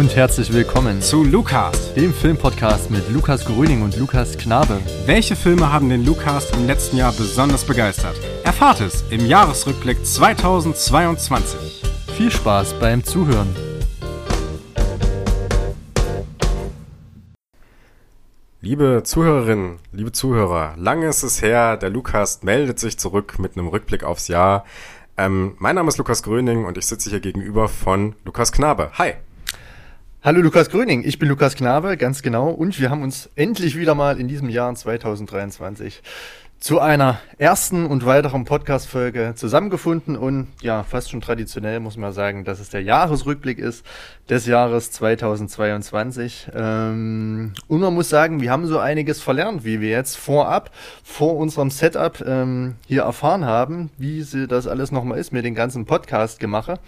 Und herzlich willkommen zu Lukas, dem Filmpodcast mit Lukas Gröning und Lukas Knabe. Welche Filme haben den Lukas im letzten Jahr besonders begeistert? Erfahrt es im Jahresrückblick 2022. Viel Spaß beim Zuhören. Liebe Zuhörerinnen, liebe Zuhörer, lange ist es her, der Lukas meldet sich zurück mit einem Rückblick aufs Jahr. Ähm, mein Name ist Lukas Gröning und ich sitze hier gegenüber von Lukas Knabe. Hi. Hallo Lukas Gröning, ich bin Lukas Knabe, ganz genau. Und wir haben uns endlich wieder mal in diesem Jahr 2023 zu einer ersten und weiteren Podcast-Folge zusammengefunden und ja, fast schon traditionell muss man sagen, dass es der Jahresrückblick ist des Jahres 2022. Ähm, und man muss sagen, wir haben so einiges verlernt, wie wir jetzt vorab, vor unserem Setup ähm, hier erfahren haben, wie das alles nochmal ist mit den ganzen Podcast-Gemache.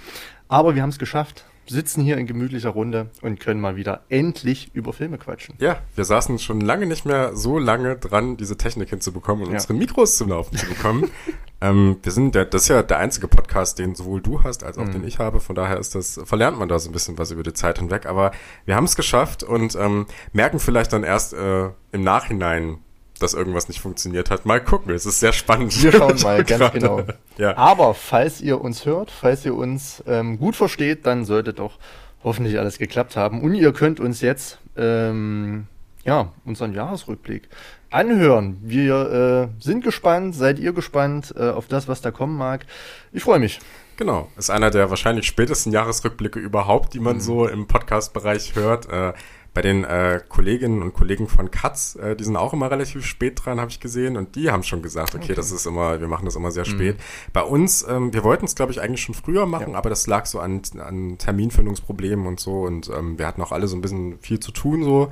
Aber wir haben es geschafft sitzen hier in gemütlicher Runde und können mal wieder endlich über Filme quatschen. Ja, wir saßen schon lange nicht mehr so lange dran, diese Technik hinzubekommen und ja. unsere Mikros zum Laufen zu bekommen. ähm, wir sind der, das ist ja der einzige Podcast, den sowohl du hast als auch mhm. den ich habe. Von daher ist das, verlernt man da so ein bisschen was über die Zeit hinweg. Aber wir haben es geschafft und ähm, merken vielleicht dann erst äh, im Nachhinein, dass irgendwas nicht funktioniert hat. Mal gucken, es ist sehr spannend. Wir schauen mal, ganz genau. Ja. Aber falls ihr uns hört, falls ihr uns ähm, gut versteht, dann sollte doch hoffentlich alles geklappt haben. Und ihr könnt uns jetzt ähm, ja unseren Jahresrückblick anhören. Wir äh, sind gespannt, seid ihr gespannt äh, auf das, was da kommen mag. Ich freue mich. Genau, ist einer der wahrscheinlich spätesten Jahresrückblicke überhaupt, die man mhm. so im Podcast-Bereich hört. Äh, bei den äh, Kolleginnen und Kollegen von Katz, äh, die sind auch immer relativ spät dran, habe ich gesehen, und die haben schon gesagt, okay, okay, das ist immer, wir machen das immer sehr mhm. spät. Bei uns, ähm, wir wollten es, glaube ich, eigentlich schon früher machen, ja. aber das lag so an, an Terminfindungsproblemen und so, und ähm, wir hatten auch alle so ein bisschen viel zu tun so.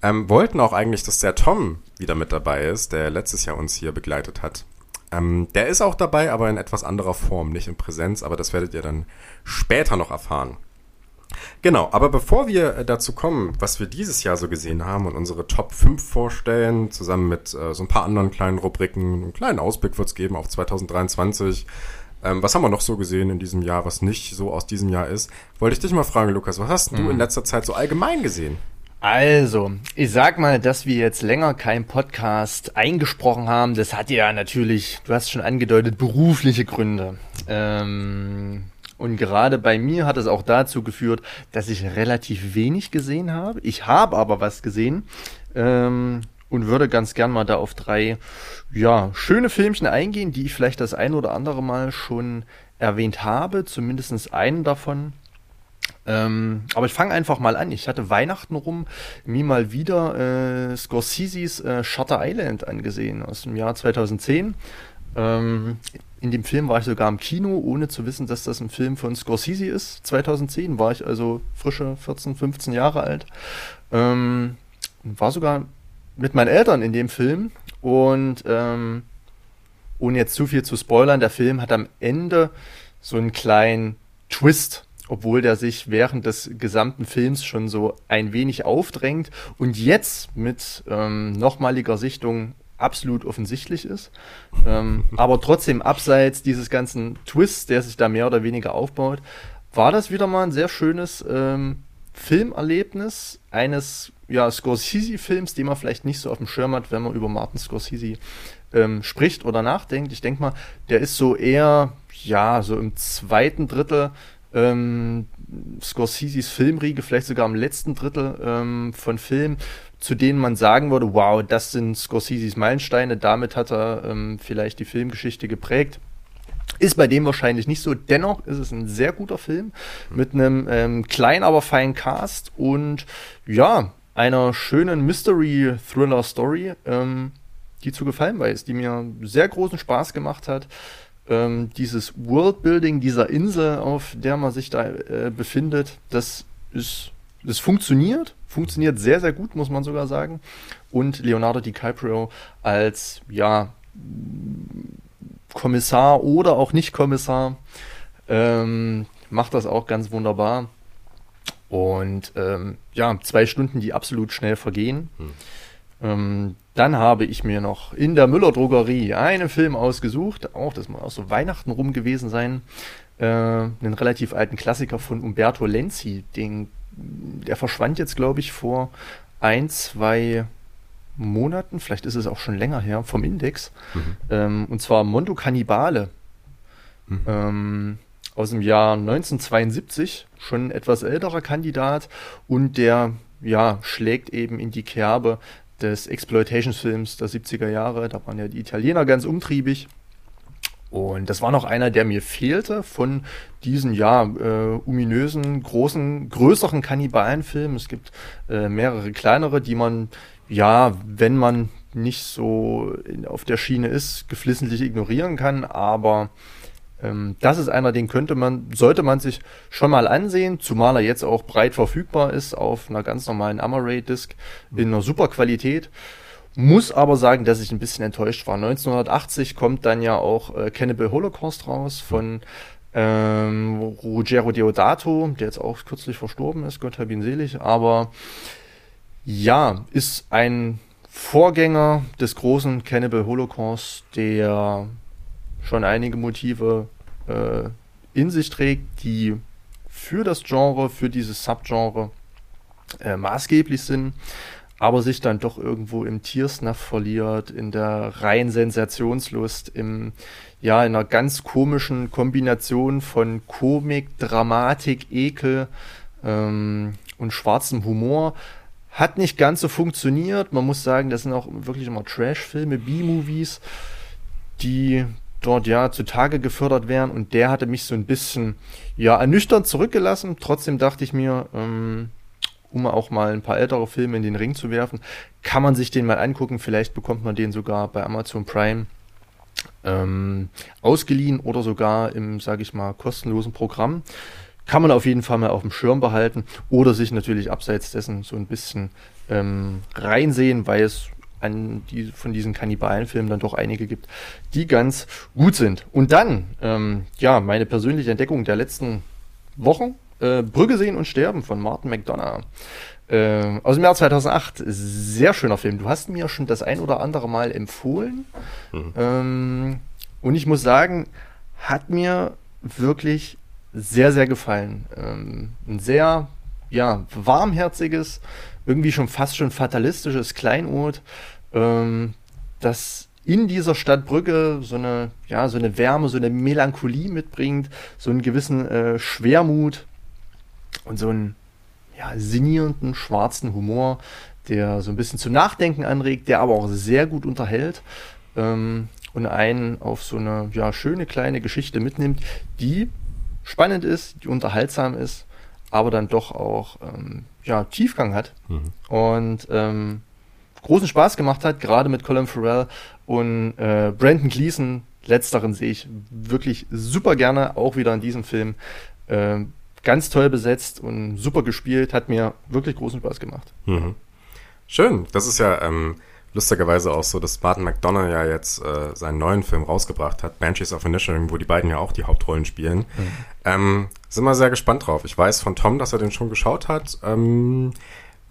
Ähm, wollten auch eigentlich, dass der Tom wieder mit dabei ist, der letztes Jahr uns hier begleitet hat. Ähm, der ist auch dabei, aber in etwas anderer Form, nicht in Präsenz, aber das werdet ihr dann später noch erfahren. Genau, aber bevor wir äh, dazu kommen, was wir dieses Jahr so gesehen haben und unsere Top 5 vorstellen, zusammen mit äh, so ein paar anderen kleinen Rubriken, einen kleinen Ausblick wird es geben auf 2023. Ähm, was haben wir noch so gesehen in diesem Jahr, was nicht so aus diesem Jahr ist? Wollte ich dich mal fragen, Lukas, was hast mhm. du in letzter Zeit so allgemein gesehen? Also, ich sag mal, dass wir jetzt länger keinen Podcast eingesprochen haben, das hat ja natürlich, du hast schon angedeutet, berufliche Gründe. Ähm, und gerade bei mir hat es auch dazu geführt, dass ich relativ wenig gesehen habe. Ich habe aber was gesehen ähm, und würde ganz gern mal da auf drei ja, schöne Filmchen eingehen, die ich vielleicht das ein oder andere Mal schon erwähnt habe. Zumindest einen davon. Ähm, aber ich fange einfach mal an. Ich hatte Weihnachten rum mir mal wieder äh, Scorseses äh, Shutter Island angesehen aus dem Jahr 2010. Ähm, in dem Film war ich sogar im Kino, ohne zu wissen, dass das ein Film von Scorsese ist. 2010 war ich also frische 14, 15 Jahre alt. Ähm, war sogar mit meinen Eltern in dem Film. Und ähm, ohne jetzt zu viel zu spoilern, der Film hat am Ende so einen kleinen Twist, obwohl der sich während des gesamten Films schon so ein wenig aufdrängt und jetzt mit ähm, nochmaliger Sichtung absolut offensichtlich ist. Ähm, aber trotzdem, abseits dieses ganzen Twists, der sich da mehr oder weniger aufbaut, war das wieder mal ein sehr schönes ähm, Filmerlebnis eines ja, Scorsese-Films, den man vielleicht nicht so auf dem Schirm hat, wenn man über Martin Scorsese ähm, spricht oder nachdenkt. Ich denke mal, der ist so eher, ja, so im zweiten Drittel ähm, Scorseses Filmriege, vielleicht sogar im letzten Drittel ähm, von Filmen, zu denen man sagen würde, wow, das sind Scorseses Meilensteine, damit hat er ähm, vielleicht die Filmgeschichte geprägt. Ist bei dem wahrscheinlich nicht so. Dennoch ist es ein sehr guter Film mit einem ähm, kleinen, aber feinen Cast und ja, einer schönen Mystery-Thriller-Story, ähm, die zu gefallen weiß, die mir sehr großen Spaß gemacht hat. Ähm, dieses Worldbuilding dieser Insel, auf der man sich da äh, befindet, das ist, das funktioniert funktioniert sehr, sehr gut, muss man sogar sagen. Und Leonardo DiCaprio als, ja, Kommissar oder auch nicht Kommissar ähm, macht das auch ganz wunderbar. Und ähm, ja, zwei Stunden, die absolut schnell vergehen. Hm. Ähm, dann habe ich mir noch in der Müller Drogerie einen Film ausgesucht, auch das muss auch so Weihnachten rum gewesen sein, äh, einen relativ alten Klassiker von Umberto Lenzi, den der verschwand jetzt, glaube ich, vor ein, zwei Monaten, vielleicht ist es auch schon länger her, vom Index. Mhm. Ähm, und zwar Mondo Cannibale. Mhm. Ähm, aus dem Jahr 1972, schon ein etwas älterer Kandidat und der ja schlägt eben in die Kerbe des Exploitation-Films der 70er Jahre. Da waren ja die Italiener ganz umtriebig. Und das war noch einer, der mir fehlte von diesen, ja, äh, ominösen, großen, größeren Kannibalenfilmen. Es gibt äh, mehrere kleinere, die man, ja, wenn man nicht so in, auf der Schiene ist, geflissentlich ignorieren kann. Aber ähm, das ist einer, den könnte man, sollte man sich schon mal ansehen, zumal er jetzt auch breit verfügbar ist auf einer ganz normalen Amaray-Disc in einer super Qualität. Muss aber sagen, dass ich ein bisschen enttäuscht war. 1980 kommt dann ja auch äh, Cannibal Holocaust raus von ähm, Ruggero Deodato, der jetzt auch kürzlich verstorben ist, Gott hab ihn selig, aber ja, ist ein Vorgänger des großen Cannibal Holocaust, der schon einige Motive äh, in sich trägt, die für das Genre, für dieses Subgenre äh, maßgeblich sind, aber sich dann doch irgendwo im Tiersnuff verliert, in der reinen Sensationslust, im ja, in einer ganz komischen Kombination von Komik, Dramatik, Ekel ähm, und schwarzem Humor. Hat nicht ganz so funktioniert. Man muss sagen, das sind auch wirklich immer Trash-Filme, B-Movies, die dort ja zutage gefördert werden und der hatte mich so ein bisschen ja ernüchternd zurückgelassen. Trotzdem dachte ich mir, ähm, um auch mal ein paar ältere Filme in den Ring zu werfen, kann man sich den mal angucken. Vielleicht bekommt man den sogar bei Amazon Prime ähm, ausgeliehen oder sogar im, sage ich mal, kostenlosen Programm. Kann man auf jeden Fall mal auf dem Schirm behalten oder sich natürlich abseits dessen so ein bisschen ähm, reinsehen, weil es an die, von diesen Kannibalenfilmen dann doch einige gibt, die ganz gut sind. Und dann, ähm, ja, meine persönliche Entdeckung der letzten Wochen, äh, Brügge sehen und sterben von Martin McDonough. Äh, aus dem Jahr 2008. Sehr schöner Film. Du hast mir schon das ein oder andere Mal empfohlen. Mhm. Ähm, und ich muss sagen, hat mir wirklich sehr, sehr gefallen. Ähm, ein sehr, ja, warmherziges, irgendwie schon fast schon fatalistisches Kleinod, ähm, das in dieser Stadt Brügge so eine, ja, so eine Wärme, so eine Melancholie mitbringt, so einen gewissen äh, Schwermut und so einen ja, sinnierenden, schwarzen Humor, der so ein bisschen zu Nachdenken anregt, der aber auch sehr gut unterhält ähm, und einen auf so eine ja, schöne kleine Geschichte mitnimmt, die spannend ist, die unterhaltsam ist aber dann doch auch ähm, ja, Tiefgang hat mhm. und ähm, großen Spaß gemacht hat, gerade mit Colin Farrell und äh, Brandon Gleason. Letzteren sehe ich wirklich super gerne, auch wieder in diesem Film. Äh, ganz toll besetzt und super gespielt, hat mir wirklich großen Spaß gemacht. Mhm. Schön, das ist ja ähm, lustigerweise auch so, dass Martin McDonough ja jetzt äh, seinen neuen Film rausgebracht hat, Banshees of Inisherin, wo die beiden ja auch die Hauptrollen spielen. Mhm. Ähm, sind wir sehr gespannt drauf. Ich weiß von Tom, dass er den schon geschaut hat. Ähm,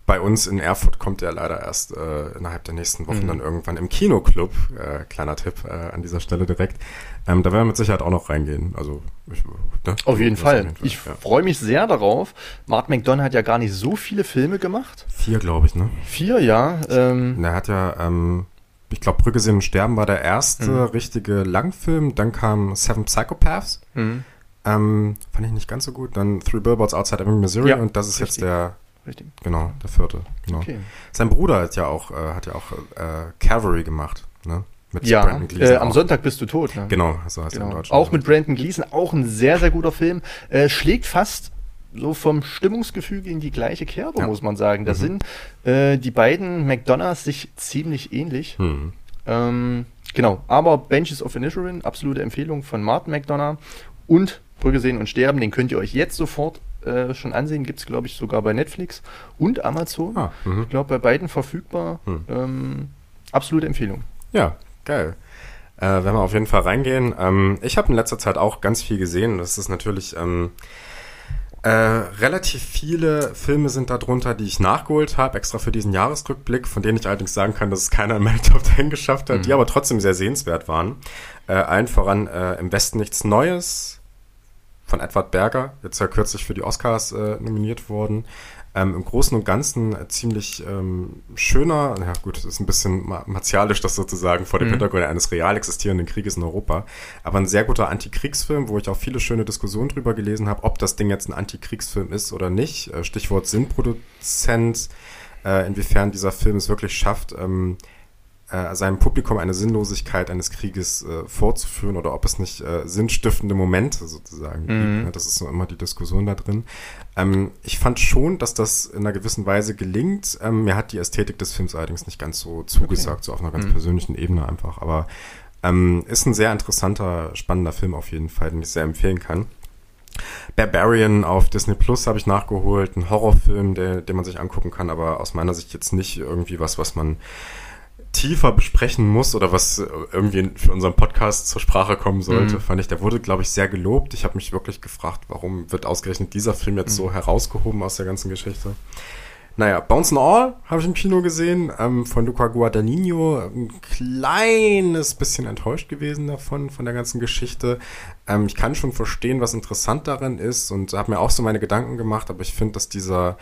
bei uns in Erfurt kommt er leider erst äh, innerhalb der nächsten Wochen mhm. dann irgendwann im Kinoclub. Äh, kleiner Tipp äh, an dieser Stelle direkt. Ähm, da werden wir mit Sicherheit auch noch reingehen. Also ich, ne? auf, jeden Fall. auf jeden Fall. Ich ja. freue mich sehr darauf. Mark McDonough hat ja gar nicht so viele Filme gemacht. Vier, glaube ich, ne? Vier, ja. Ähm, er hat ja, ähm, ich glaube, Brücke sehen und sterben war der erste mhm. richtige Langfilm. Dann kam Seven Psychopaths. Mhm. Ähm, fand ich nicht ganz so gut. Dann Three Billboards Outside Ebbing, Missouri. Ja, und das ist richtig. jetzt der Richtig. Genau, der vierte. Genau. Okay. Sein Bruder hat ja auch, äh, hat ja auch äh, Cavalry gemacht, ne? Mit ja, Brandon Gleason. Äh, am Sonntag bist du tot. Ne? Genau, so heißt genau. er in Deutschland. Auch mit Brandon Gleason, auch ein sehr, sehr guter Film. Äh, schlägt fast so vom Stimmungsgefüge in die gleiche Kerbe, ja. muss man sagen. Da mhm. sind äh, die beiden McDonalds sich ziemlich ähnlich. Mhm. Ähm, genau, aber Benches of Inisherin, absolute Empfehlung von Martin McDonough und Brügge sehen und sterben, den könnt ihr euch jetzt sofort äh, schon ansehen. Gibt es, glaube ich, sogar bei Netflix und Amazon. Ah, mhm. ich glaube, bei beiden verfügbar. Mhm. Ähm, absolute Empfehlung. Ja, geil. Äh, werden wir auf jeden Fall reingehen. Ähm, ich habe in letzter Zeit auch ganz viel gesehen. Das ist natürlich ähm, äh, relativ viele Filme sind darunter, die ich nachgeholt habe, extra für diesen Jahresrückblick, von denen ich allerdings sagen kann, dass es keiner in meinen Top 10 geschafft hat, mhm. die aber trotzdem sehr sehenswert waren. Äh, allen voran äh, im Westen nichts Neues, von Edward Berger, jetzt ja kürzlich für die Oscars äh, nominiert worden. Ähm, Im Großen und Ganzen äh, ziemlich ähm, schöner, ja gut, es ist ein bisschen martialisch, das sozusagen vor dem mhm. Hintergrund eines real existierenden Krieges in Europa, aber ein sehr guter Antikriegsfilm, wo ich auch viele schöne Diskussionen drüber gelesen habe, ob das Ding jetzt ein Antikriegsfilm ist oder nicht. Äh, Stichwort Sinnproduzent, äh, inwiefern dieser Film es wirklich schafft, ähm, äh, seinem Publikum eine Sinnlosigkeit eines Krieges äh, vorzuführen oder ob es nicht äh, sinnstiftende Momente sozusagen mhm. gibt. Das ist so immer die Diskussion da drin. Ähm, ich fand schon, dass das in einer gewissen Weise gelingt. Ähm, mir hat die Ästhetik des Films allerdings nicht ganz so zugesagt, okay. so auf einer ganz mhm. persönlichen Ebene einfach. Aber ähm, ist ein sehr interessanter, spannender Film auf jeden Fall, den ich sehr empfehlen kann. Barbarian auf Disney Plus habe ich nachgeholt, ein Horrorfilm, der, den man sich angucken kann, aber aus meiner Sicht jetzt nicht irgendwie was, was man tiefer besprechen muss oder was irgendwie für unseren Podcast zur Sprache kommen sollte, mhm. fand ich, der wurde, glaube ich, sehr gelobt. Ich habe mich wirklich gefragt, warum wird ausgerechnet dieser Film jetzt mhm. so herausgehoben aus der ganzen Geschichte. Naja, Bounce and All habe ich im Kino gesehen, ähm, von Luca Guadagnino. Ein kleines bisschen enttäuscht gewesen davon, von der ganzen Geschichte. Ähm, ich kann schon verstehen, was interessant daran ist und habe mir auch so meine Gedanken gemacht, aber ich finde, dass dieser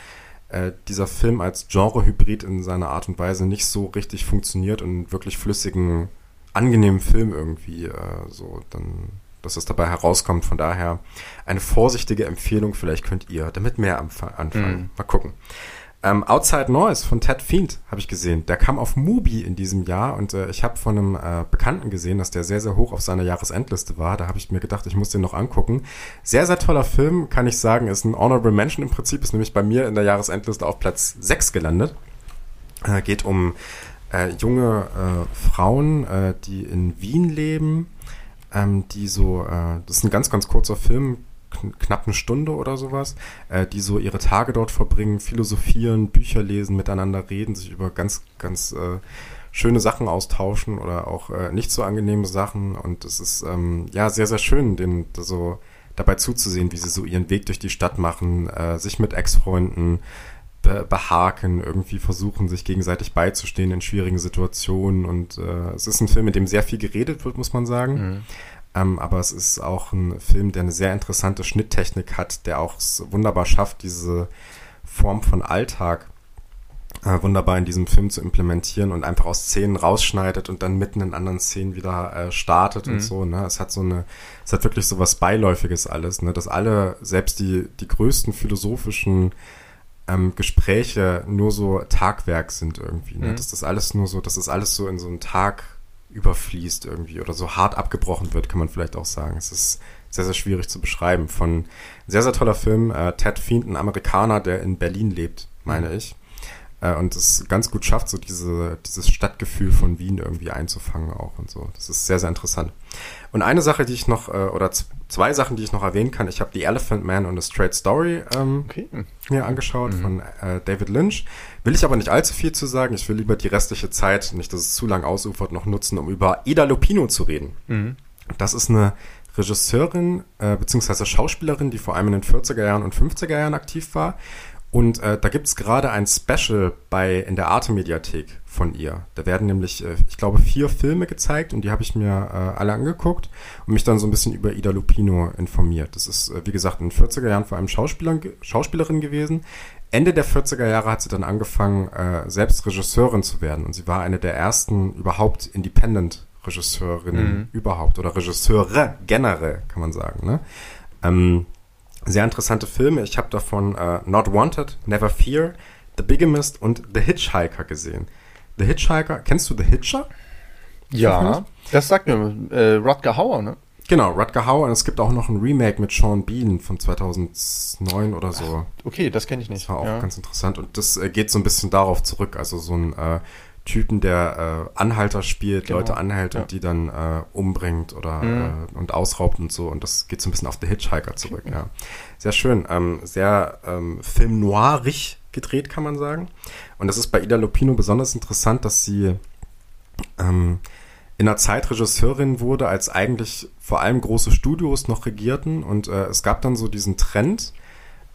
äh, dieser Film als Genre-Hybrid in seiner Art und Weise nicht so richtig funktioniert und wirklich flüssigen, angenehmen Film irgendwie äh, so dann, dass es dabei herauskommt. Von daher eine vorsichtige Empfehlung, vielleicht könnt ihr damit mehr anfangen. Mhm. Mal gucken. Ähm, Outside Noise von Ted Fiend habe ich gesehen. Der kam auf Mubi in diesem Jahr und äh, ich habe von einem äh, Bekannten gesehen, dass der sehr, sehr hoch auf seiner Jahresendliste war. Da habe ich mir gedacht, ich muss den noch angucken. Sehr, sehr toller Film, kann ich sagen. Ist ein Honorable Mention im Prinzip, ist nämlich bei mir in der Jahresendliste auf Platz 6 gelandet. Äh, geht um äh, junge äh, Frauen, äh, die in Wien leben, ähm, die so, das ist ein ganz, ganz kurzer Film, knapp eine Stunde oder sowas, äh, die so ihre Tage dort verbringen, philosophieren, Bücher lesen, miteinander reden, sich über ganz, ganz äh, schöne Sachen austauschen oder auch äh, nicht so angenehme Sachen. Und es ist ähm, ja sehr, sehr schön, den so dabei zuzusehen, wie sie so ihren Weg durch die Stadt machen, äh, sich mit Ex-Freunden be behaken, irgendwie versuchen, sich gegenseitig beizustehen in schwierigen Situationen. Und äh, es ist ein Film, in dem sehr viel geredet wird, muss man sagen. Mhm. Ähm, aber es ist auch ein Film, der eine sehr interessante Schnitttechnik hat, der auch es wunderbar schafft, diese Form von Alltag äh, wunderbar in diesem Film zu implementieren und einfach aus Szenen rausschneidet und dann mitten in anderen Szenen wieder äh, startet mhm. und so. Ne? Es hat so eine, es hat wirklich so was Beiläufiges alles, ne? dass alle, selbst die, die größten philosophischen ähm, Gespräche nur so Tagwerk sind irgendwie. Ne? Mhm. Dass das alles nur so, dass das alles so in so einen Tag überfließt irgendwie oder so hart abgebrochen wird, kann man vielleicht auch sagen. Es ist sehr, sehr schwierig zu beschreiben. Von sehr, sehr toller Film, äh, Ted Fiend, ein Amerikaner, der in Berlin lebt, meine mhm. ich. Äh, und es ganz gut schafft, so diese, dieses Stadtgefühl von Wien irgendwie einzufangen auch und so. Das ist sehr, sehr interessant. Und eine Sache, die ich noch, äh, oder zwei Sachen, die ich noch erwähnen kann, ich habe The Elephant Man und A Straight Story ähm, okay. mir angeschaut mhm. von äh, David Lynch. Will ich aber nicht allzu viel zu sagen. Ich will lieber die restliche Zeit, nicht dass es zu lang ausufert, noch nutzen, um über Ida Lupino zu reden. Mhm. Das ist eine Regisseurin äh, beziehungsweise Schauspielerin, die vor allem in den 40er Jahren und 50er Jahren aktiv war und äh, da gibt's gerade ein Special bei in der Arte-Mediathek von ihr. Da werden nämlich, äh, ich glaube, vier Filme gezeigt und die habe ich mir äh, alle angeguckt und mich dann so ein bisschen über Ida Lupino informiert. Das ist, äh, wie gesagt, in den 40er Jahren vor allem Schauspieler, Schauspielerin gewesen. Ende der 40er Jahre hat sie dann angefangen, äh, selbst Regisseurin zu werden. Und sie war eine der ersten überhaupt Independent-Regisseurinnen mhm. überhaupt oder Regisseure generell, kann man sagen. Ne? Ähm, sehr interessante Filme. Ich habe davon äh, Not Wanted, Never Fear, The Bigamist und The Hitchhiker gesehen. The Hitchhiker, kennst du The Hitcher? Ja, das sagt mir äh, Rutger Hauer, ne? Genau, Rutger Hauer und es gibt auch noch ein Remake mit Sean Bean von 2009 oder so. Okay, das kenne ich nicht. Das war auch ja. ganz interessant und das äh, geht so ein bisschen darauf zurück, also so ein äh, Typen, der äh, Anhalter spielt, genau. Leute anhält ja. und die dann äh, umbringt oder mhm. äh, und ausraubt und so. Und das geht so ein bisschen auf The Hitchhiker zurück, okay. ja. Sehr schön. Ähm, sehr ähm, Film noirig gedreht, kann man sagen. Und das ist bei Ida Lupino besonders interessant, dass sie ähm, in einer Zeit Regisseurin wurde, als eigentlich vor allem große Studios noch regierten. Und äh, es gab dann so diesen Trend,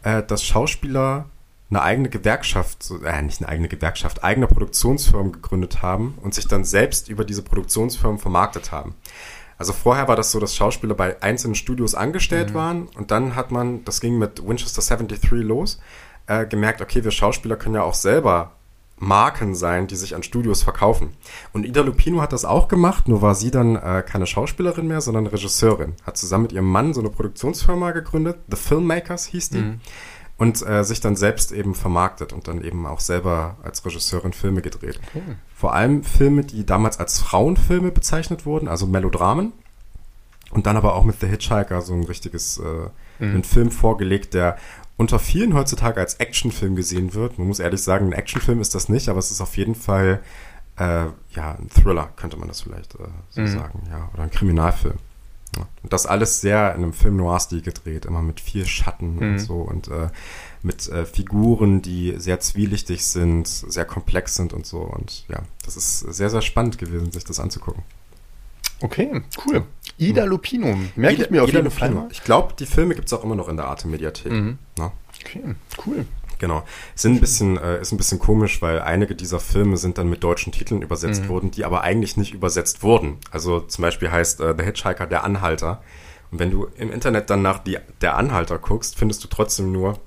äh, dass Schauspieler eine eigene Gewerkschaft, äh, nicht eine eigene Gewerkschaft, eigene Produktionsfirmen gegründet haben und sich dann selbst über diese Produktionsfirmen vermarktet haben. Also vorher war das so, dass Schauspieler bei einzelnen Studios angestellt mhm. waren und dann hat man, das ging mit Winchester 73 los, äh, gemerkt, okay, wir Schauspieler können ja auch selber Marken sein, die sich an Studios verkaufen. Und Ida Lupino hat das auch gemacht, nur war sie dann äh, keine Schauspielerin mehr, sondern Regisseurin. Hat zusammen mit ihrem Mann so eine Produktionsfirma gegründet, The Filmmakers hieß die. Mhm. Und äh, sich dann selbst eben vermarktet und dann eben auch selber als Regisseurin Filme gedreht. Okay. Vor allem Filme, die damals als Frauenfilme bezeichnet wurden, also Melodramen. Und dann aber auch mit The Hitchhiker so ein richtiges, äh, mhm. einen Film vorgelegt, der unter vielen heutzutage als Actionfilm gesehen wird. Man muss ehrlich sagen, ein Actionfilm ist das nicht, aber es ist auf jeden Fall äh, ja ein Thriller, könnte man das vielleicht äh, so mhm. sagen, ja, oder ein Kriminalfilm. Ja. Und das alles sehr in einem Film Noir-Stil gedreht, immer mit viel Schatten mhm. und so und äh, mit äh, Figuren, die sehr zwielichtig sind, sehr komplex sind und so. Und ja, das ist sehr, sehr spannend gewesen, sich das anzugucken. Okay, cool. Ida Lupino, merke ich mir auf Ida jeden Fall. Ich glaube, die Filme gibt es auch immer noch in der Arte Mediathek. Mhm. Okay, cool. Genau. Sind ein bisschen, äh, ist ein bisschen komisch, weil einige dieser Filme sind dann mit deutschen Titeln übersetzt mhm. worden, die aber eigentlich nicht übersetzt wurden. Also zum Beispiel heißt äh, The Hitchhiker der Anhalter. Und wenn du im Internet dann nach die, der Anhalter guckst, findest du trotzdem nur,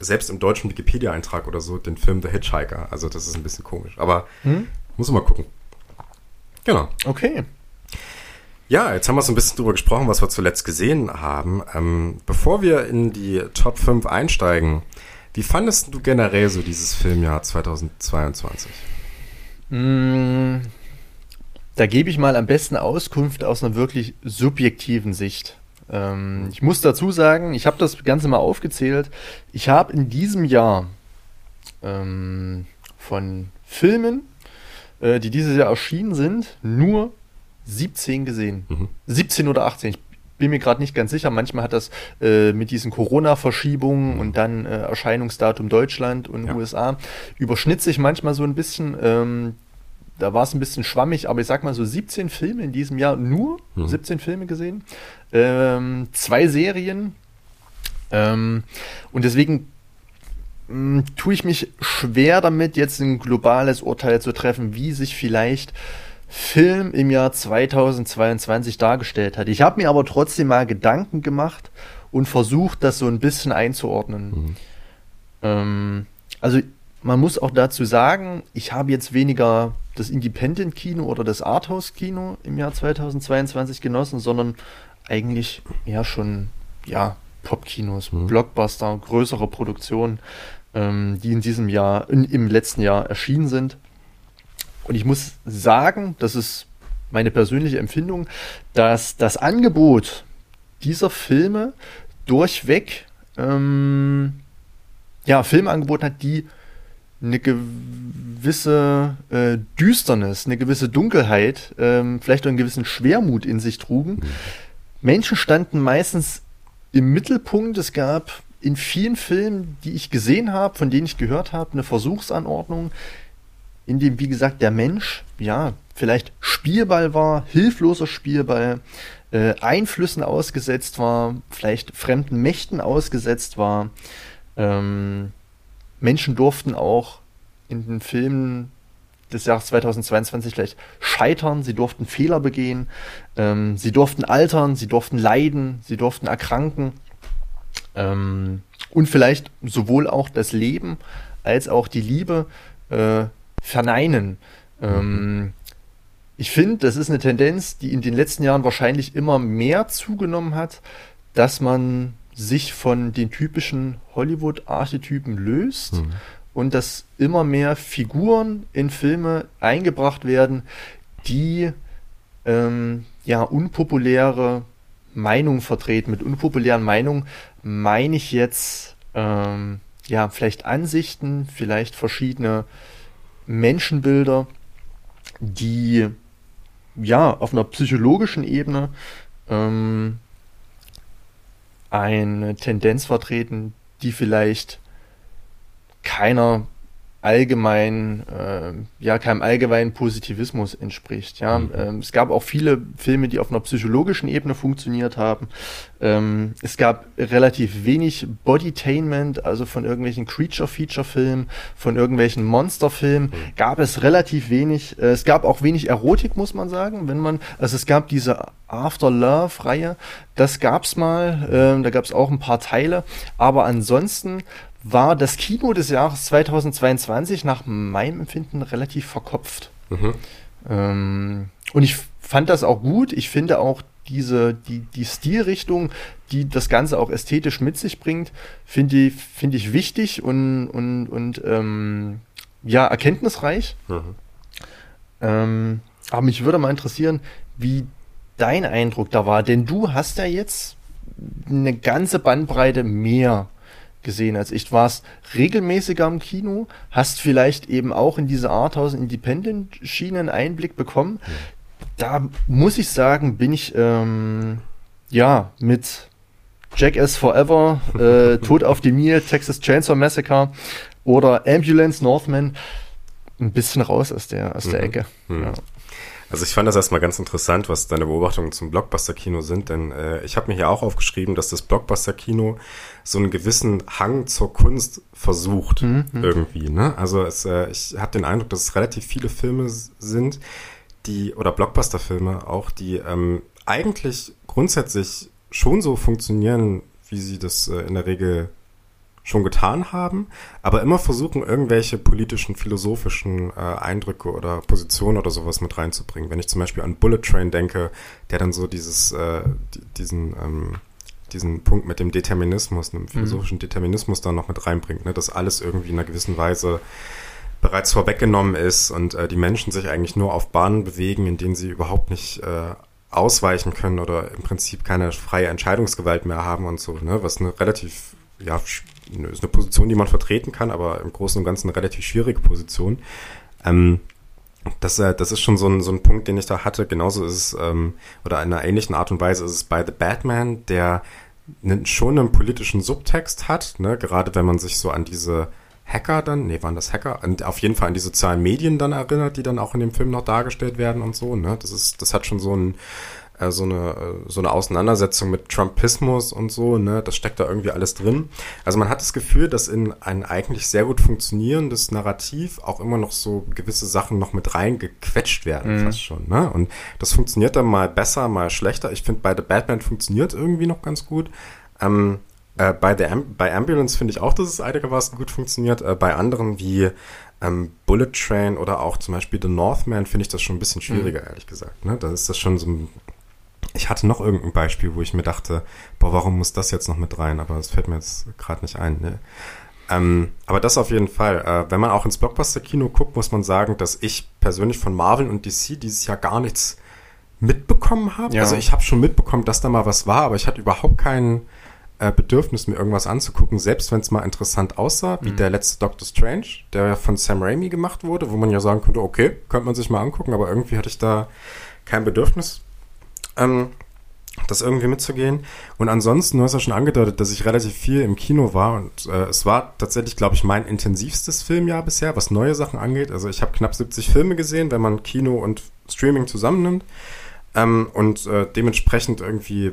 selbst im deutschen Wikipedia-Eintrag oder so, den Film The Hitchhiker. Also das ist ein bisschen komisch. Aber mhm. muss man mal gucken. Genau. Okay. Ja, jetzt haben wir so ein bisschen drüber gesprochen, was wir zuletzt gesehen haben. Ähm, bevor wir in die Top 5 einsteigen, wie fandest du generell so dieses Filmjahr 2022? Mm, da gebe ich mal am besten Auskunft aus einer wirklich subjektiven Sicht. Ähm, ich muss dazu sagen, ich habe das Ganze mal aufgezählt. Ich habe in diesem Jahr ähm, von Filmen, äh, die dieses Jahr erschienen sind, nur 17 gesehen. Mhm. 17 oder 18. Ich bin mir gerade nicht ganz sicher. Manchmal hat das äh, mit diesen Corona-Verschiebungen mhm. und dann äh, Erscheinungsdatum Deutschland und ja. USA überschnitt sich manchmal so ein bisschen. Ähm, da war es ein bisschen schwammig, aber ich sag mal so 17 Filme in diesem Jahr, nur mhm. 17 Filme gesehen, ähm, zwei Serien. Ähm, und deswegen mh, mm, tue ich mich schwer damit, jetzt ein globales Urteil zu treffen, wie sich vielleicht Film im Jahr 2022 dargestellt hat. Ich habe mir aber trotzdem mal Gedanken gemacht und versucht, das so ein bisschen einzuordnen. Mhm. Ähm, also man muss auch dazu sagen, ich habe jetzt weniger das Independent-Kino oder das Arthouse-Kino im Jahr 2022 genossen, sondern eigentlich ja schon ja Pop-Kinos, mhm. Blockbuster, größere Produktionen, ähm, die in diesem Jahr, in, im letzten Jahr erschienen sind. Und ich muss sagen, das ist meine persönliche Empfindung, dass das Angebot dieser Filme durchweg ähm, ja, Filmangebot hat, die eine gewisse äh, Düsternis, eine gewisse Dunkelheit, ähm, vielleicht auch einen gewissen Schwermut in sich trugen. Mhm. Menschen standen meistens im Mittelpunkt. Es gab in vielen Filmen, die ich gesehen habe, von denen ich gehört habe, eine Versuchsanordnung, in dem, wie gesagt, der Mensch, ja, vielleicht Spielball war, hilfloser Spielball, äh, Einflüssen ausgesetzt war, vielleicht fremden Mächten ausgesetzt war. Ähm, Menschen durften auch in den Filmen des Jahres 2022 vielleicht scheitern, sie durften Fehler begehen, ähm, sie durften altern, sie durften leiden, sie durften erkranken ähm, und vielleicht sowohl auch das Leben als auch die Liebe äh, verneinen. Ähm, ich finde, das ist eine Tendenz, die in den letzten Jahren wahrscheinlich immer mehr zugenommen hat, dass man sich von den typischen Hollywood-Archetypen löst mhm. und dass immer mehr Figuren in Filme eingebracht werden, die ähm, ja unpopuläre Meinungen vertreten. Mit unpopulären Meinungen meine ich jetzt ähm, ja vielleicht Ansichten, vielleicht verschiedene Menschenbilder, die ja auf einer psychologischen Ebene ähm, eine Tendenz vertreten, die vielleicht keiner allgemein, äh, ja, keinem allgemeinen Positivismus entspricht. Ja, mhm. ähm, es gab auch viele Filme, die auf einer psychologischen Ebene funktioniert haben. Ähm, es gab relativ wenig Bodytainment, also von irgendwelchen Creature-Feature-Filmen, von irgendwelchen Monster-Filmen, mhm. gab es relativ wenig. Äh, es gab auch wenig Erotik, muss man sagen, wenn man, also es gab diese After Love-Reihe, das gab's mal, äh, da gab's auch ein paar Teile, aber ansonsten war das Kino des Jahres 2022 nach meinem Empfinden relativ verkopft. Mhm. Ähm, und ich fand das auch gut. Ich finde auch diese, die, die Stilrichtung, die das Ganze auch ästhetisch mit sich bringt, finde ich, finde ich wichtig und, und, und ähm, ja, erkenntnisreich. Mhm. Ähm, aber mich würde mal interessieren, wie dein Eindruck da war, denn du hast ja jetzt eine ganze Bandbreite mehr gesehen als ich. Du warst regelmäßiger im Kino, hast vielleicht eben auch in diese Arthouse Independent Schienen Einblick bekommen. Da muss ich sagen, bin ich ähm, ja mit Jackass Forever, äh, Tod auf dem Nil, Texas Chainsaw Massacre oder Ambulance Northman ein bisschen raus aus der, aus der mhm. Ecke. Mhm. Ja. Also ich fand das erstmal ganz interessant, was deine Beobachtungen zum Blockbuster-Kino sind, denn äh, ich habe mir hier auch aufgeschrieben, dass das Blockbuster-Kino so einen gewissen Hang zur Kunst versucht mhm. irgendwie. Ne? Also es, äh, ich habe den Eindruck, dass es relativ viele Filme sind, die oder Blockbuster-Filme auch, die ähm, eigentlich grundsätzlich schon so funktionieren, wie sie das äh, in der Regel schon getan haben, aber immer versuchen, irgendwelche politischen, philosophischen äh, Eindrücke oder Positionen oder sowas mit reinzubringen. Wenn ich zum Beispiel an Bullet Train denke, der dann so dieses, äh, diesen, ähm, diesen Punkt mit dem Determinismus, einem philosophischen mhm. Determinismus dann noch mit reinbringt, ne? dass alles irgendwie in einer gewissen Weise bereits vorweggenommen ist und äh, die Menschen sich eigentlich nur auf Bahnen bewegen, in denen sie überhaupt nicht äh, ausweichen können oder im Prinzip keine freie Entscheidungsgewalt mehr haben und so, ne? was eine relativ ja, ist eine Position, die man vertreten kann, aber im Großen und Ganzen eine relativ schwierige Position. Ähm, das, äh, das ist schon so ein, so ein Punkt, den ich da hatte. Genauso ist es, ähm, oder in einer ähnlichen Art und Weise ist es bei The Batman, der einen, schon einen politischen Subtext hat, ne? gerade wenn man sich so an diese Hacker dann, nee, waren das Hacker, an, auf jeden Fall an die sozialen Medien dann erinnert, die dann auch in dem Film noch dargestellt werden und so, ne? Das ist, das hat schon so ein, äh, so eine äh, so eine Auseinandersetzung mit Trumpismus und so, ne, das steckt da irgendwie alles drin. Also man hat das Gefühl, dass in ein eigentlich sehr gut funktionierendes Narrativ auch immer noch so gewisse Sachen noch mit reingequetscht werden, mhm. fast schon, ne? Und das funktioniert dann mal besser, mal schlechter. Ich finde, bei The Batman funktioniert irgendwie noch ganz gut. Ähm, äh, bei, der Am bei Ambulance finde ich auch, dass es einigermaßen gut funktioniert. Äh, bei anderen wie ähm, Bullet Train oder auch zum Beispiel The Northman finde ich das schon ein bisschen schwieriger, mhm. ehrlich gesagt. Ne? Da ist das schon so ein ich hatte noch irgendein Beispiel, wo ich mir dachte, boah, warum muss das jetzt noch mit rein? Aber das fällt mir jetzt gerade nicht ein. Ne? Ähm, aber das auf jeden Fall. Äh, wenn man auch ins Blockbuster-Kino guckt, muss man sagen, dass ich persönlich von Marvel und DC dieses Jahr gar nichts mitbekommen habe. Ja. Also ich habe schon mitbekommen, dass da mal was war, aber ich hatte überhaupt kein äh, Bedürfnis, mir irgendwas anzugucken, selbst wenn es mal interessant aussah, wie mhm. der letzte Doctor Strange, der von Sam Raimi gemacht wurde, wo man ja sagen könnte, okay, könnte man sich mal angucken, aber irgendwie hatte ich da kein Bedürfnis ähm, das irgendwie mitzugehen. Und ansonsten, du hast ja schon angedeutet, dass ich relativ viel im Kino war und äh, es war tatsächlich, glaube ich, mein intensivstes Filmjahr bisher, was neue Sachen angeht. Also ich habe knapp 70 Filme gesehen, wenn man Kino und Streaming zusammennimmt. Ähm, und äh, dementsprechend irgendwie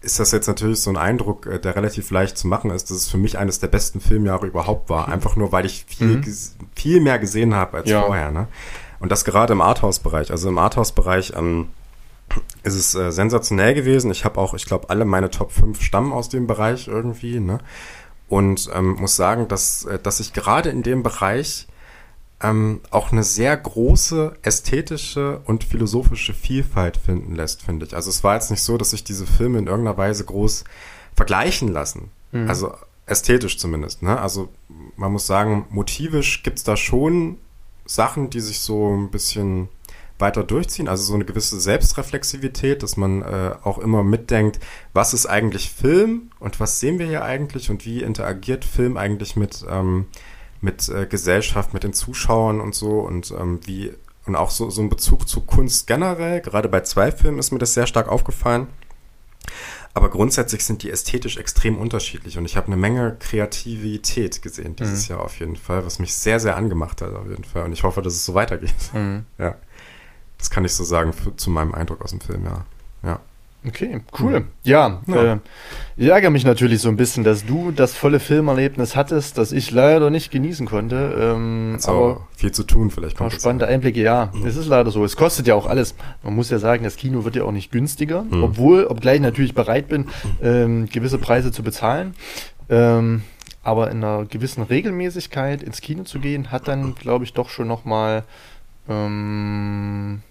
ist das jetzt natürlich so ein Eindruck, äh, der relativ leicht zu machen ist, dass es für mich eines der besten Filmjahre überhaupt war. Einfach nur, weil ich viel, mhm. viel mehr gesehen habe als ja. vorher. Ne? Und das gerade im Arthouse-Bereich. Also im Arthouse-Bereich ähm, ist es äh, sensationell gewesen. Ich habe auch, ich glaube, alle meine Top 5 stammen aus dem Bereich irgendwie. Ne? Und ähm, muss sagen, dass, äh, dass ich gerade in dem Bereich ähm, auch eine sehr große ästhetische und philosophische Vielfalt finden lässt, finde ich. Also es war jetzt nicht so, dass sich diese Filme in irgendeiner Weise groß vergleichen lassen. Mhm. Also ästhetisch zumindest. Ne? Also man muss sagen, motivisch gibt's da schon Sachen, die sich so ein bisschen weiter durchziehen. Also so eine gewisse Selbstreflexivität, dass man äh, auch immer mitdenkt, was ist eigentlich Film und was sehen wir hier eigentlich und wie interagiert Film eigentlich mit, ähm, mit äh, Gesellschaft, mit den Zuschauern und so und ähm, wie und auch so, so ein Bezug zu Kunst generell. Gerade bei zwei Filmen ist mir das sehr stark aufgefallen. Aber grundsätzlich sind die ästhetisch extrem unterschiedlich und ich habe eine Menge Kreativität gesehen dieses mhm. Jahr auf jeden Fall, was mich sehr, sehr angemacht hat auf jeden Fall. Und ich hoffe, dass es so weitergeht. Mhm. Ja. Das kann ich so sagen für, zu meinem Eindruck aus dem Film, ja. Ja. Okay, cool. Ja, ja. Äh, ich ärgere mich natürlich so ein bisschen, dass du das volle Filmerlebnis hattest, das ich leider nicht genießen konnte. Ähm, aber viel zu tun, vielleicht kommt Spannende Einblicke, ja. Mhm. Es ist leider so. Es kostet ja auch alles. Man muss ja sagen, das Kino wird ja auch nicht günstiger, mhm. obwohl, obgleich ich natürlich bereit bin, ähm, gewisse Preise zu bezahlen. Ähm, aber in einer gewissen Regelmäßigkeit ins Kino zu gehen, hat dann, glaube ich, doch schon nochmal ähm,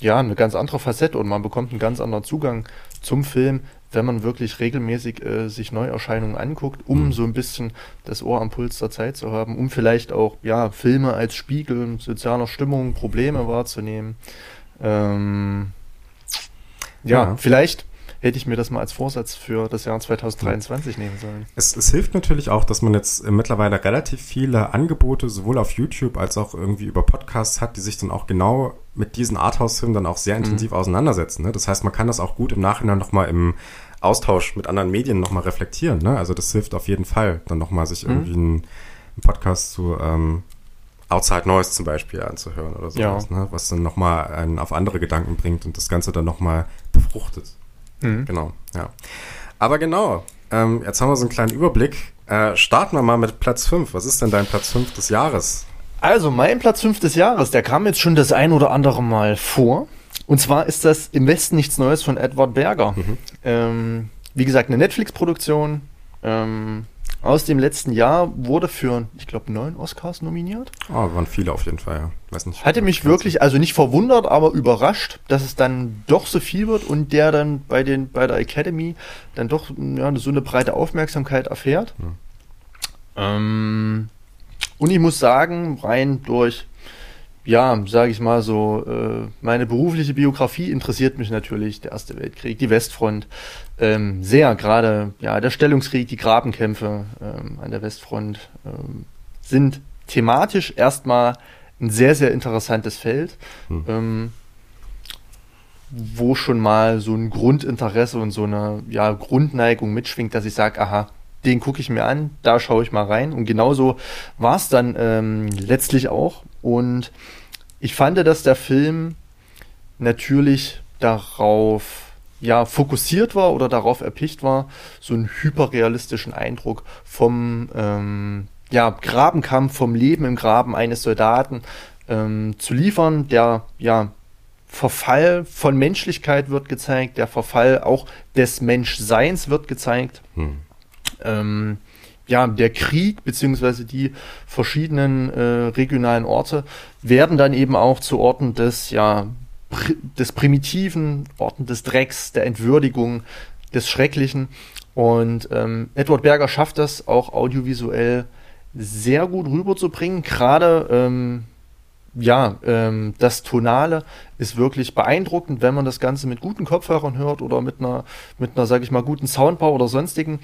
ja, eine ganz andere Facette und man bekommt einen ganz anderen Zugang zum Film, wenn man wirklich regelmäßig äh, sich Neuerscheinungen anguckt, um mhm. so ein bisschen das Ohr am Puls der Zeit zu haben, um vielleicht auch ja Filme als Spiegel sozialer Stimmung, Probleme wahrzunehmen. Ähm, ja, ja, vielleicht hätte ich mir das mal als Vorsatz für das Jahr 2023 nehmen sollen. Es, es hilft natürlich auch, dass man jetzt mittlerweile relativ viele Angebote sowohl auf YouTube als auch irgendwie über Podcasts hat, die sich dann auch genau mit diesen Arthouse-Filmen dann auch sehr intensiv mhm. auseinandersetzen. Ne? Das heißt, man kann das auch gut im Nachhinein nochmal im Austausch mit anderen Medien nochmal reflektieren. Ne? Also das hilft auf jeden Fall, dann nochmal sich mhm. irgendwie einen, einen Podcast zu ähm, Outside Noise zum Beispiel anzuhören oder sowas, ja. ne? was dann nochmal einen auf andere Gedanken bringt und das Ganze dann nochmal befruchtet. Mhm. Genau, ja. Aber genau, ähm, jetzt haben wir so einen kleinen Überblick. Äh, starten wir mal mit Platz 5. Was ist denn dein Platz 5 des Jahres? Also, mein Platz 5 des Jahres, der kam jetzt schon das ein oder andere Mal vor. Und zwar ist das Im Westen nichts Neues von Edward Berger. Mhm. Ähm, wie gesagt, eine Netflix-Produktion. Ähm, aus dem letzten Jahr wurde für, ich glaube, neun Oscars nominiert. Oh, waren viele auf jeden Fall, ja. Weiß nicht. Hatte mich wirklich, also nicht verwundert, aber überrascht, dass es dann doch so viel wird und der dann bei den, bei der Academy dann doch ja, so eine breite Aufmerksamkeit erfährt. Hm. Ähm, und ich muss sagen, rein durch ja, sage ich mal so, äh, meine berufliche Biografie interessiert mich natürlich, der Erste Weltkrieg, die Westfront, ähm, sehr, gerade ja, der Stellungskrieg, die Grabenkämpfe ähm, an der Westfront ähm, sind thematisch erstmal ein sehr, sehr interessantes Feld, hm. ähm, wo schon mal so ein Grundinteresse und so eine ja, Grundneigung mitschwingt, dass ich sage, aha, den gucke ich mir an, da schaue ich mal rein. Und genauso war es dann ähm, letztlich auch. Und ich fand, dass der Film natürlich darauf ja, fokussiert war oder darauf erpicht war, so einen hyperrealistischen Eindruck vom ähm, ja, Grabenkampf, vom Leben im Graben eines Soldaten ähm, zu liefern. Der ja, Verfall von Menschlichkeit wird gezeigt, der Verfall auch des Menschseins wird gezeigt. Hm. Ähm, ja, der Krieg beziehungsweise die verschiedenen äh, regionalen Orte werden dann eben auch zu Orten des ja des Primitiven, Orten des Drecks, der Entwürdigung, des Schrecklichen. Und ähm, Edward Berger schafft das auch audiovisuell sehr gut rüberzubringen. Gerade ähm, ja, ähm, das Tonale ist wirklich beeindruckend, wenn man das Ganze mit guten Kopfhörern hört oder mit einer, mit einer, sag ich mal, guten Soundbau oder sonstigen,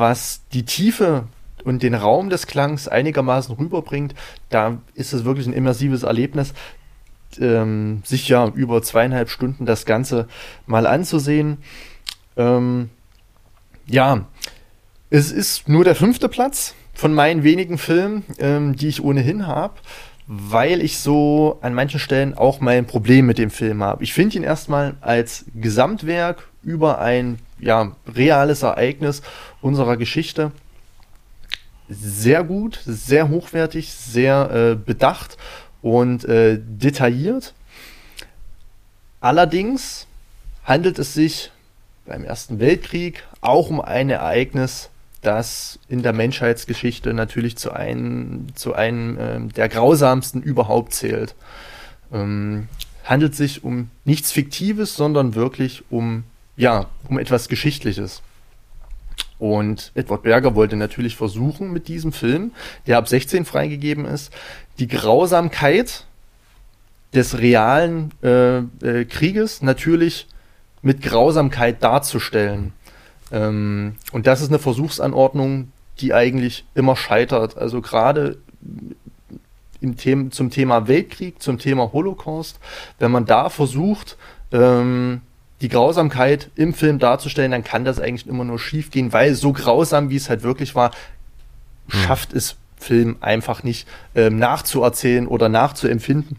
was die Tiefe und den Raum des Klangs einigermaßen rüberbringt, da ist es wirklich ein immersives Erlebnis ähm, sich ja über zweieinhalb Stunden das Ganze mal anzusehen. Ähm, ja, es ist nur der fünfte Platz von meinen wenigen Filmen, ähm, die ich ohnehin habe, weil ich so an manchen Stellen auch mein Problem mit dem Film habe. Ich finde ihn erstmal als Gesamtwerk über ein ja, reales Ereignis unserer Geschichte sehr gut, sehr hochwertig, sehr äh, bedacht und äh, detailliert. Allerdings handelt es sich beim Ersten Weltkrieg auch um ein Ereignis, das in der Menschheitsgeschichte natürlich zu einem, zu einem äh, der grausamsten überhaupt zählt. Ähm, handelt sich um nichts Fiktives, sondern wirklich um, ja, um etwas Geschichtliches. Und Edward Berger wollte natürlich versuchen, mit diesem Film, der ab 16 freigegeben ist, die Grausamkeit des realen äh, äh, Krieges natürlich mit Grausamkeit darzustellen. Ähm, und das ist eine Versuchsanordnung, die eigentlich immer scheitert. Also gerade im Thema, zum Thema Weltkrieg, zum Thema Holocaust, wenn man da versucht, ähm, die Grausamkeit im Film darzustellen, dann kann das eigentlich immer nur schief gehen, weil so grausam, wie es halt wirklich war, hm. schafft es Film einfach nicht ähm, nachzuerzählen oder nachzuempfinden.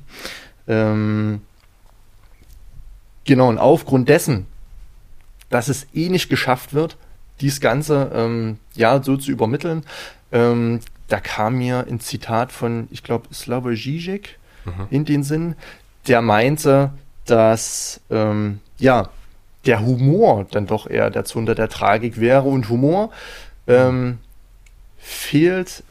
Ähm, genau, und aufgrund dessen, dass es eh nicht geschafft wird, dies Ganze ähm, ja so zu übermitteln, ähm, da kam mir ein Zitat von, ich glaube, Slavoj Žižek mhm. in den Sinn, der meinte, dass ähm, ja der Humor dann doch eher der Zunder der Tragik wäre und Humor ähm, fehlt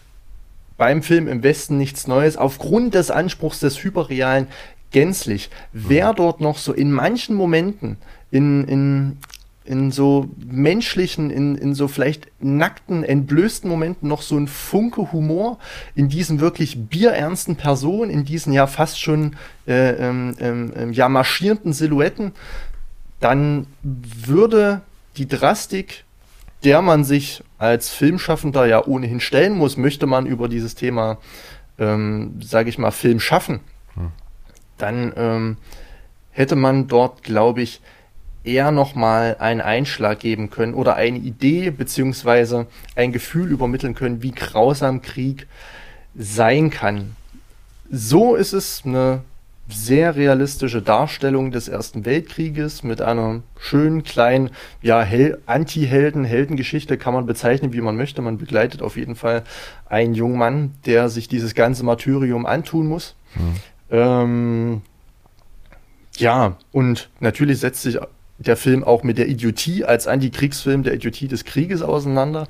beim Film im Westen nichts Neues aufgrund des Anspruchs des Hyperrealen gänzlich. Mhm. Wer dort noch so in manchen Momenten in, in, in so menschlichen, in, in so vielleicht nackten, entblößten Momenten noch so ein Funke Humor in diesen wirklich bierernsten Personen, in diesen ja fast schon äh, ähm, ähm, ähm, ja marschierenden Silhouetten, dann würde die Drastik, der man sich als Filmschaffender ja ohnehin stellen muss, möchte man über dieses Thema, ähm, sage ich mal, Film schaffen, hm. dann ähm, hätte man dort, glaube ich, eher nochmal einen Einschlag geben können oder eine Idee beziehungsweise ein Gefühl übermitteln können, wie grausam Krieg sein kann. So ist es eine sehr realistische Darstellung des Ersten Weltkrieges mit einer schönen kleinen, ja, Anti-Helden, Heldengeschichte kann man bezeichnen, wie man möchte. Man begleitet auf jeden Fall einen jungen Mann, der sich dieses ganze Martyrium antun muss. Mhm. Ähm, ja, und natürlich setzt sich der Film auch mit der Idiotie als Antikriegsfilm der Idiotie des Krieges auseinander.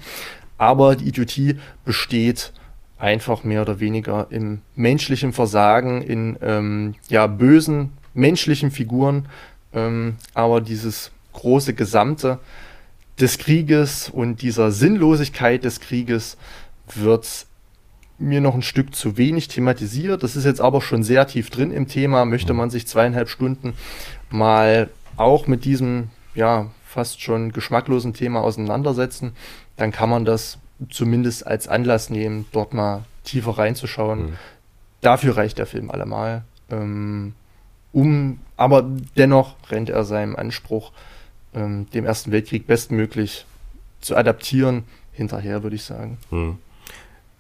Aber die Idiotie besteht einfach mehr oder weniger im menschlichen Versagen, in ähm, ja bösen menschlichen Figuren. Ähm, aber dieses große Gesamte des Krieges und dieser Sinnlosigkeit des Krieges wird mir noch ein Stück zu wenig thematisiert. Das ist jetzt aber schon sehr tief drin im Thema. Möchte man sich zweieinhalb Stunden mal auch mit diesem, ja, fast schon geschmacklosen Thema auseinandersetzen, dann kann man das zumindest als Anlass nehmen, dort mal tiefer reinzuschauen. Mhm. Dafür reicht der Film allemal. Ähm, um, aber dennoch rennt er seinem Anspruch, ähm, dem Ersten Weltkrieg bestmöglich zu adaptieren, hinterher, würde ich sagen. Mhm.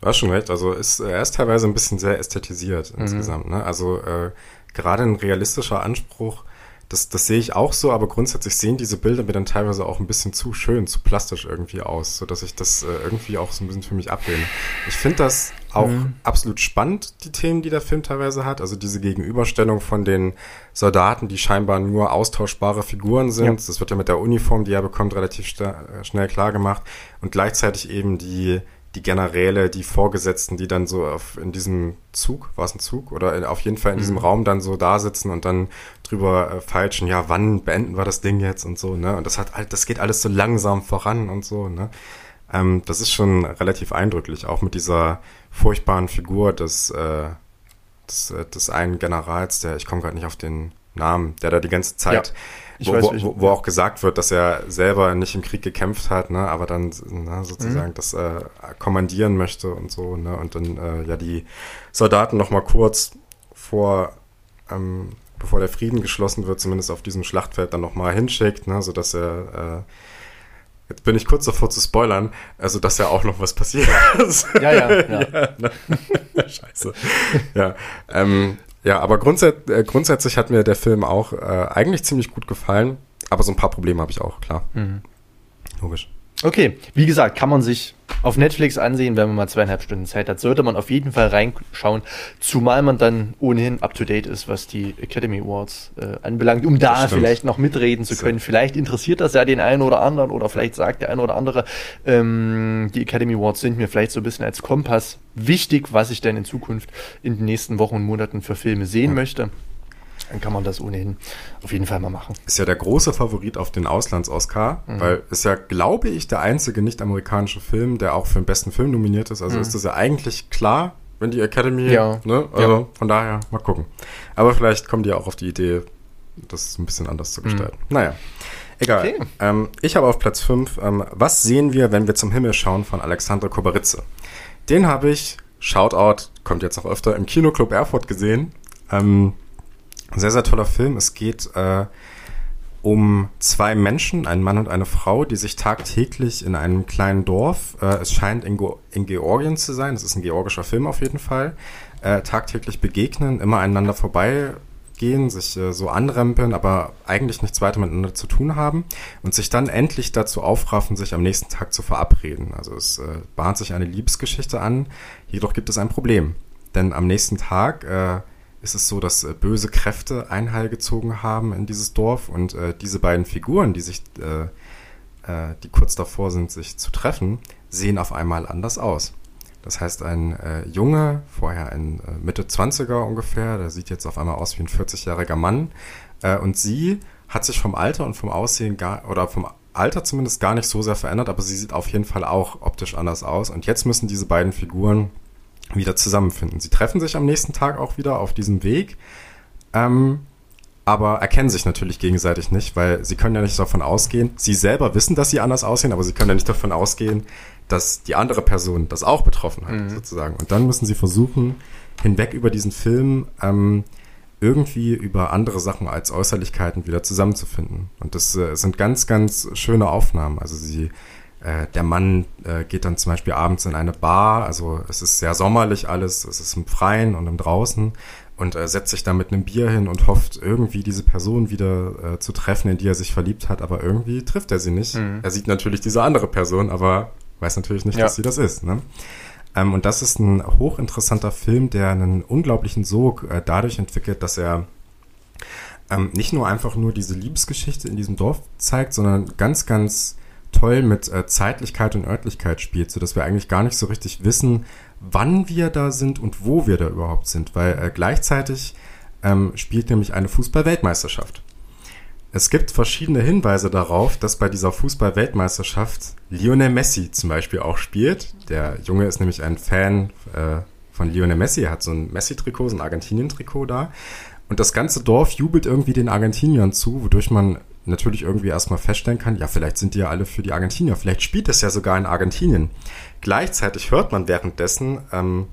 Du hast schon recht, also ist, er ist teilweise ein bisschen sehr ästhetisiert mhm. insgesamt. Ne? Also äh, gerade ein realistischer Anspruch das, das sehe ich auch so, aber grundsätzlich sehen diese Bilder mir dann teilweise auch ein bisschen zu schön, zu plastisch irgendwie aus, so dass ich das äh, irgendwie auch so ein bisschen für mich ablehne. Ich finde das auch mhm. absolut spannend, die Themen, die der Film teilweise hat. Also diese Gegenüberstellung von den Soldaten, die scheinbar nur austauschbare Figuren sind. Ja. Das wird ja mit der Uniform, die er bekommt, relativ äh, schnell klar gemacht. Und gleichzeitig eben die die Generäle, die Vorgesetzten, die dann so auf, in diesem Zug, war es ein Zug? Oder in, auf jeden Fall in mhm. diesem Raum dann so da sitzen und dann drüber äh, feilschen, ja, wann beenden wir das Ding jetzt und so, ne? Und das hat das geht alles so langsam voran und so, ne? Ähm, das ist schon relativ eindrücklich, auch mit dieser furchtbaren Figur des, äh, des, äh, des einen Generals, der, ich komme gerade nicht auf den Namen, der da die ganze Zeit ja wo, weiß, wo, wo, auch gesagt wird, dass er selber nicht im Krieg gekämpft hat, ne, aber dann ne, sozusagen mhm. das äh, kommandieren möchte und so, ne, und dann äh, ja die Soldaten noch mal kurz vor, ähm, bevor der Frieden geschlossen wird, zumindest auf diesem Schlachtfeld dann noch mal hinschickt, ne, so dass er äh, Jetzt bin ich kurz davor zu spoilern, also dass ja auch noch was passiert. ja, ja, ja. ja ne? Scheiße. Ja, ähm, ja, aber grundsätzlich, äh, grundsätzlich hat mir der Film auch äh, eigentlich ziemlich gut gefallen, aber so ein paar Probleme habe ich auch, klar. Mhm. Logisch. Okay, wie gesagt, kann man sich auf Netflix ansehen, wenn man mal zweieinhalb Stunden Zeit hat. Sollte man auf jeden Fall reinschauen, zumal man dann ohnehin up to date ist, was die Academy Awards äh, anbelangt, um da vielleicht noch mitreden zu können. Vielleicht interessiert das ja den einen oder anderen oder vielleicht sagt der eine oder andere, ähm, die Academy Awards sind mir vielleicht so ein bisschen als Kompass wichtig, was ich denn in Zukunft in den nächsten Wochen und Monaten für Filme sehen ja. möchte dann kann man das ohnehin auf jeden Fall mal machen. Ist ja der große Favorit auf den Auslands-Oscar, mhm. weil ist ja, glaube ich, der einzige nicht-amerikanische Film, der auch für den besten Film nominiert ist. Also mhm. ist das ja eigentlich klar, wenn die Academy, ja. ne? Also ja. von daher, mal gucken. Aber vielleicht kommen die auch auf die Idee, das ein bisschen anders zu gestalten. Mhm. Naja. Egal. Okay. Ähm, ich habe auf Platz 5, ähm, was sehen wir, wenn wir zum Himmel schauen, von Alexandre Koberitze. Den habe ich, Shoutout, kommt jetzt auch öfter, im Kinoclub Erfurt gesehen. Ähm, sehr, sehr toller Film. Es geht äh, um zwei Menschen, einen Mann und eine Frau, die sich tagtäglich in einem kleinen Dorf, äh, es scheint in, in, Georgien zu sein, es ist ein georgischer Film auf jeden Fall, äh, tagtäglich begegnen, immer einander vorbeigehen, sich äh, so anrempeln, aber eigentlich nichts weiter miteinander zu tun haben und sich dann endlich dazu aufraffen, sich am nächsten Tag zu verabreden. Also es äh, bahnt sich eine Liebesgeschichte an, jedoch gibt es ein Problem. Denn am nächsten Tag äh, ist es so, dass äh, böse Kräfte Einhall gezogen haben in dieses Dorf und äh, diese beiden Figuren, die sich, äh, äh, die kurz davor sind, sich zu treffen, sehen auf einmal anders aus. Das heißt, ein äh, Junge, vorher ein äh, Mitte 20er ungefähr, der sieht jetzt auf einmal aus wie ein 40-jähriger Mann. Und sie hat sich vom Alter und vom Aussehen gar, oder vom Alter zumindest gar nicht so sehr verändert, aber sie sieht auf jeden Fall auch optisch anders aus. Und jetzt müssen diese beiden Figuren wieder zusammenfinden. Sie treffen sich am nächsten Tag auch wieder auf diesem Weg, ähm, aber erkennen sich natürlich gegenseitig nicht, weil sie können ja nicht davon ausgehen, sie selber wissen, dass sie anders aussehen, aber sie können ja nicht davon ausgehen, dass die andere Person das auch betroffen hat, mhm. sozusagen. Und dann müssen sie versuchen, hinweg über diesen Film ähm, irgendwie über andere Sachen als Äußerlichkeiten wieder zusammenzufinden. Und das äh, sind ganz, ganz schöne Aufnahmen. Also sie äh, der Mann äh, geht dann zum Beispiel abends in eine Bar, also es ist sehr sommerlich alles, es ist im Freien und im Draußen und äh, setzt sich dann mit einem Bier hin und hofft irgendwie diese Person wieder äh, zu treffen, in die er sich verliebt hat, aber irgendwie trifft er sie nicht. Mhm. Er sieht natürlich diese andere Person, aber weiß natürlich nicht, ja. dass sie das ist. Ne? Ähm, und das ist ein hochinteressanter Film, der einen unglaublichen Sog äh, dadurch entwickelt, dass er ähm, nicht nur einfach nur diese Liebesgeschichte in diesem Dorf zeigt, sondern ganz, ganz toll mit äh, Zeitlichkeit und Örtlichkeit spielt, so dass wir eigentlich gar nicht so richtig wissen, wann wir da sind und wo wir da überhaupt sind, weil äh, gleichzeitig ähm, spielt nämlich eine Fußball-Weltmeisterschaft. Es gibt verschiedene Hinweise darauf, dass bei dieser Fußball-Weltmeisterschaft Lionel Messi zum Beispiel auch spielt. Der Junge ist nämlich ein Fan äh, von Lionel Messi, hat so ein Messi-Trikot, so ein Argentinien-Trikot da. Und das ganze Dorf jubelt irgendwie den Argentiniern zu, wodurch man natürlich irgendwie erstmal feststellen kann, ja, vielleicht sind die ja alle für die Argentinier, vielleicht spielt es ja sogar in Argentinien. Gleichzeitig hört man währenddessen, ähm,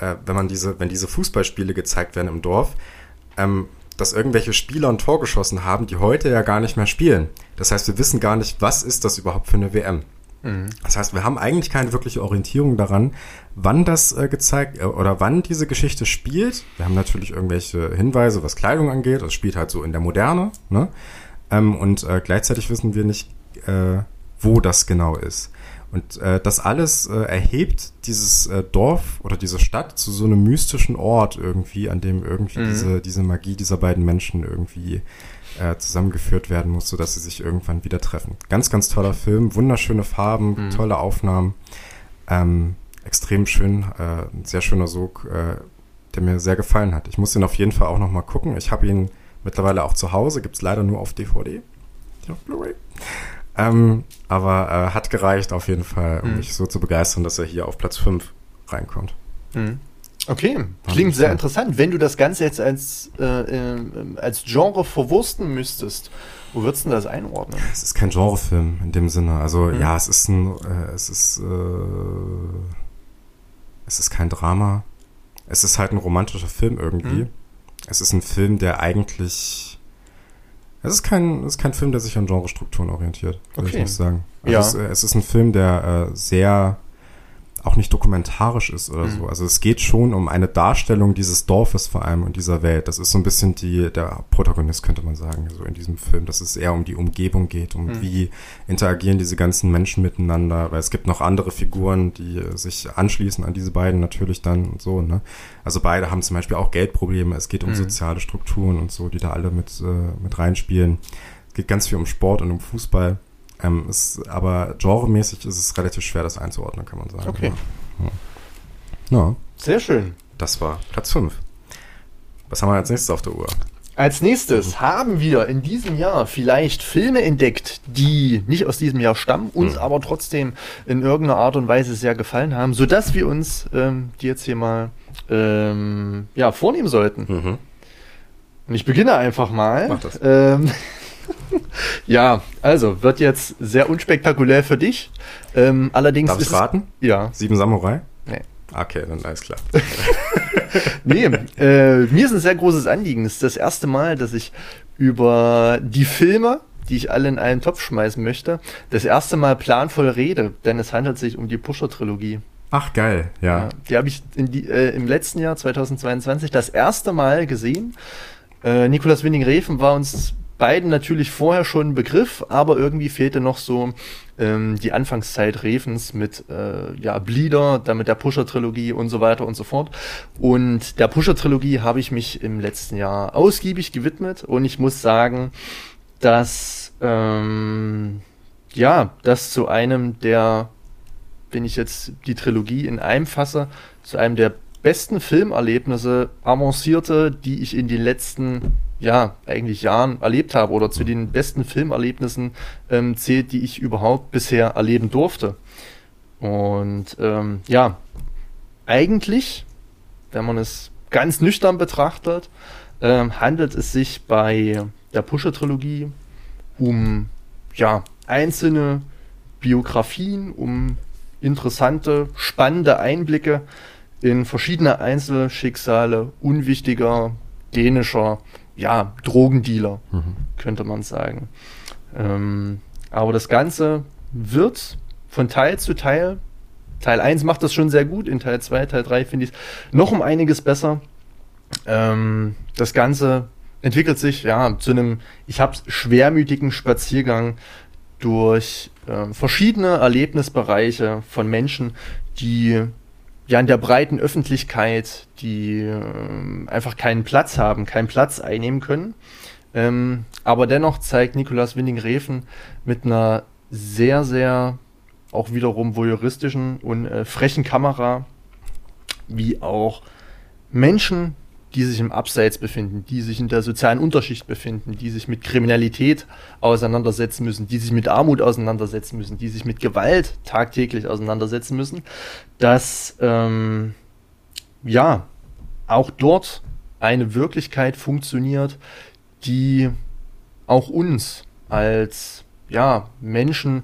äh, wenn man diese, wenn diese Fußballspiele gezeigt werden im Dorf, ähm, dass irgendwelche Spieler ein Tor geschossen haben, die heute ja gar nicht mehr spielen. Das heißt, wir wissen gar nicht, was ist das überhaupt für eine WM. Mhm. Das heißt, wir haben eigentlich keine wirkliche Orientierung daran, wann das äh, gezeigt äh, oder wann diese Geschichte spielt. Wir haben natürlich irgendwelche Hinweise, was Kleidung angeht. Das spielt halt so in der Moderne. Ne? Ähm, und äh, gleichzeitig wissen wir nicht, äh, wo das genau ist. Und äh, das alles äh, erhebt dieses äh, Dorf oder diese Stadt zu so einem mystischen Ort irgendwie, an dem irgendwie mhm. diese, diese Magie dieser beiden Menschen irgendwie äh, zusammengeführt werden muss, sodass sie sich irgendwann wieder treffen. Ganz, ganz toller Film, wunderschöne Farben, mhm. tolle Aufnahmen, ähm, extrem schön, äh, ein sehr schöner Sog, äh, der mir sehr gefallen hat. Ich muss ihn auf jeden Fall auch noch mal gucken. Ich habe ihn Mittlerweile auch zu Hause, gibt es leider nur auf DVD. Auf Blu-ray. Ähm, aber äh, hat gereicht auf jeden Fall, um mhm. mich so zu begeistern, dass er hier auf Platz 5 reinkommt. Mhm. Okay, klingt sehr interessant. Wenn du das Ganze jetzt als, äh, äh, als Genre verwursten müsstest, wo würdest du das einordnen? Es ist kein Genrefilm in dem Sinne. Also mhm. ja, es ist ein, äh, es ist, äh, es ist kein Drama. Es ist halt ein romantischer Film irgendwie. Mhm. Es ist ein Film, der eigentlich. Es ist kein, es ist kein Film, der sich an Genrestrukturen orientiert, würde okay. ich nicht sagen. Also ja. es, äh, es, ist ein Film, der äh, sehr auch nicht dokumentarisch ist oder mhm. so. Also es geht schon um eine Darstellung dieses Dorfes vor allem und dieser Welt. Das ist so ein bisschen die, der Protagonist, könnte man sagen, so in diesem Film, dass es eher um die Umgebung geht, um mhm. wie interagieren diese ganzen Menschen miteinander, weil es gibt noch andere Figuren, die sich anschließen an diese beiden natürlich dann und so, ne? Also beide haben zum Beispiel auch Geldprobleme, es geht um mhm. soziale Strukturen und so, die da alle mit, äh, mit reinspielen. Es geht ganz viel um Sport und um Fußball. Ähm, ist, aber genremäßig ist es relativ schwer, das einzuordnen, kann man sagen. Okay. Ja. ja. Sehr schön. Das war Platz 5. Was haben wir als nächstes auf der Uhr? Als nächstes haben wir in diesem Jahr vielleicht Filme entdeckt, die nicht aus diesem Jahr stammen, uns mhm. aber trotzdem in irgendeiner Art und Weise sehr gefallen haben, sodass wir uns ähm, die jetzt hier mal ähm, ja, vornehmen sollten. Mhm. Und ich beginne einfach mal. Mach das. Ähm, ja, also wird jetzt sehr unspektakulär für dich. Ähm, allerdings Darf ich raten? Ja. Sieben Samurai? Nee. Okay, dann alles klar. nee, äh, mir ist ein sehr großes Anliegen. Es ist das erste Mal, dass ich über die Filme, die ich alle in einen Topf schmeißen möchte, das erste Mal planvoll rede, denn es handelt sich um die Pusher-Trilogie. Ach, geil, ja. ja die habe ich die, äh, im letzten Jahr, 2022, das erste Mal gesehen. Äh, Nikolas Winning-Refen war uns beiden natürlich vorher schon ein Begriff, aber irgendwie fehlte noch so ähm, die Anfangszeit Refens mit äh, ja, Bleeder, dann mit der Pusher-Trilogie und so weiter und so fort. Und der Pusher-Trilogie habe ich mich im letzten Jahr ausgiebig gewidmet und ich muss sagen, dass ähm, ja, das zu einem der, wenn ich jetzt die Trilogie in einem fasse, zu einem der besten Filmerlebnisse avancierte, die ich in den letzten ja, eigentlich Jahren erlebt habe oder zu den besten Filmerlebnissen ähm, zählt, die ich überhaupt bisher erleben durfte. Und ähm, ja, eigentlich, wenn man es ganz nüchtern betrachtet, ähm, handelt es sich bei der Pusher-Trilogie um ja, einzelne Biografien, um interessante, spannende Einblicke in verschiedene Einzelschicksale unwichtiger dänischer ja, Drogendealer, mhm. könnte man sagen. Ähm, aber das Ganze wird von Teil zu Teil, Teil 1 macht das schon sehr gut, in Teil 2, Teil 3 finde ich es noch um einiges besser. Ähm, das Ganze entwickelt sich ja zu einem, ich habe schwermütigen Spaziergang durch äh, verschiedene Erlebnisbereiche von Menschen, die ja in der breiten Öffentlichkeit, die äh, einfach keinen Platz haben, keinen Platz einnehmen können. Ähm, aber dennoch zeigt Nikolaus Winding-Refen mit einer sehr, sehr auch wiederum voyeuristischen und äh, frechen Kamera, wie auch Menschen, die sich im Abseits befinden, die sich in der sozialen Unterschicht befinden, die sich mit Kriminalität auseinandersetzen müssen, die sich mit Armut auseinandersetzen müssen, die sich mit Gewalt tagtäglich auseinandersetzen müssen, dass ähm, ja auch dort eine Wirklichkeit funktioniert, die auch uns als ja Menschen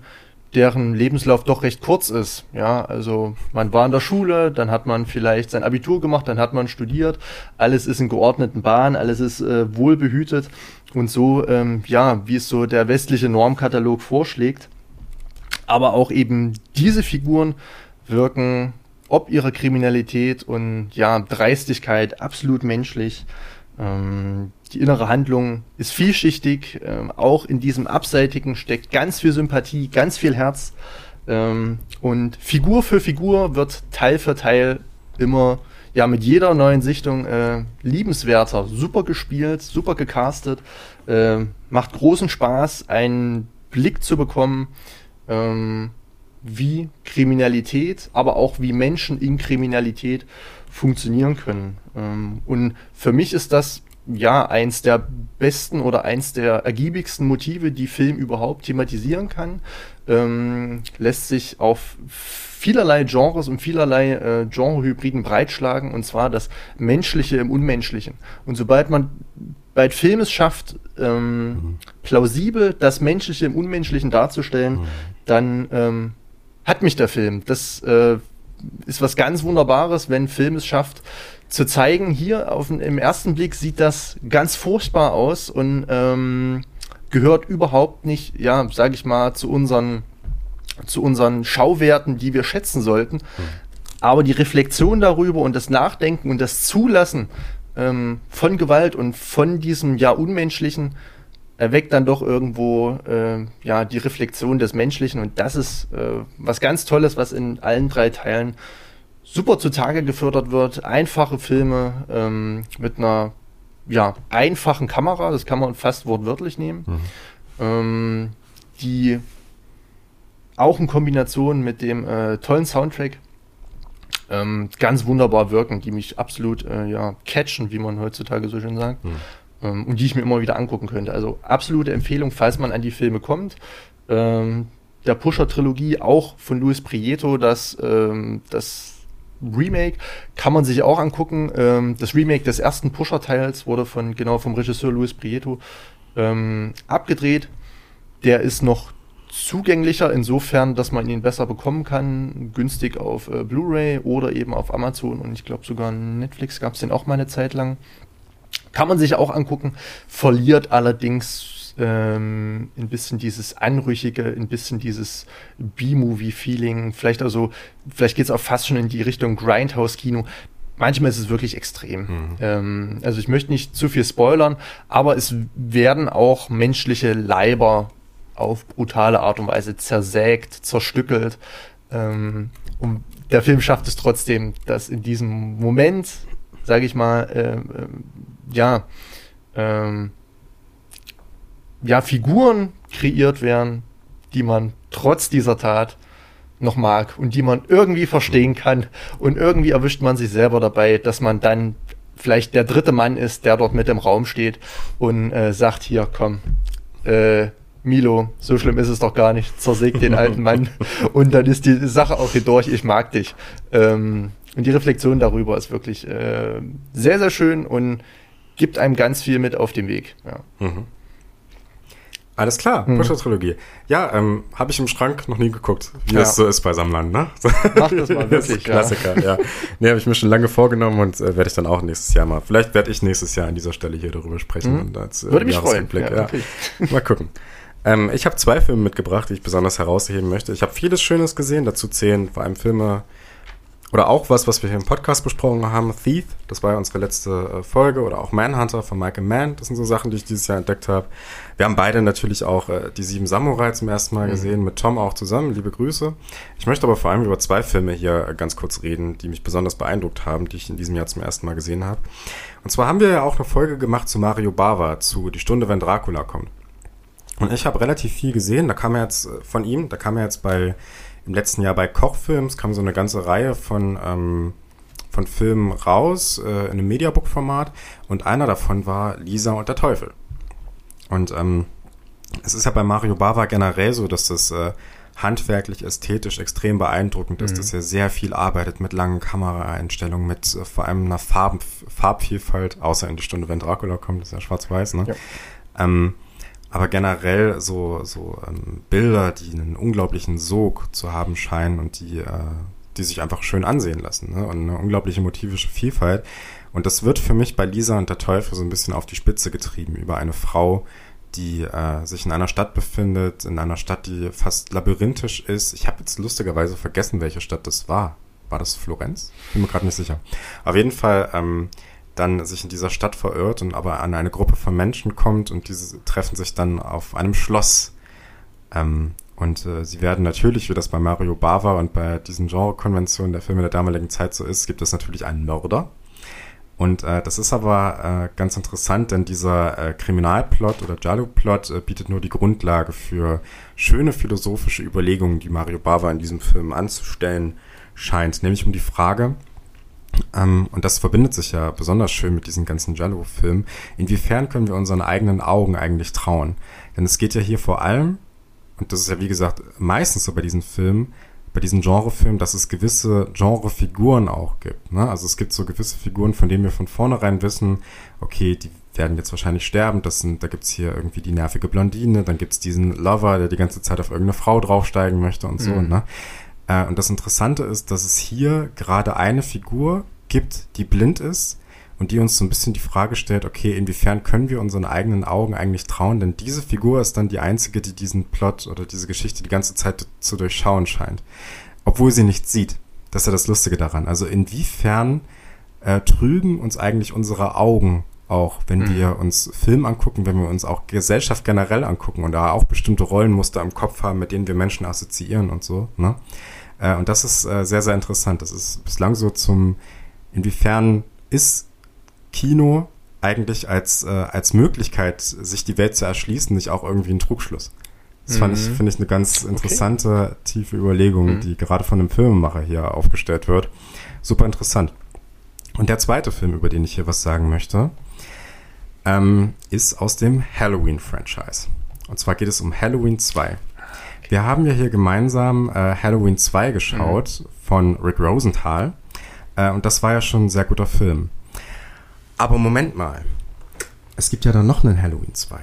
deren Lebenslauf doch recht kurz ist. Ja, also man war in der Schule, dann hat man vielleicht sein Abitur gemacht, dann hat man studiert, alles ist in geordneten Bahnen, alles ist äh, wohlbehütet und so, ähm, ja, wie es so der westliche Normkatalog vorschlägt. Aber auch eben diese Figuren wirken ob ihrer Kriminalität und ja, Dreistigkeit absolut menschlich. Ähm, die innere Handlung ist vielschichtig. Ähm, auch in diesem Abseitigen steckt ganz viel Sympathie, ganz viel Herz. Ähm, und Figur für Figur wird Teil für Teil immer ja mit jeder neuen Sichtung äh, liebenswerter, super gespielt, super gecastet, äh, macht großen Spaß, einen Blick zu bekommen, ähm, wie Kriminalität, aber auch wie Menschen in Kriminalität funktionieren können. Ähm, und für mich ist das ja eins der besten oder eins der ergiebigsten Motive, die Film überhaupt thematisieren kann. Ähm, lässt sich auf vielerlei Genres und vielerlei äh, Genrehybriden breitschlagen, und zwar das Menschliche im Unmenschlichen. Und sobald man bei Film es schafft, ähm, mhm. plausibel das Menschliche im Unmenschlichen darzustellen, mhm. dann ähm, hat mich der Film. Das äh, ist was ganz Wunderbares, wenn Film es schafft, zu zeigen, hier auf, im ersten Blick sieht das ganz furchtbar aus und ähm, gehört überhaupt nicht, ja, sage ich mal, zu unseren, zu unseren Schauwerten, die wir schätzen sollten. Mhm. Aber die Reflexion darüber und das Nachdenken und das Zulassen ähm, von Gewalt und von diesem ja unmenschlichen erweckt dann doch irgendwo äh, ja die Reflexion des Menschlichen und das ist äh, was ganz Tolles, was in allen drei Teilen super zutage gefördert wird. Einfache Filme ähm, mit einer ja einfachen Kamera, das kann man fast wortwörtlich nehmen, mhm. ähm, die auch in Kombination mit dem äh, tollen Soundtrack ähm, ganz wunderbar wirken, die mich absolut äh, ja catchen, wie man heutzutage so schön sagt. Mhm ähm, und die ich mir immer wieder angucken könnte. Also absolute Empfehlung, falls man an die Filme kommt. Ähm, der Pusher-Trilogie, auch von Luis Prieto, das, ähm, das Remake kann man sich auch angucken. Ähm, das Remake des ersten Pusher-Teils wurde von genau vom Regisseur Luis Prieto ähm, abgedreht. Der ist noch zugänglicher insofern, dass man ihn besser bekommen kann, günstig auf äh, Blu-ray oder eben auf Amazon und ich glaube sogar Netflix gab es den auch mal eine Zeit lang. Kann man sich auch angucken, verliert allerdings ähm, ein bisschen dieses Anrüchige, ein bisschen dieses B-Movie-Feeling, vielleicht also, vielleicht geht es auch fast schon in die Richtung Grindhouse-Kino. Manchmal ist es wirklich extrem. Mhm. Ähm, also ich möchte nicht zu viel spoilern, aber es werden auch menschliche Leiber auf brutale Art und Weise zersägt, zerstückelt. Ähm, und der Film schafft es trotzdem, dass in diesem Moment, sage ich mal, äh, äh, ja, ähm, ja, Figuren kreiert werden, die man trotz dieser Tat noch mag und die man irgendwie verstehen kann. Und irgendwie erwischt man sich selber dabei, dass man dann vielleicht der dritte Mann ist, der dort mit im Raum steht und äh, sagt, hier, komm, äh, Milo, so schlimm ist es doch gar nicht, zersägt den alten Mann und dann ist die Sache auch hier durch, ich mag dich. Ähm, und die Reflexion darüber ist wirklich äh, sehr, sehr schön und gibt einem ganz viel mit auf den Weg. Ja. Mhm. Alles klar, hm. Pusher-Trilogie. Ja, ähm, habe ich im Schrank noch nie geguckt, wie ja. es so ist bei Sammlern, ne? Mach das mal wirklich, das Klassiker, ja. ja. Nee, habe ich mir schon lange vorgenommen und äh, werde ich dann auch nächstes Jahr mal. Vielleicht werde ich nächstes Jahr an dieser Stelle hier darüber sprechen. Mhm. Und als, äh, Würde mich freuen. Ja, ja. Okay. Mal gucken. Ähm, ich habe zwei Filme mitgebracht, die ich besonders herausheben möchte. Ich habe vieles Schönes gesehen, dazu zählen vor allem Filme, oder auch was, was wir hier im Podcast besprochen haben, Thief, das war ja unsere letzte äh, Folge, oder auch Manhunter von Michael Mann, das sind so Sachen, die ich dieses Jahr entdeckt habe. Wir haben beide natürlich auch äh, die Sieben Samurai zum ersten Mal mhm. gesehen, mit Tom auch zusammen, liebe Grüße. Ich möchte aber vor allem über zwei Filme hier äh, ganz kurz reden, die mich besonders beeindruckt haben, die ich in diesem Jahr zum ersten Mal gesehen habe. Und zwar haben wir ja auch eine Folge gemacht zu Mario Bava, zu Die Stunde, wenn Dracula kommt. Und ich habe relativ viel gesehen, da kam er jetzt äh, von ihm, da kam er jetzt bei im letzten Jahr bei Kochfilms kam so eine ganze Reihe von, ähm, von Filmen raus äh, in einem Mediabook-Format und einer davon war Lisa und der Teufel. Und ähm, es ist ja bei Mario Bava generell so, dass das äh, handwerklich, ästhetisch extrem beeindruckend ist, mhm. dass er sehr viel arbeitet mit langen Kameraeinstellungen, mit äh, vor allem einer Farb, Farbvielfalt, außer in die Stunde, wenn Dracula kommt, ist ja schwarz-weiß, ne? Ja. Ähm, aber generell so, so ähm, Bilder, die einen unglaublichen Sog zu haben scheinen und die, äh, die sich einfach schön ansehen lassen ne? und eine unglaubliche motivische Vielfalt. Und das wird für mich bei Lisa und der Teufel so ein bisschen auf die Spitze getrieben über eine Frau, die äh, sich in einer Stadt befindet, in einer Stadt, die fast labyrinthisch ist. Ich habe jetzt lustigerweise vergessen, welche Stadt das war. War das Florenz? Bin mir gerade nicht sicher. Auf jeden Fall ähm, dann sich in dieser Stadt verirrt und aber an eine Gruppe von Menschen kommt und diese treffen sich dann auf einem Schloss. Ähm, und äh, sie werden natürlich, wie das bei Mario Bava und bei diesen Genre-Konventionen der Filme der damaligen Zeit so ist, gibt es natürlich einen Mörder. Und äh, das ist aber äh, ganz interessant, denn dieser äh, Kriminalplot oder Jalu-Plot äh, bietet nur die Grundlage für schöne philosophische Überlegungen, die Mario Bava in diesem Film anzustellen scheint, nämlich um die Frage, ähm, und das verbindet sich ja besonders schön mit diesen ganzen Jallo-Filmen. Inwiefern können wir unseren eigenen Augen eigentlich trauen? Denn es geht ja hier vor allem, und das ist ja wie gesagt meistens so bei diesen Filmen, bei diesen Genrefilmen, dass es gewisse Genrefiguren auch gibt. Ne? Also es gibt so gewisse Figuren, von denen wir von vornherein wissen, okay, die werden jetzt wahrscheinlich sterben. Das sind, da gibt's hier irgendwie die nervige Blondine, dann gibt's diesen Lover, der die ganze Zeit auf irgendeine Frau draufsteigen möchte und so. Mhm. Ne? Äh, und das Interessante ist, dass es hier gerade eine Figur gibt, die blind ist und die uns so ein bisschen die Frage stellt, okay, inwiefern können wir unseren eigenen Augen eigentlich trauen? Denn diese Figur ist dann die einzige, die diesen Plot oder diese Geschichte die ganze Zeit zu durchschauen scheint. Obwohl sie nicht sieht. Das ist ja das Lustige daran. Also inwiefern äh, trügen uns eigentlich unsere Augen auch, wenn mhm. wir uns Film angucken, wenn wir uns auch Gesellschaft generell angucken und da auch bestimmte Rollenmuster im Kopf haben, mit denen wir Menschen assoziieren und so. Ne? Äh, und das ist äh, sehr, sehr interessant. Das ist bislang so zum, inwiefern ist Kino eigentlich als, äh, als Möglichkeit, sich die Welt zu erschließen, nicht auch irgendwie ein Trugschluss? Das mhm. fand ich, mhm. finde ich, eine ganz interessante, okay. tiefe Überlegung, mhm. die gerade von einem Filmemacher hier aufgestellt wird. Super interessant. Und der zweite Film, über den ich hier was sagen möchte, ähm, ist aus dem Halloween-Franchise. Und zwar geht es um Halloween 2. Wir haben ja hier gemeinsam äh, Halloween 2 geschaut mhm. von Rick Rosenthal. Äh, und das war ja schon ein sehr guter Film. Aber Moment mal. Es gibt ja dann noch einen Halloween 2.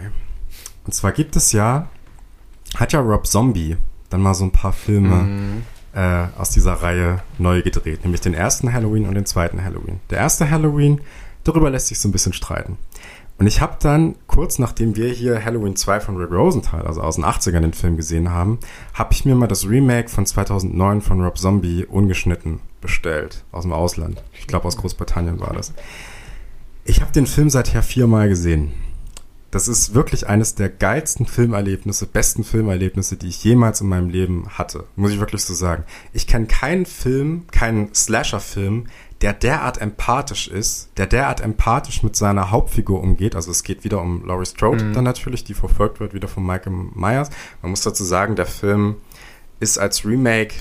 Und zwar gibt es ja, hat ja Rob Zombie dann mal so ein paar Filme mhm. äh, aus dieser Reihe neu gedreht. Nämlich den ersten Halloween und den zweiten Halloween. Der erste Halloween, Darüber lässt sich so ein bisschen streiten. Und ich habe dann, kurz nachdem wir hier Halloween 2 von Rick Rosenthal, also aus den 80ern den Film gesehen haben, habe ich mir mal das Remake von 2009 von Rob Zombie ungeschnitten bestellt, aus dem Ausland. Ich glaube, aus Großbritannien war das. Ich habe den Film seither viermal gesehen. Das ist wirklich eines der geilsten Filmerlebnisse, besten Filmerlebnisse, die ich jemals in meinem Leben hatte. Muss ich wirklich so sagen. Ich kenne keinen Film, keinen Slasher-Film, der derart empathisch ist, der derart empathisch mit seiner Hauptfigur umgeht. Also es geht wieder um Laurie Strode mhm. dann natürlich, die verfolgt wird wieder von Michael Myers. Man muss dazu sagen, der Film ist als Remake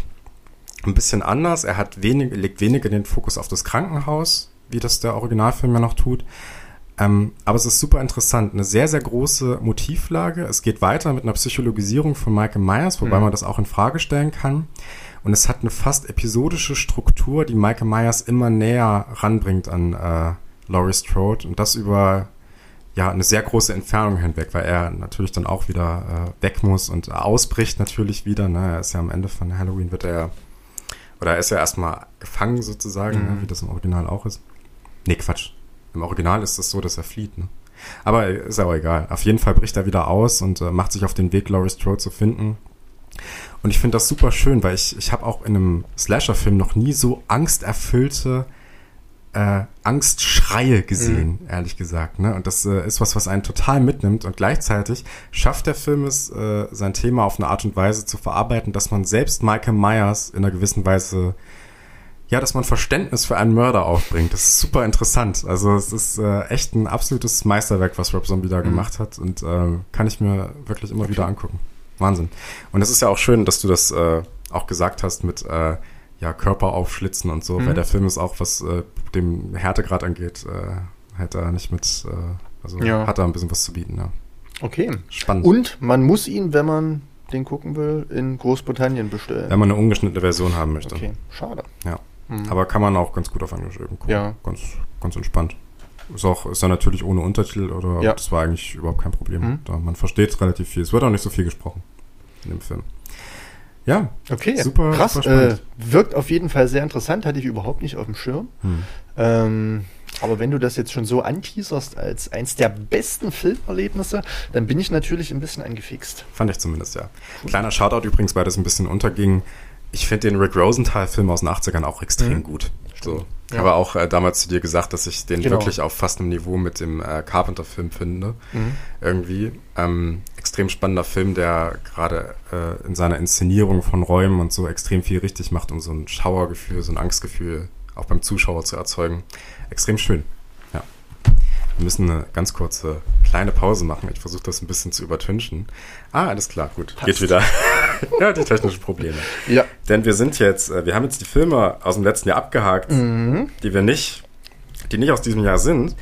ein bisschen anders. Er hat wenig, legt weniger den Fokus auf das Krankenhaus, wie das der Originalfilm ja noch tut. Ähm, aber es ist super interessant. Eine sehr, sehr große Motivlage. Es geht weiter mit einer Psychologisierung von Michael Myers, wobei mhm. man das auch in Frage stellen kann. Und es hat eine fast episodische Struktur, die Michael Myers immer näher ranbringt an äh, Laurie Strode. Und das über ja eine sehr große Entfernung hinweg, weil er natürlich dann auch wieder äh, weg muss und ausbricht natürlich wieder. Ne? Er ist ja am Ende von Halloween wird er oder er ist ja erstmal gefangen sozusagen, ne? mhm. ne? wie das im Original auch ist. Nee, Quatsch. Im Original ist es so, dass er flieht. Ne? Aber ist auch egal. Auf jeden Fall bricht er wieder aus und äh, macht sich auf den Weg, Laurie Strode zu finden. Und ich finde das super schön, weil ich, ich habe auch in einem Slasher-Film noch nie so angsterfüllte äh, Angstschreie gesehen, mhm. ehrlich gesagt. Ne? Und das äh, ist was, was einen total mitnimmt. Und gleichzeitig schafft der Film es, äh, sein Thema auf eine Art und Weise zu verarbeiten, dass man selbst Michael Myers in einer gewissen Weise ja, dass man Verständnis für einen Mörder aufbringt. Das ist super interessant. Also es ist äh, echt ein absolutes Meisterwerk, was Rob Zombie da mhm. gemacht hat und äh, kann ich mir wirklich immer okay. wieder angucken. Wahnsinn. Und es ist ja auch schön, dass du das äh, auch gesagt hast mit äh, ja, Körper aufschlitzen und so, mhm. weil der Film ist auch, was äh, dem Härtegrad angeht, äh, hat er nicht mit, äh, also ja. hat er ein bisschen was zu bieten, ja. Okay. Spannend. Und man muss ihn, wenn man den gucken will, in Großbritannien bestellen. Wenn man eine ungeschnittene Version haben möchte. Okay, schade. Ja. Mhm. Aber kann man auch ganz gut auf Englisch eben gucken. Ja. Ganz, ganz entspannt. Ist auch, ist ja natürlich ohne Untertitel oder ja. das war eigentlich überhaupt kein Problem. Mhm. Da, man versteht relativ viel. Es wird auch nicht so viel gesprochen in dem Film. Ja, okay, super. Krass, super äh, wirkt auf jeden Fall sehr interessant, hatte ich überhaupt nicht auf dem Schirm. Hm. Ähm, aber wenn du das jetzt schon so anteaserst als eins der besten Filmerlebnisse, dann bin ich natürlich ein bisschen angefixt. Fand ich zumindest, ja. Kleiner Shoutout übrigens, weil das ein bisschen unterging. Ich finde den Rick Rosenthal-Film aus den 80ern auch extrem mhm. gut. So. Ja. Aber auch äh, damals zu dir gesagt, dass ich den genau. wirklich auf fast einem Niveau mit dem äh, Carpenter-Film finde. Mhm. Irgendwie. Ähm, extrem spannender Film, der gerade äh, in seiner Inszenierung von Räumen und so extrem viel richtig macht, um so ein Schauergefühl, so ein Angstgefühl auch beim Zuschauer zu erzeugen. Extrem schön. Ja. Wir müssen eine ganz kurze kleine Pause machen. Ich versuche das ein bisschen zu übertünchen. Ah, alles klar, gut. Passt. Geht wieder. ja, die technischen Probleme. Ja. Denn wir sind jetzt, äh, wir haben jetzt die Filme aus dem letzten Jahr abgehakt, mhm. die wir nicht, die nicht aus diesem Jahr sind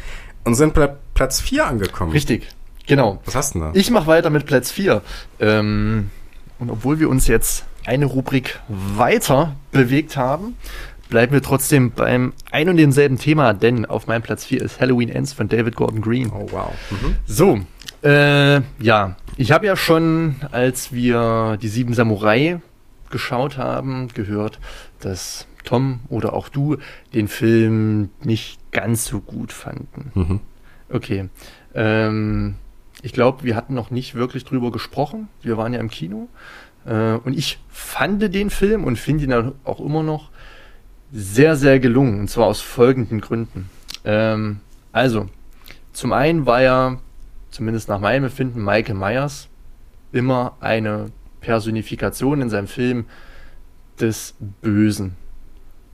und sind bei Platz 4 angekommen. Richtig. Genau. Was hast du denn da? Ich mache weiter mit Platz 4. Ähm, und obwohl wir uns jetzt eine Rubrik weiter bewegt haben, bleiben wir trotzdem beim ein und denselben Thema, denn auf meinem Platz 4 ist Halloween Ends von David Gordon Green. Oh, wow. Mhm. So, äh, ja, ich habe ja schon, als wir die Sieben Samurai geschaut haben, gehört, dass Tom oder auch du den Film nicht ganz so gut fanden. Mhm. Okay. Ähm, ich glaube, wir hatten noch nicht wirklich drüber gesprochen. Wir waren ja im Kino. Äh, und ich fand den Film und finde ihn auch immer noch sehr, sehr gelungen. Und zwar aus folgenden Gründen. Ähm, also, zum einen war ja, zumindest nach meinem Empfinden, Michael Myers immer eine Personifikation in seinem Film des Bösen.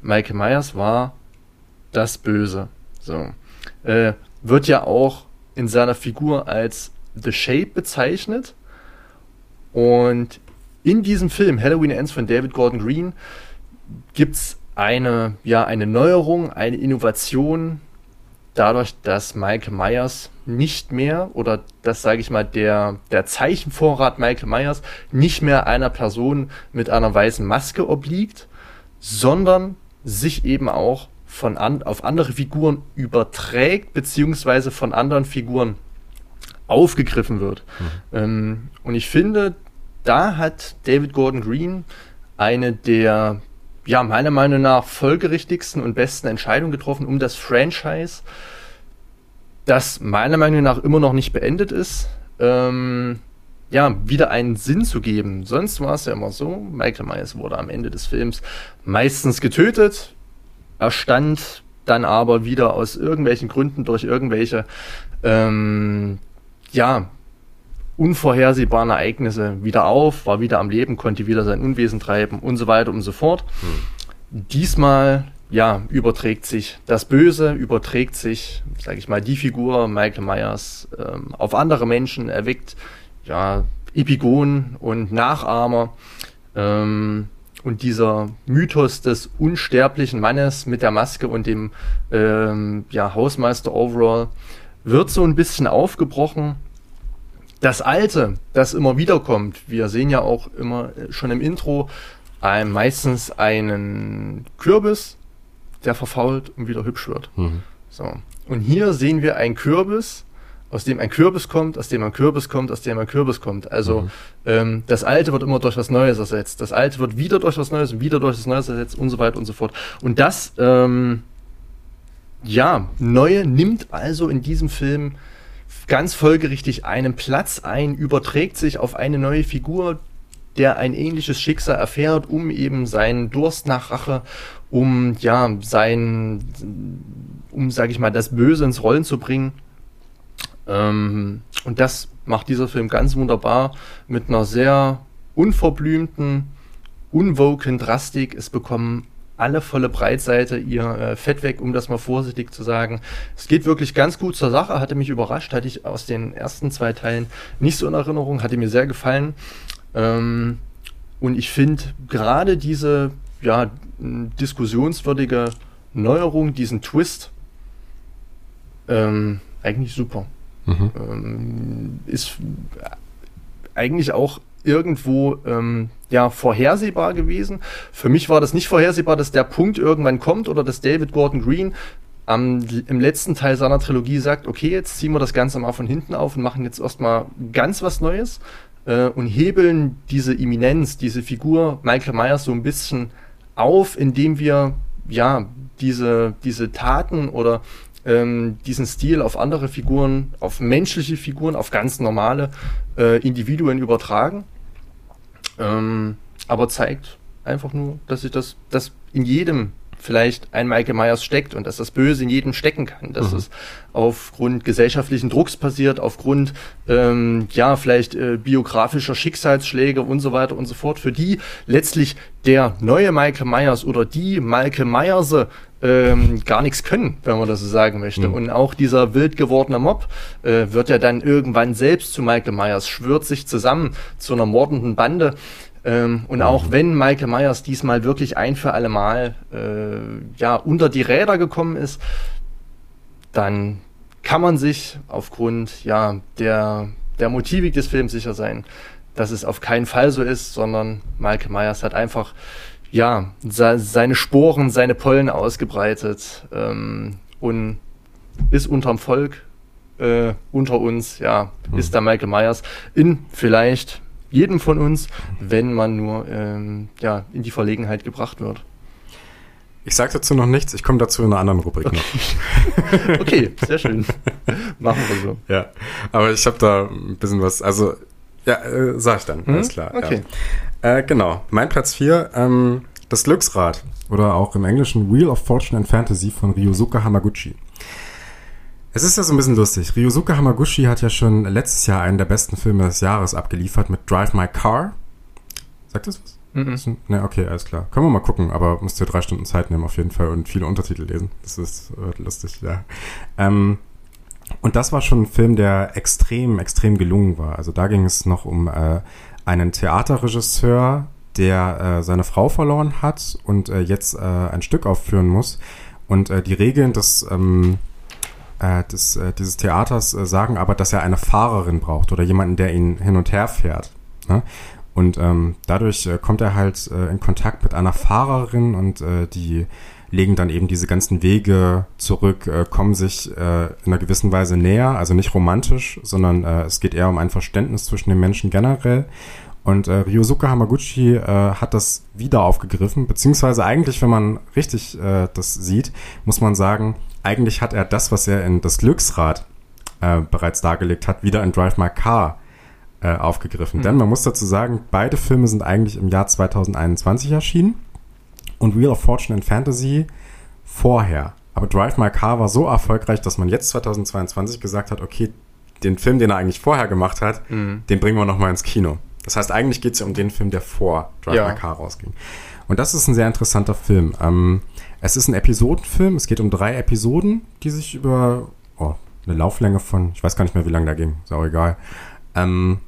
Michael Myers war das Böse. So. Äh, wird ja auch in seiner Figur als The Shape bezeichnet. Und in diesem Film Halloween Ends von David Gordon Green gibt es eine, ja, eine Neuerung, eine Innovation dadurch, dass Michael Myers nicht mehr oder das sage ich mal der der Zeichenvorrat Michael Myers nicht mehr einer Person mit einer weißen Maske obliegt, sondern sich eben auch von an, auf andere Figuren überträgt beziehungsweise von anderen Figuren aufgegriffen wird. Mhm. Ähm, und ich finde, da hat David Gordon Green eine der ja, meiner Meinung nach folgerichtigsten und besten Entscheidungen getroffen, um das Franchise das meiner Meinung nach immer noch nicht beendet ist, ähm, ja, wieder einen Sinn zu geben. Sonst war es ja immer so, Michael Myers wurde am Ende des Films meistens getötet, er stand dann aber wieder aus irgendwelchen Gründen durch irgendwelche, ähm, ja, unvorhersehbaren Ereignisse wieder auf, war wieder am Leben, konnte wieder sein Unwesen treiben und so weiter und so fort. Hm. Diesmal ja, überträgt sich das Böse, überträgt sich, sage ich mal, die Figur Michael Myers ähm, auf andere Menschen, erweckt ja Epigonen und Nachahmer. Ähm, und dieser Mythos des unsterblichen Mannes mit der Maske und dem ähm, ja, Hausmeister Overall wird so ein bisschen aufgebrochen. Das Alte, das immer wieder kommt, wir sehen ja auch immer schon im Intro äh, meistens einen Kürbis, der verfault und wieder hübsch wird. Mhm. So. Und hier sehen wir einen Kürbis, aus dem ein Kürbis kommt, aus dem ein Kürbis kommt, aus dem ein Kürbis kommt. Also mhm. ähm, das Alte wird immer durch was Neues ersetzt. Das Alte wird wieder durch was Neues und wieder durch was Neues ersetzt und so weiter und so fort. Und das, ähm, ja, Neue nimmt also in diesem Film ganz folgerichtig einen Platz ein, überträgt sich auf eine neue Figur, der ein ähnliches Schicksal erfährt, um eben seinen Durst nach Rache, um ja sein, um sage ich mal das Böse ins Rollen zu bringen. Ähm, und das macht dieser Film ganz wunderbar mit einer sehr unverblümten, unwoken Drastik. Es bekommen alle volle Breitseite ihr äh, Fett weg, um das mal vorsichtig zu sagen. Es geht wirklich ganz gut zur Sache, hatte mich überrascht, hatte ich aus den ersten zwei Teilen nicht so in Erinnerung, hatte mir sehr gefallen. Ähm, und ich finde gerade diese ja, diskussionswürdige Neuerung, diesen Twist, ähm, eigentlich super. Mhm. Ähm, ist eigentlich auch irgendwo ähm, ja vorhersehbar gewesen. Für mich war das nicht vorhersehbar, dass der Punkt irgendwann kommt oder dass David Gordon Green am, im letzten Teil seiner Trilogie sagt, okay, jetzt ziehen wir das Ganze mal von hinten auf und machen jetzt erstmal ganz was Neues äh, und hebeln diese Eminenz, diese Figur Michael Myers so ein bisschen auf, indem wir ja diese, diese Taten oder ähm, diesen Stil auf andere Figuren, auf menschliche Figuren, auf ganz normale äh, Individuen übertragen. Ähm, aber zeigt einfach nur, dass sich das, das in jedem vielleicht ein Michael Myers steckt und dass das Böse in jedem stecken kann, dass mhm. es aufgrund gesellschaftlichen Drucks passiert, aufgrund ähm, ja vielleicht äh, biografischer Schicksalsschläge und so weiter und so fort, für die letztlich der neue Michael Myers oder die Michael Myers ähm, gar nichts können, wenn man das so sagen möchte. Mhm. Und auch dieser wild gewordene Mob äh, wird ja dann irgendwann selbst zu Michael Myers, schwört sich zusammen zu einer mordenden Bande. Ähm, und auch wenn Michael Myers diesmal wirklich ein für alle Mal äh, ja, unter die Räder gekommen ist, dann kann man sich aufgrund ja, der, der Motivik des Films sicher sein, dass es auf keinen Fall so ist, sondern Michael Myers hat einfach ja, seine Sporen, seine Pollen ausgebreitet ähm, und ist unterm Volk, äh, unter uns, ja, hm. ist da Michael Myers in vielleicht jedem von uns, wenn man nur ähm, ja, in die Verlegenheit gebracht wird. Ich sage dazu noch nichts, ich komme dazu in einer anderen Rubrik okay. noch. okay, sehr schön. Machen wir so. Ja, aber ich habe da ein bisschen was, also, ja, äh, sag ich dann, hm? alles klar. Okay. Ja. Äh, genau, mein Platz 4, ähm, das Glücksrad oder auch im Englischen Wheel of Fortune and Fantasy von Ryosuke Hamaguchi. Es ist ja so ein bisschen lustig. Ryosuke Hamaguchi hat ja schon letztes Jahr einen der besten Filme des Jahres abgeliefert mit Drive My Car. Sagt das was? Mhm. Ne, okay, alles klar. Können wir mal gucken, aber musst dir drei Stunden Zeit nehmen auf jeden Fall und viele Untertitel lesen. Das ist äh, lustig, ja. Ähm, und das war schon ein Film, der extrem, extrem gelungen war. Also da ging es noch um äh, einen Theaterregisseur, der äh, seine Frau verloren hat und äh, jetzt äh, ein Stück aufführen muss. Und äh, die Regeln des ähm, äh, des, äh, dieses Theaters äh, sagen aber, dass er eine Fahrerin braucht oder jemanden, der ihn hin und her fährt. Ne? Und ähm, dadurch äh, kommt er halt äh, in Kontakt mit einer Fahrerin und äh, die legen dann eben diese ganzen Wege zurück, äh, kommen sich äh, in einer gewissen Weise näher, also nicht romantisch, sondern äh, es geht eher um ein Verständnis zwischen den Menschen generell. Und äh, Ryosuke Hamaguchi äh, hat das wieder aufgegriffen, beziehungsweise eigentlich, wenn man richtig äh, das sieht, muss man sagen, eigentlich hat er das, was er in das Glücksrad äh, bereits dargelegt hat, wieder in Drive My Car äh, aufgegriffen. Mhm. Denn man muss dazu sagen, beide Filme sind eigentlich im Jahr 2021 erschienen und Wheel of Fortune and Fantasy vorher. Aber Drive My Car war so erfolgreich, dass man jetzt 2022 gesagt hat, okay, den Film, den er eigentlich vorher gemacht hat, mhm. den bringen wir nochmal ins Kino. Das heißt, eigentlich geht es ja um den Film, der vor Drive ja. My Car rausging. Und das ist ein sehr interessanter Film. Ähm, es ist ein Episodenfilm. Es geht um drei Episoden, die sich über oh, eine Lauflänge von, ich weiß gar nicht mehr, wie lange da ging, ist auch egal, ähm,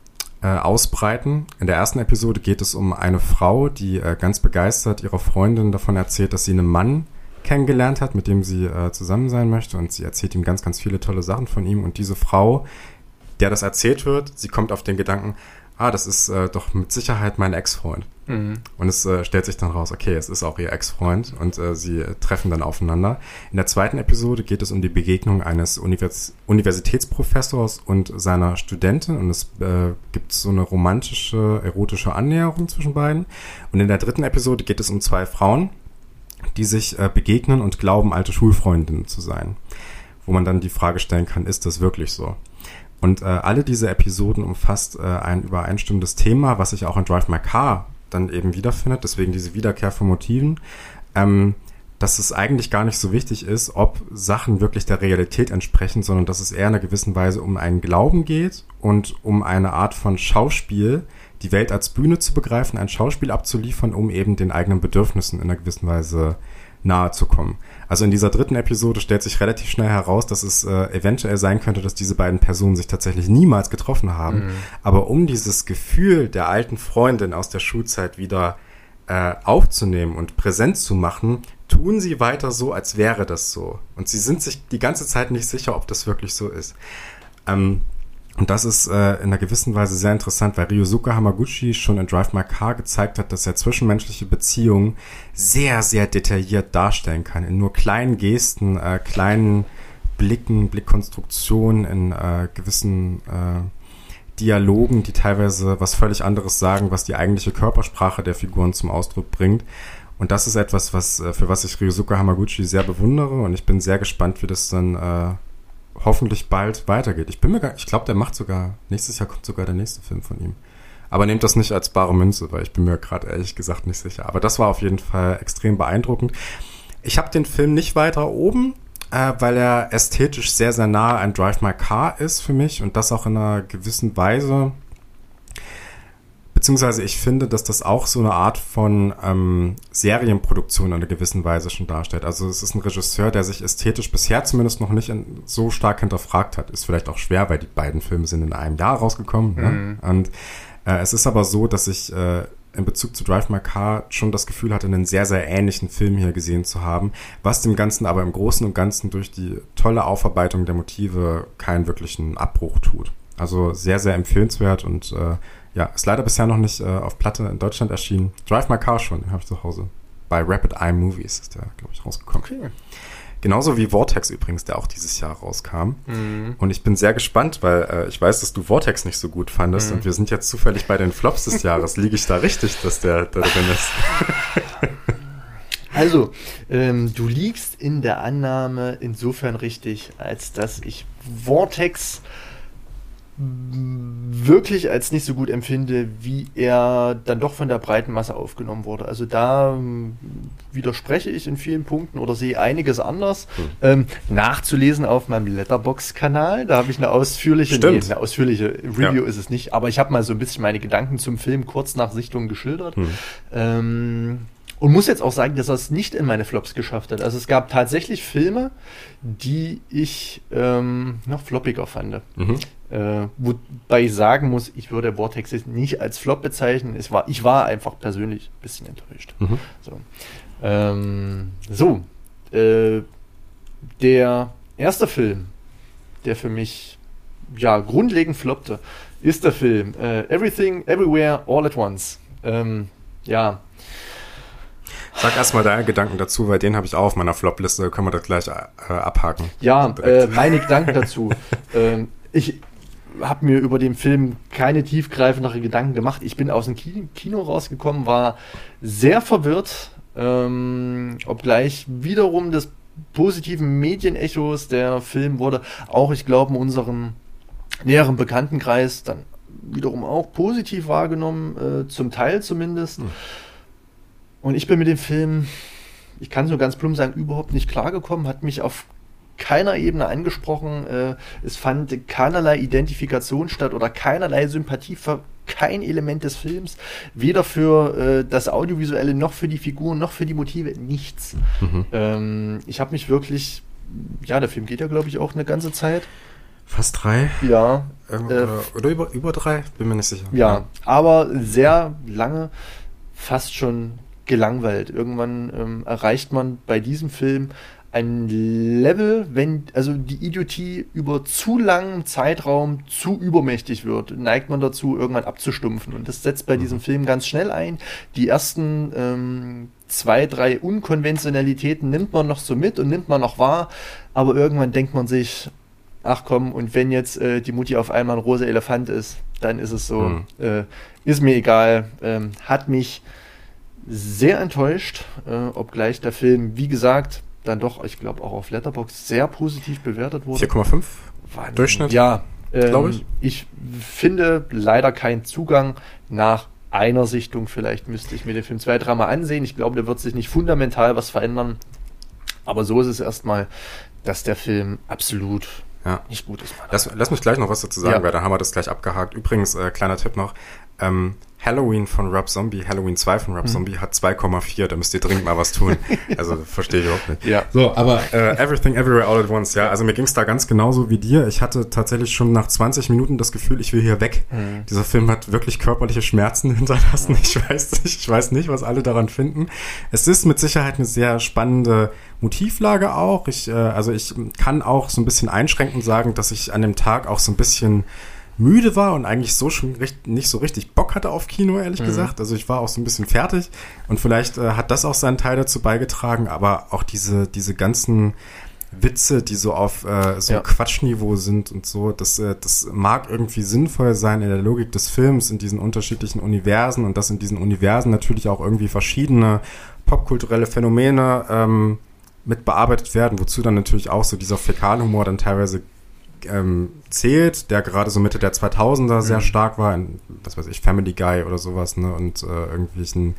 äh, ausbreiten. In der ersten Episode geht es um eine Frau, die äh, ganz begeistert ihrer Freundin davon erzählt, dass sie einen Mann kennengelernt hat, mit dem sie äh, zusammen sein möchte. Und sie erzählt ihm ganz, ganz viele tolle Sachen von ihm. Und diese Frau, der das erzählt wird, sie kommt auf den Gedanken, ah, das ist äh, doch mit Sicherheit mein Ex-Freund. Mhm. Und es äh, stellt sich dann raus, okay, es ist auch ihr Ex-Freund und äh, sie treffen dann aufeinander. In der zweiten Episode geht es um die Begegnung eines Univers Universitätsprofessors und seiner Studentin und es äh, gibt so eine romantische, erotische Annäherung zwischen beiden. Und in der dritten Episode geht es um zwei Frauen, die sich äh, begegnen und glauben, alte Schulfreundinnen zu sein. Wo man dann die Frage stellen kann, ist das wirklich so? Und äh, alle diese Episoden umfasst äh, ein übereinstimmendes Thema, was sich auch in Drive My Car dann eben wiederfindet, deswegen diese Wiederkehr von Motiven, ähm, dass es eigentlich gar nicht so wichtig ist, ob Sachen wirklich der Realität entsprechen, sondern dass es eher in einer gewissen Weise um einen Glauben geht und um eine Art von Schauspiel, die Welt als Bühne zu begreifen, ein Schauspiel abzuliefern, um eben den eigenen Bedürfnissen in einer gewissen Weise nahe zu kommen. Also in dieser dritten Episode stellt sich relativ schnell heraus, dass es äh, eventuell sein könnte, dass diese beiden Personen sich tatsächlich niemals getroffen haben. Mhm. Aber um dieses Gefühl der alten Freundin aus der Schulzeit wieder äh, aufzunehmen und präsent zu machen, tun sie weiter so, als wäre das so. Und sie sind sich die ganze Zeit nicht sicher, ob das wirklich so ist. Ähm, und das ist äh, in einer gewissen Weise sehr interessant, weil Ryosuke Hamaguchi schon in Drive My Car gezeigt hat, dass er zwischenmenschliche Beziehungen sehr, sehr detailliert darstellen kann. In nur kleinen Gesten, äh, kleinen Blicken, Blickkonstruktionen, in äh, gewissen äh, Dialogen, die teilweise was völlig anderes sagen, was die eigentliche Körpersprache der Figuren zum Ausdruck bringt. Und das ist etwas, was, äh, für was ich Ryosuke Hamaguchi sehr bewundere und ich bin sehr gespannt, wie das dann äh, hoffentlich bald weitergeht. Ich bin mir gar, ich glaube, der macht sogar, nächstes Jahr kommt sogar der nächste Film von ihm. Aber nehmt das nicht als bare Münze, weil ich bin mir gerade ehrlich gesagt nicht sicher. Aber das war auf jeden Fall extrem beeindruckend. Ich habe den Film nicht weiter oben, äh, weil er ästhetisch sehr, sehr nah an Drive My Car ist für mich und das auch in einer gewissen Weise Beziehungsweise ich finde, dass das auch so eine Art von ähm, Serienproduktion in einer gewissen Weise schon darstellt. Also es ist ein Regisseur, der sich ästhetisch bisher zumindest noch nicht in, so stark hinterfragt hat. Ist vielleicht auch schwer, weil die beiden Filme sind in einem Jahr rausgekommen. Ne? Mhm. Ne? Und äh, es ist aber so, dass ich äh, in Bezug zu Drive My Car schon das Gefühl hatte, einen sehr, sehr ähnlichen Film hier gesehen zu haben, was dem Ganzen aber im Großen und Ganzen durch die tolle Aufarbeitung der Motive keinen wirklichen Abbruch tut. Also sehr, sehr empfehlenswert und äh, ja, ist leider bisher noch nicht äh, auf Platte in Deutschland erschienen. Drive My Car schon, den habe ich zu Hause. Bei Rapid Eye Movies ist der, glaube ich, rausgekommen. Okay. Genauso wie Vortex übrigens, der auch dieses Jahr rauskam. Mhm. Und ich bin sehr gespannt, weil äh, ich weiß, dass du Vortex nicht so gut fandest mhm. und wir sind jetzt zufällig bei den Flops des Jahres. Liege ich da richtig, dass der da drin ist? Also, ähm, du liegst in der Annahme insofern richtig, als dass ich Vortex wirklich als nicht so gut empfinde, wie er dann doch von der breiten Masse aufgenommen wurde. Also da ähm, widerspreche ich in vielen Punkten oder sehe einiges anders. Hm. Ähm, nachzulesen auf meinem Letterbox-Kanal, da habe ich eine ausführliche, nee, eine ausführliche Review ja. ist es nicht, aber ich habe mal so ein bisschen meine Gedanken zum Film kurz nach Sichtung geschildert. Hm. Ähm, und muss jetzt auch sagen, dass er es nicht in meine Flops geschafft hat. Also es gab tatsächlich Filme, die ich ähm, noch floppiger fand. Mhm. Äh, wobei ich sagen muss, ich würde Vortex nicht als Flop bezeichnen. Es war, ich war einfach persönlich ein bisschen enttäuscht. Mhm. So, ähm, so äh, der erste Film, der für mich ja grundlegend floppte, ist der Film äh, Everything, Everywhere, All at Once. Ähm, ja, Sag erstmal deine Gedanken dazu, weil den habe ich auch auf meiner Flop-Liste. Können wir das gleich äh, abhaken. Ja, äh, meine Gedanken dazu. ähm, ich habe mir über den Film keine tiefgreifenderen Gedanken gemacht. Ich bin aus dem Kino rausgekommen, war sehr verwirrt, ähm, obgleich wiederum das positiven Medienechos. Der Film wurde auch, ich glaube, in unserem näheren Bekanntenkreis dann wiederum auch positiv wahrgenommen, äh, zum Teil zumindest. Mhm. Und ich bin mit dem Film, ich kann es nur ganz plump sagen, überhaupt nicht klargekommen, hat mich auf keiner Ebene angesprochen. Äh, es fand keinerlei Identifikation statt oder keinerlei Sympathie für kein Element des Films. Weder für äh, das Audiovisuelle noch für die Figuren noch für die Motive. Nichts. Mhm. Ähm, ich habe mich wirklich, ja, der Film geht ja, glaube ich, auch eine ganze Zeit. Fast drei? Ja. Äh, oder über, über drei? Bin mir nicht sicher. Ja, ja, aber sehr lange, fast schon gelangweilt. Irgendwann ähm, erreicht man bei diesem Film ein Level, wenn also die Idiotie über zu langen Zeitraum zu übermächtig wird, neigt man dazu, irgendwann abzustumpfen. Und das setzt bei mhm. diesem Film ganz schnell ein. Die ersten ähm, zwei, drei Unkonventionalitäten nimmt man noch so mit und nimmt man noch wahr, aber irgendwann denkt man sich, ach komm, und wenn jetzt äh, die Mutti auf einmal ein rosa Elefant ist, dann ist es so, mhm. äh, ist mir egal, ähm, hat mich sehr enttäuscht, äh, obgleich der Film, wie gesagt, dann doch, ich glaube, auch auf Letterbox sehr positiv bewertet wurde. 4,5 Durchschnitt? Ja, ähm, glaube ich. Ich finde leider keinen Zugang nach einer Sichtung. Vielleicht müsste ich mir den Film zwei, dreimal ansehen. Ich glaube, der wird sich nicht fundamental was verändern. Aber so ist es erstmal, dass der Film absolut ja. nicht gut ist. Lass, lass, mich gleich noch was dazu sagen, ja. weil da haben wir das gleich abgehakt. Übrigens, äh, kleiner Tipp noch. Ähm, Halloween von Rob Zombie, Halloween 2 von Rob mhm. Zombie hat 2,4, da müsst ihr dringend mal was tun. Also verstehe ich überhaupt nicht. Ja. So, aber äh, Everything Everywhere All at Once, ja, also mir ging es da ganz genauso wie dir. Ich hatte tatsächlich schon nach 20 Minuten das Gefühl, ich will hier weg. Mhm. Dieser Film hat wirklich körperliche Schmerzen hinterlassen. Ich weiß nicht, ich weiß nicht, was alle daran finden. Es ist mit Sicherheit eine sehr spannende Motivlage auch. Ich, äh, also ich kann auch so ein bisschen einschränkend sagen, dass ich an dem Tag auch so ein bisschen müde war und eigentlich so schon recht, nicht so richtig Bock hatte auf Kino, ehrlich mhm. gesagt. Also ich war auch so ein bisschen fertig und vielleicht äh, hat das auch seinen Teil dazu beigetragen, aber auch diese, diese ganzen Witze, die so auf äh, so ja. Quatschniveau sind und so, das, äh, das mag irgendwie sinnvoll sein in der Logik des Films, in diesen unterschiedlichen Universen und dass in diesen Universen natürlich auch irgendwie verschiedene popkulturelle Phänomene ähm, mit bearbeitet werden, wozu dann natürlich auch so dieser Fäkalhumor dann teilweise ähm, zählt, der gerade so Mitte der 2000er mhm. sehr stark war, in, was weiß ich, Family Guy oder sowas, ne, und äh, irgendwelchen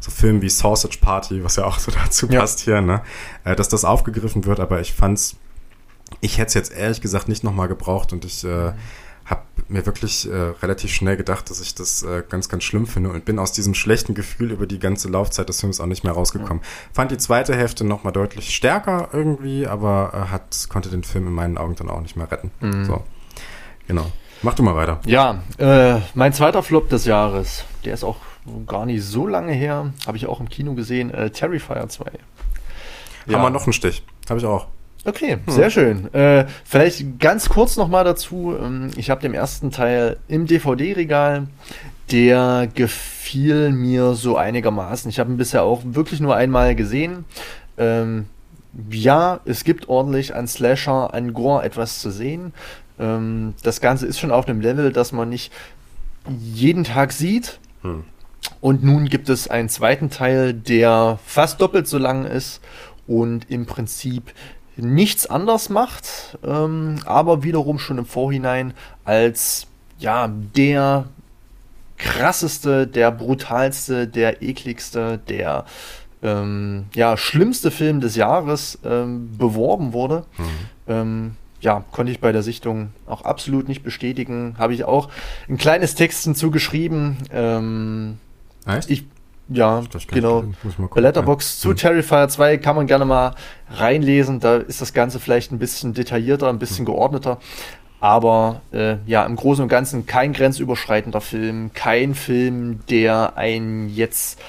so Filmen wie Sausage Party, was ja auch so dazu ja. passt hier, ne, äh, dass das aufgegriffen wird, aber ich fand's, ich hätte es jetzt ehrlich gesagt nicht nochmal gebraucht und ich äh, mhm mir wirklich äh, relativ schnell gedacht, dass ich das äh, ganz, ganz schlimm finde und bin aus diesem schlechten Gefühl über die ganze Laufzeit des Films auch nicht mehr rausgekommen. Ja. Fand die zweite Hälfte nochmal deutlich stärker irgendwie, aber äh, hat, konnte den Film in meinen Augen dann auch nicht mehr retten. Mhm. So, genau. Mach du mal weiter. Ja, äh, mein zweiter Flop des Jahres, der ist auch gar nicht so lange her, habe ich auch im Kino gesehen, äh, Terrifier 2. Ja. Haben wir noch einen Stich, habe ich auch. Okay, hm. sehr schön. Äh, vielleicht ganz kurz nochmal dazu. Ähm, ich habe den ersten Teil im DVD-Regal. Der gefiel mir so einigermaßen. Ich habe ihn bisher auch wirklich nur einmal gesehen. Ähm, ja, es gibt ordentlich an Slasher, an Gore etwas zu sehen. Ähm, das Ganze ist schon auf einem Level, das man nicht jeden Tag sieht. Hm. Und nun gibt es einen zweiten Teil, der fast doppelt so lang ist und im Prinzip nichts anders macht, ähm, aber wiederum schon im Vorhinein als ja der krasseste, der brutalste, der ekligste, der ähm, ja schlimmste Film des Jahres ähm, beworben wurde. Mhm. Ähm, ja, konnte ich bei der Sichtung auch absolut nicht bestätigen. Habe ich auch ein kleines Text hinzugeschrieben. Ähm, heißt? Ich ja, genau. Bei Letterbox ja. zu. Terrifier 2 kann man gerne mal reinlesen. Da ist das Ganze vielleicht ein bisschen detaillierter, ein bisschen hm. geordneter. Aber äh, ja, im Großen und Ganzen kein grenzüberschreitender Film, kein Film, der einen jetzt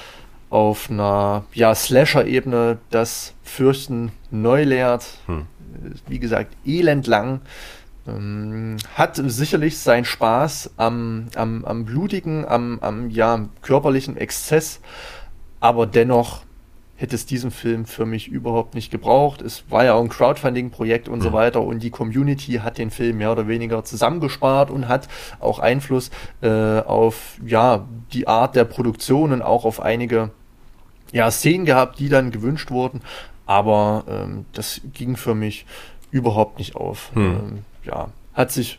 auf einer ja, Slasher-Ebene das Fürchten neu lehrt. Hm. Wie gesagt, elendlang. Ähm, hat sicherlich seinen Spaß am, am, am blutigen, am, am ja, körperlichen Exzess, aber dennoch hätte es diesen Film für mich überhaupt nicht gebraucht. Es war ja auch ein Crowdfunding-Projekt und mhm. so weiter und die Community hat den Film mehr oder weniger zusammengespart und hat auch Einfluss äh, auf ja die Art der Produktion und auch auf einige ja, Szenen gehabt, die dann gewünscht wurden. aber ähm, das ging für mich überhaupt nicht auf. Hm. Ähm, ja, hat sich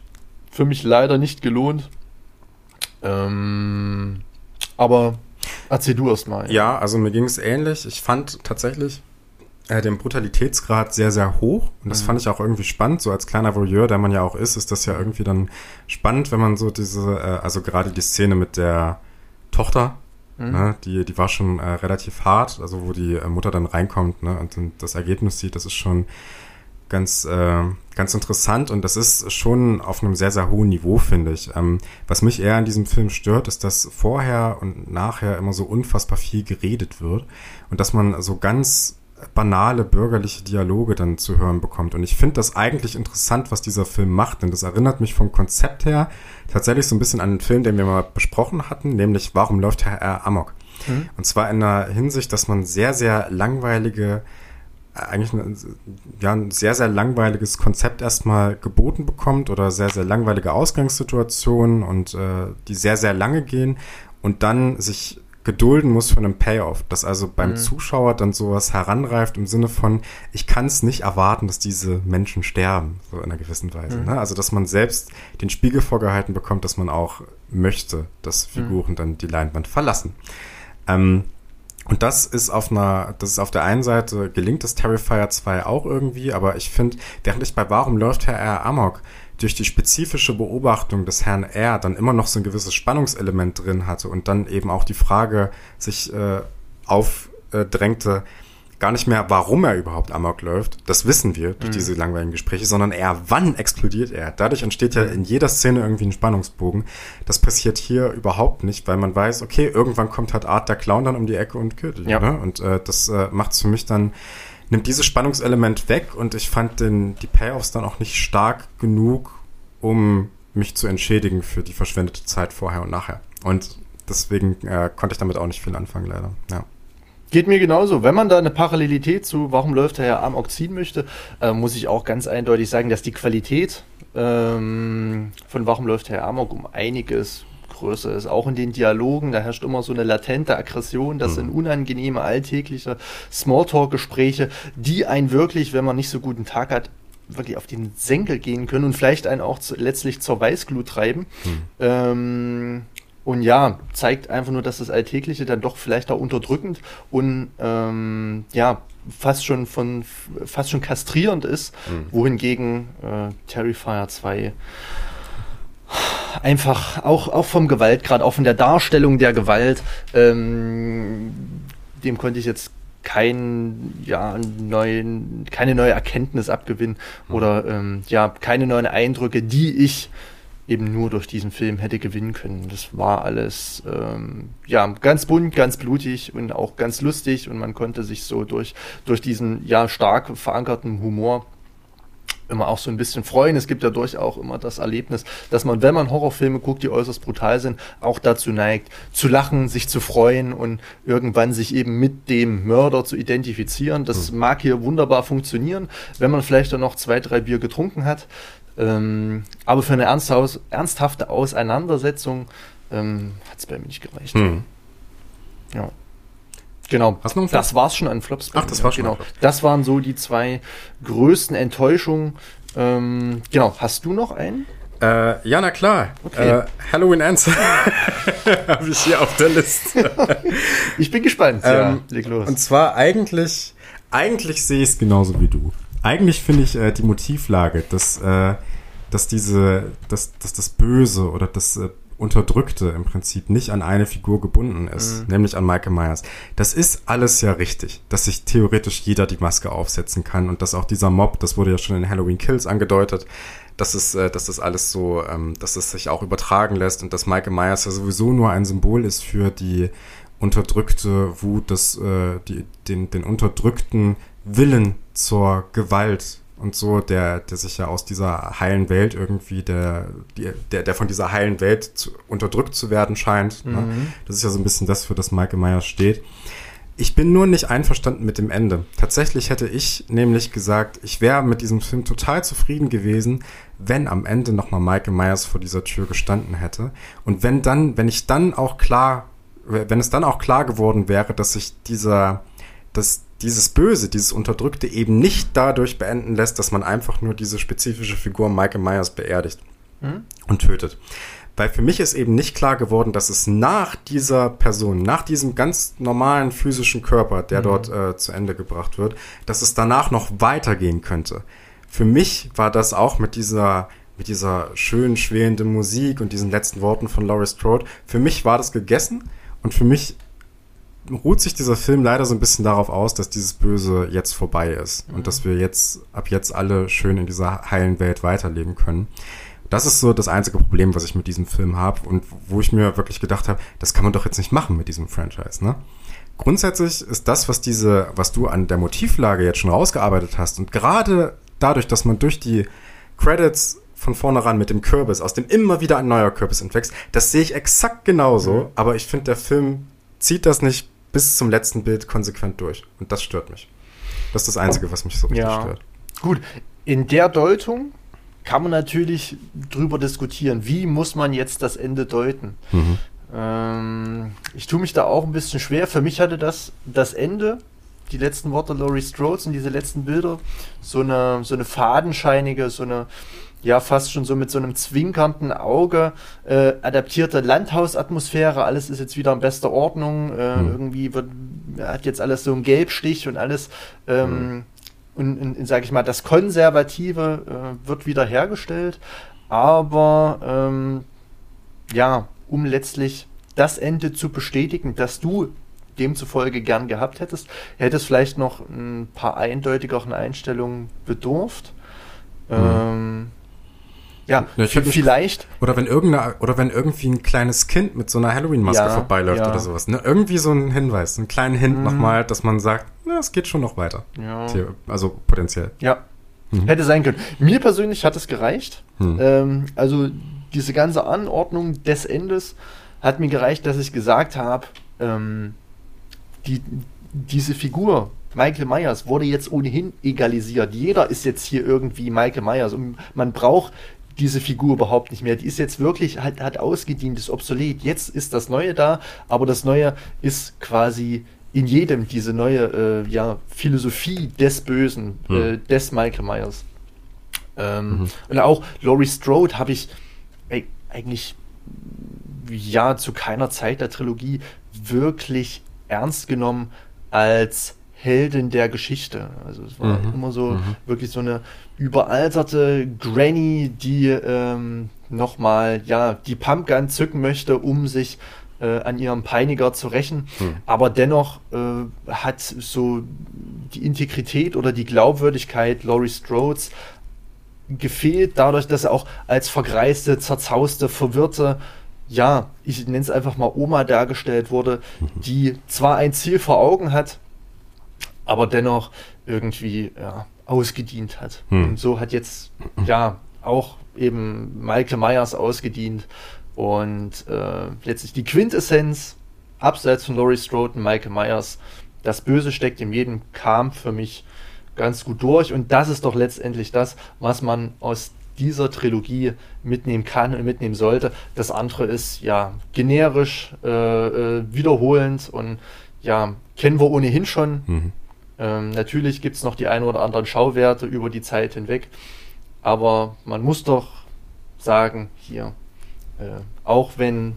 für mich leider nicht gelohnt. Ähm, aber erzähl du erst mal. Ja, also mir ging es ähnlich. Ich fand tatsächlich äh, den Brutalitätsgrad sehr, sehr hoch. Und das Mhm. fand ich auch irgendwie spannend. So als kleiner Voyeur, der man ja auch ist, ist das ja irgendwie dann spannend, wenn man so diese, äh, also gerade die Szene mit der Tochter, Mhm. ne, die, die war schon äh, relativ hart, also wo die äh, Mutter dann reinkommt ne, und das Ergebnis sieht, das ist schon ganz, äh, ganz interessant und das ist schon auf einem sehr, sehr hohen Niveau, finde ich. Ähm, was mich eher an diesem Film stört, ist, dass vorher und nachher immer so unfassbar viel geredet wird und dass man so ganz banale bürgerliche Dialoge dann zu hören bekommt. Und ich finde das eigentlich interessant, was dieser Film macht, denn das erinnert mich vom Konzept her tatsächlich so ein bisschen an den Film, den wir mal besprochen hatten, nämlich Warum läuft Herr R. Amok? Mhm. Und zwar in der Hinsicht, dass man sehr, sehr langweilige, eigentlich ein, ja, ein sehr, sehr langweiliges Konzept erstmal geboten bekommt oder sehr, sehr langweilige Ausgangssituationen und äh, die sehr, sehr lange gehen und dann sich gedulden muss für einen Payoff, dass also beim Mhm. Zuschauer dann sowas heranreift im Sinne von, ich kann es nicht erwarten, dass diese Menschen sterben, so in einer gewissen Weise. Mhm. Ne? Also dass man selbst den Spiegel vorgehalten bekommt, dass man auch möchte, dass Figuren dann die Leinwand verlassen. Ähm, und das ist auf einer, das ist auf der einen Seite gelingt das Terrifier 2 auch irgendwie, aber ich finde, während ich bei Warum läuft Herr R. Amok durch die spezifische Beobachtung des Herrn R. dann immer noch so ein gewisses Spannungselement drin hatte und dann eben auch die Frage sich äh, aufdrängte, gar nicht mehr, warum er überhaupt Amok läuft, das wissen wir durch diese langweiligen Gespräche, sondern eher, wann explodiert er. Dadurch entsteht ja in jeder Szene irgendwie ein Spannungsbogen. Das passiert hier überhaupt nicht, weil man weiß, okay, irgendwann kommt halt Art der Clown dann um die Ecke und killt ihn. Ja. Ne? Und äh, das äh, macht für mich dann, nimmt dieses Spannungselement weg und ich fand den, die Payoffs dann auch nicht stark genug, um mich zu entschädigen für die verschwendete Zeit vorher und nachher. Und deswegen äh, konnte ich damit auch nicht viel anfangen, leider. Ja. Geht mir genauso. Wenn man da eine Parallelität zu Warum läuft der Herr Amok ziehen möchte, äh, muss ich auch ganz eindeutig sagen, dass die Qualität ähm, von Warum läuft der Herr Amok um einiges größer ist. Auch in den Dialogen, da herrscht immer so eine latente Aggression. Das sind unangenehme, alltägliche Smalltalk-Gespräche, die einen wirklich, wenn man nicht so guten Tag hat, wirklich auf den Senkel gehen können und vielleicht einen auch zu, letztlich zur Weißglut treiben. Ähm, und ja, zeigt einfach nur, dass das Alltägliche dann doch vielleicht auch unterdrückend und ähm, ja, fast schon von fast schon kastrierend ist, wohingegen äh, Terrifier 2 einfach auch, auch vom Gewaltgrad, auch von der Darstellung der Gewalt, ähm, dem konnte ich jetzt kein, ja, neuen, keine neue Erkenntnis abgewinnen oder ähm, ja, keine neuen Eindrücke, die ich eben nur durch diesen Film hätte gewinnen können. Das war alles ähm, ja ganz bunt, ganz blutig und auch ganz lustig und man konnte sich so durch durch diesen ja stark verankerten Humor immer auch so ein bisschen freuen. Es gibt ja durchaus auch immer das Erlebnis, dass man, wenn man Horrorfilme guckt, die äußerst brutal sind, auch dazu neigt, zu lachen, sich zu freuen und irgendwann sich eben mit dem Mörder zu identifizieren. Das mag hier wunderbar funktionieren, wenn man vielleicht dann noch zwei, drei Bier getrunken hat. Ähm, aber für eine ernsthafte Auseinandersetzung ähm, hat es bei mir nicht gereicht. Hm. Ja. Genau. Hast du noch das war's schon an Flops. Ach, das war schon genau. an Flops. Das waren so die zwei größten Enttäuschungen. Ähm, genau. Hast du noch einen? Äh, ja, na klar. Okay. Äh, Halloween Ends habe ich hier auf der Liste. Ich bin gespannt. Ähm, leg los. Und zwar eigentlich, eigentlich sehe ich es genauso wie du. Eigentlich finde ich äh, die Motivlage, dass, äh, dass diese, dass, dass das Böse oder das äh, Unterdrückte im Prinzip nicht an eine Figur gebunden ist, nämlich an Michael Myers. Das ist alles ja richtig, dass sich theoretisch jeder die Maske aufsetzen kann und dass auch dieser Mob, das wurde ja schon in Halloween Kills angedeutet, dass es, äh, dass das alles so, ähm, dass es sich auch übertragen lässt und dass Michael Myers ja sowieso nur ein Symbol ist für die unterdrückte Wut, das, äh, die, den, den unterdrückten Willen zur Gewalt und so, der, der sich ja aus dieser heilen Welt irgendwie, der, der, der von dieser heilen Welt zu, unterdrückt zu werden scheint. Ne? Das ist ja so ein bisschen das, für das Michael Myers steht. Ich bin nur nicht einverstanden mit dem Ende. Tatsächlich hätte ich nämlich gesagt, ich wäre mit diesem Film total zufrieden gewesen, wenn am Ende nochmal Michael Myers vor dieser Tür gestanden hätte. Und wenn dann, wenn ich dann auch klar, wenn es dann auch klar geworden wäre, dass sich dieser, dass dieses Böse, dieses Unterdrückte eben nicht dadurch beenden lässt, dass man einfach nur diese spezifische Figur Michael Myers beerdigt mhm. und tötet. Weil für mich ist eben nicht klar geworden, dass es nach dieser Person, nach diesem ganz normalen physischen Körper, der mhm. dort äh, zu Ende gebracht wird, dass es danach noch weitergehen könnte. Für mich war das auch mit dieser mit dieser schön schwelenden Musik und diesen letzten Worten von Laurie Strode. Für mich war das gegessen und für mich ruht sich dieser Film leider so ein bisschen darauf aus, dass dieses Böse jetzt vorbei ist mhm. und dass wir jetzt ab jetzt alle schön in dieser heilen Welt weiterleben können. Das ist so das einzige Problem, was ich mit diesem Film habe und wo ich mir wirklich gedacht habe, das kann man doch jetzt nicht machen mit diesem Franchise, ne? Grundsätzlich ist das, was diese, was du an der Motivlage jetzt schon rausgearbeitet hast und gerade dadurch, dass man durch die Credits von vornherein mit dem Kürbis, aus dem immer wieder ein neuer Kürbis entwächst, das sehe ich exakt genauso, mhm. aber ich finde, der Film zieht das nicht bis zum letzten Bild konsequent durch. Und das stört mich. Das ist das Einzige, was mich so richtig ja. stört. Gut, in der Deutung kann man natürlich drüber diskutieren, wie muss man jetzt das Ende deuten. Mhm. Ähm, ich tue mich da auch ein bisschen schwer. Für mich hatte das das Ende, die letzten Worte Laurie Strodes und diese letzten Bilder, so eine, so eine fadenscheinige, so eine ja fast schon so mit so einem zwinkernden Auge äh, adaptierte Landhausatmosphäre. Alles ist jetzt wieder in bester Ordnung. Äh, hm. Irgendwie wird, hat jetzt alles so einen Gelbstich und alles. Ähm, hm und in, in sage ich mal, das Konservative äh, wird wieder hergestellt, aber ähm, ja, um letztlich das Ende zu bestätigen, dass du demzufolge gern gehabt hättest, hättest vielleicht noch ein paar eindeutigeren Einstellungen bedurft. Mhm. Ähm, ja, ja vielleicht. Oder wenn irgendeine, oder wenn irgendwie ein kleines Kind mit so einer Halloween-Maske ja, vorbeiläuft ja. oder sowas. Ne? Irgendwie so ein Hinweis, einen kleinen Hint mhm. nochmal, dass man sagt, na, es geht schon noch weiter. Ja. Also potenziell. Ja. Mhm. Hätte sein können. Mir persönlich hat es gereicht. Mhm. Ähm, also diese ganze Anordnung des Endes hat mir gereicht, dass ich gesagt habe, ähm, die, diese Figur, Michael Myers wurde jetzt ohnehin egalisiert. Jeder ist jetzt hier irgendwie Michael Myers und man braucht diese Figur überhaupt nicht mehr. Die ist jetzt wirklich, hat, hat ausgedient, ist obsolet. Jetzt ist das Neue da, aber das Neue ist quasi in jedem diese neue äh, ja, Philosophie des Bösen, hm. äh, des Michael Myers. Ähm, mhm. Und auch Laurie Strode habe ich ey, eigentlich ja zu keiner Zeit der Trilogie wirklich ernst genommen als Heldin der Geschichte. Also es war mhm. immer so mhm. wirklich so eine überalterte Granny, die ähm, nochmal ja die Pumpgun zücken möchte, um sich äh, an ihrem Peiniger zu rächen. Mhm. Aber dennoch äh, hat so die Integrität oder die Glaubwürdigkeit Laurie Strodes gefehlt, dadurch, dass er auch als vergreiste, zerzauste, verwirrte ja, ich nenne es einfach mal Oma dargestellt wurde, mhm. die zwar ein Ziel vor Augen hat, aber dennoch irgendwie ja, ausgedient hat. Hm. Und so hat jetzt ja auch eben Michael Myers ausgedient und äh, letztlich die Quintessenz abseits von Laurie Strode und Michael Myers, das Böse steckt in jedem, kam für mich ganz gut durch und das ist doch letztendlich das, was man aus dieser Trilogie mitnehmen kann und mitnehmen sollte. Das andere ist ja generisch, äh, äh, wiederholend und ja, kennen wir ohnehin schon. Mhm. Ähm, natürlich gibt es noch die ein oder anderen Schauwerte über die Zeit hinweg, aber man muss doch sagen, hier, äh, auch wenn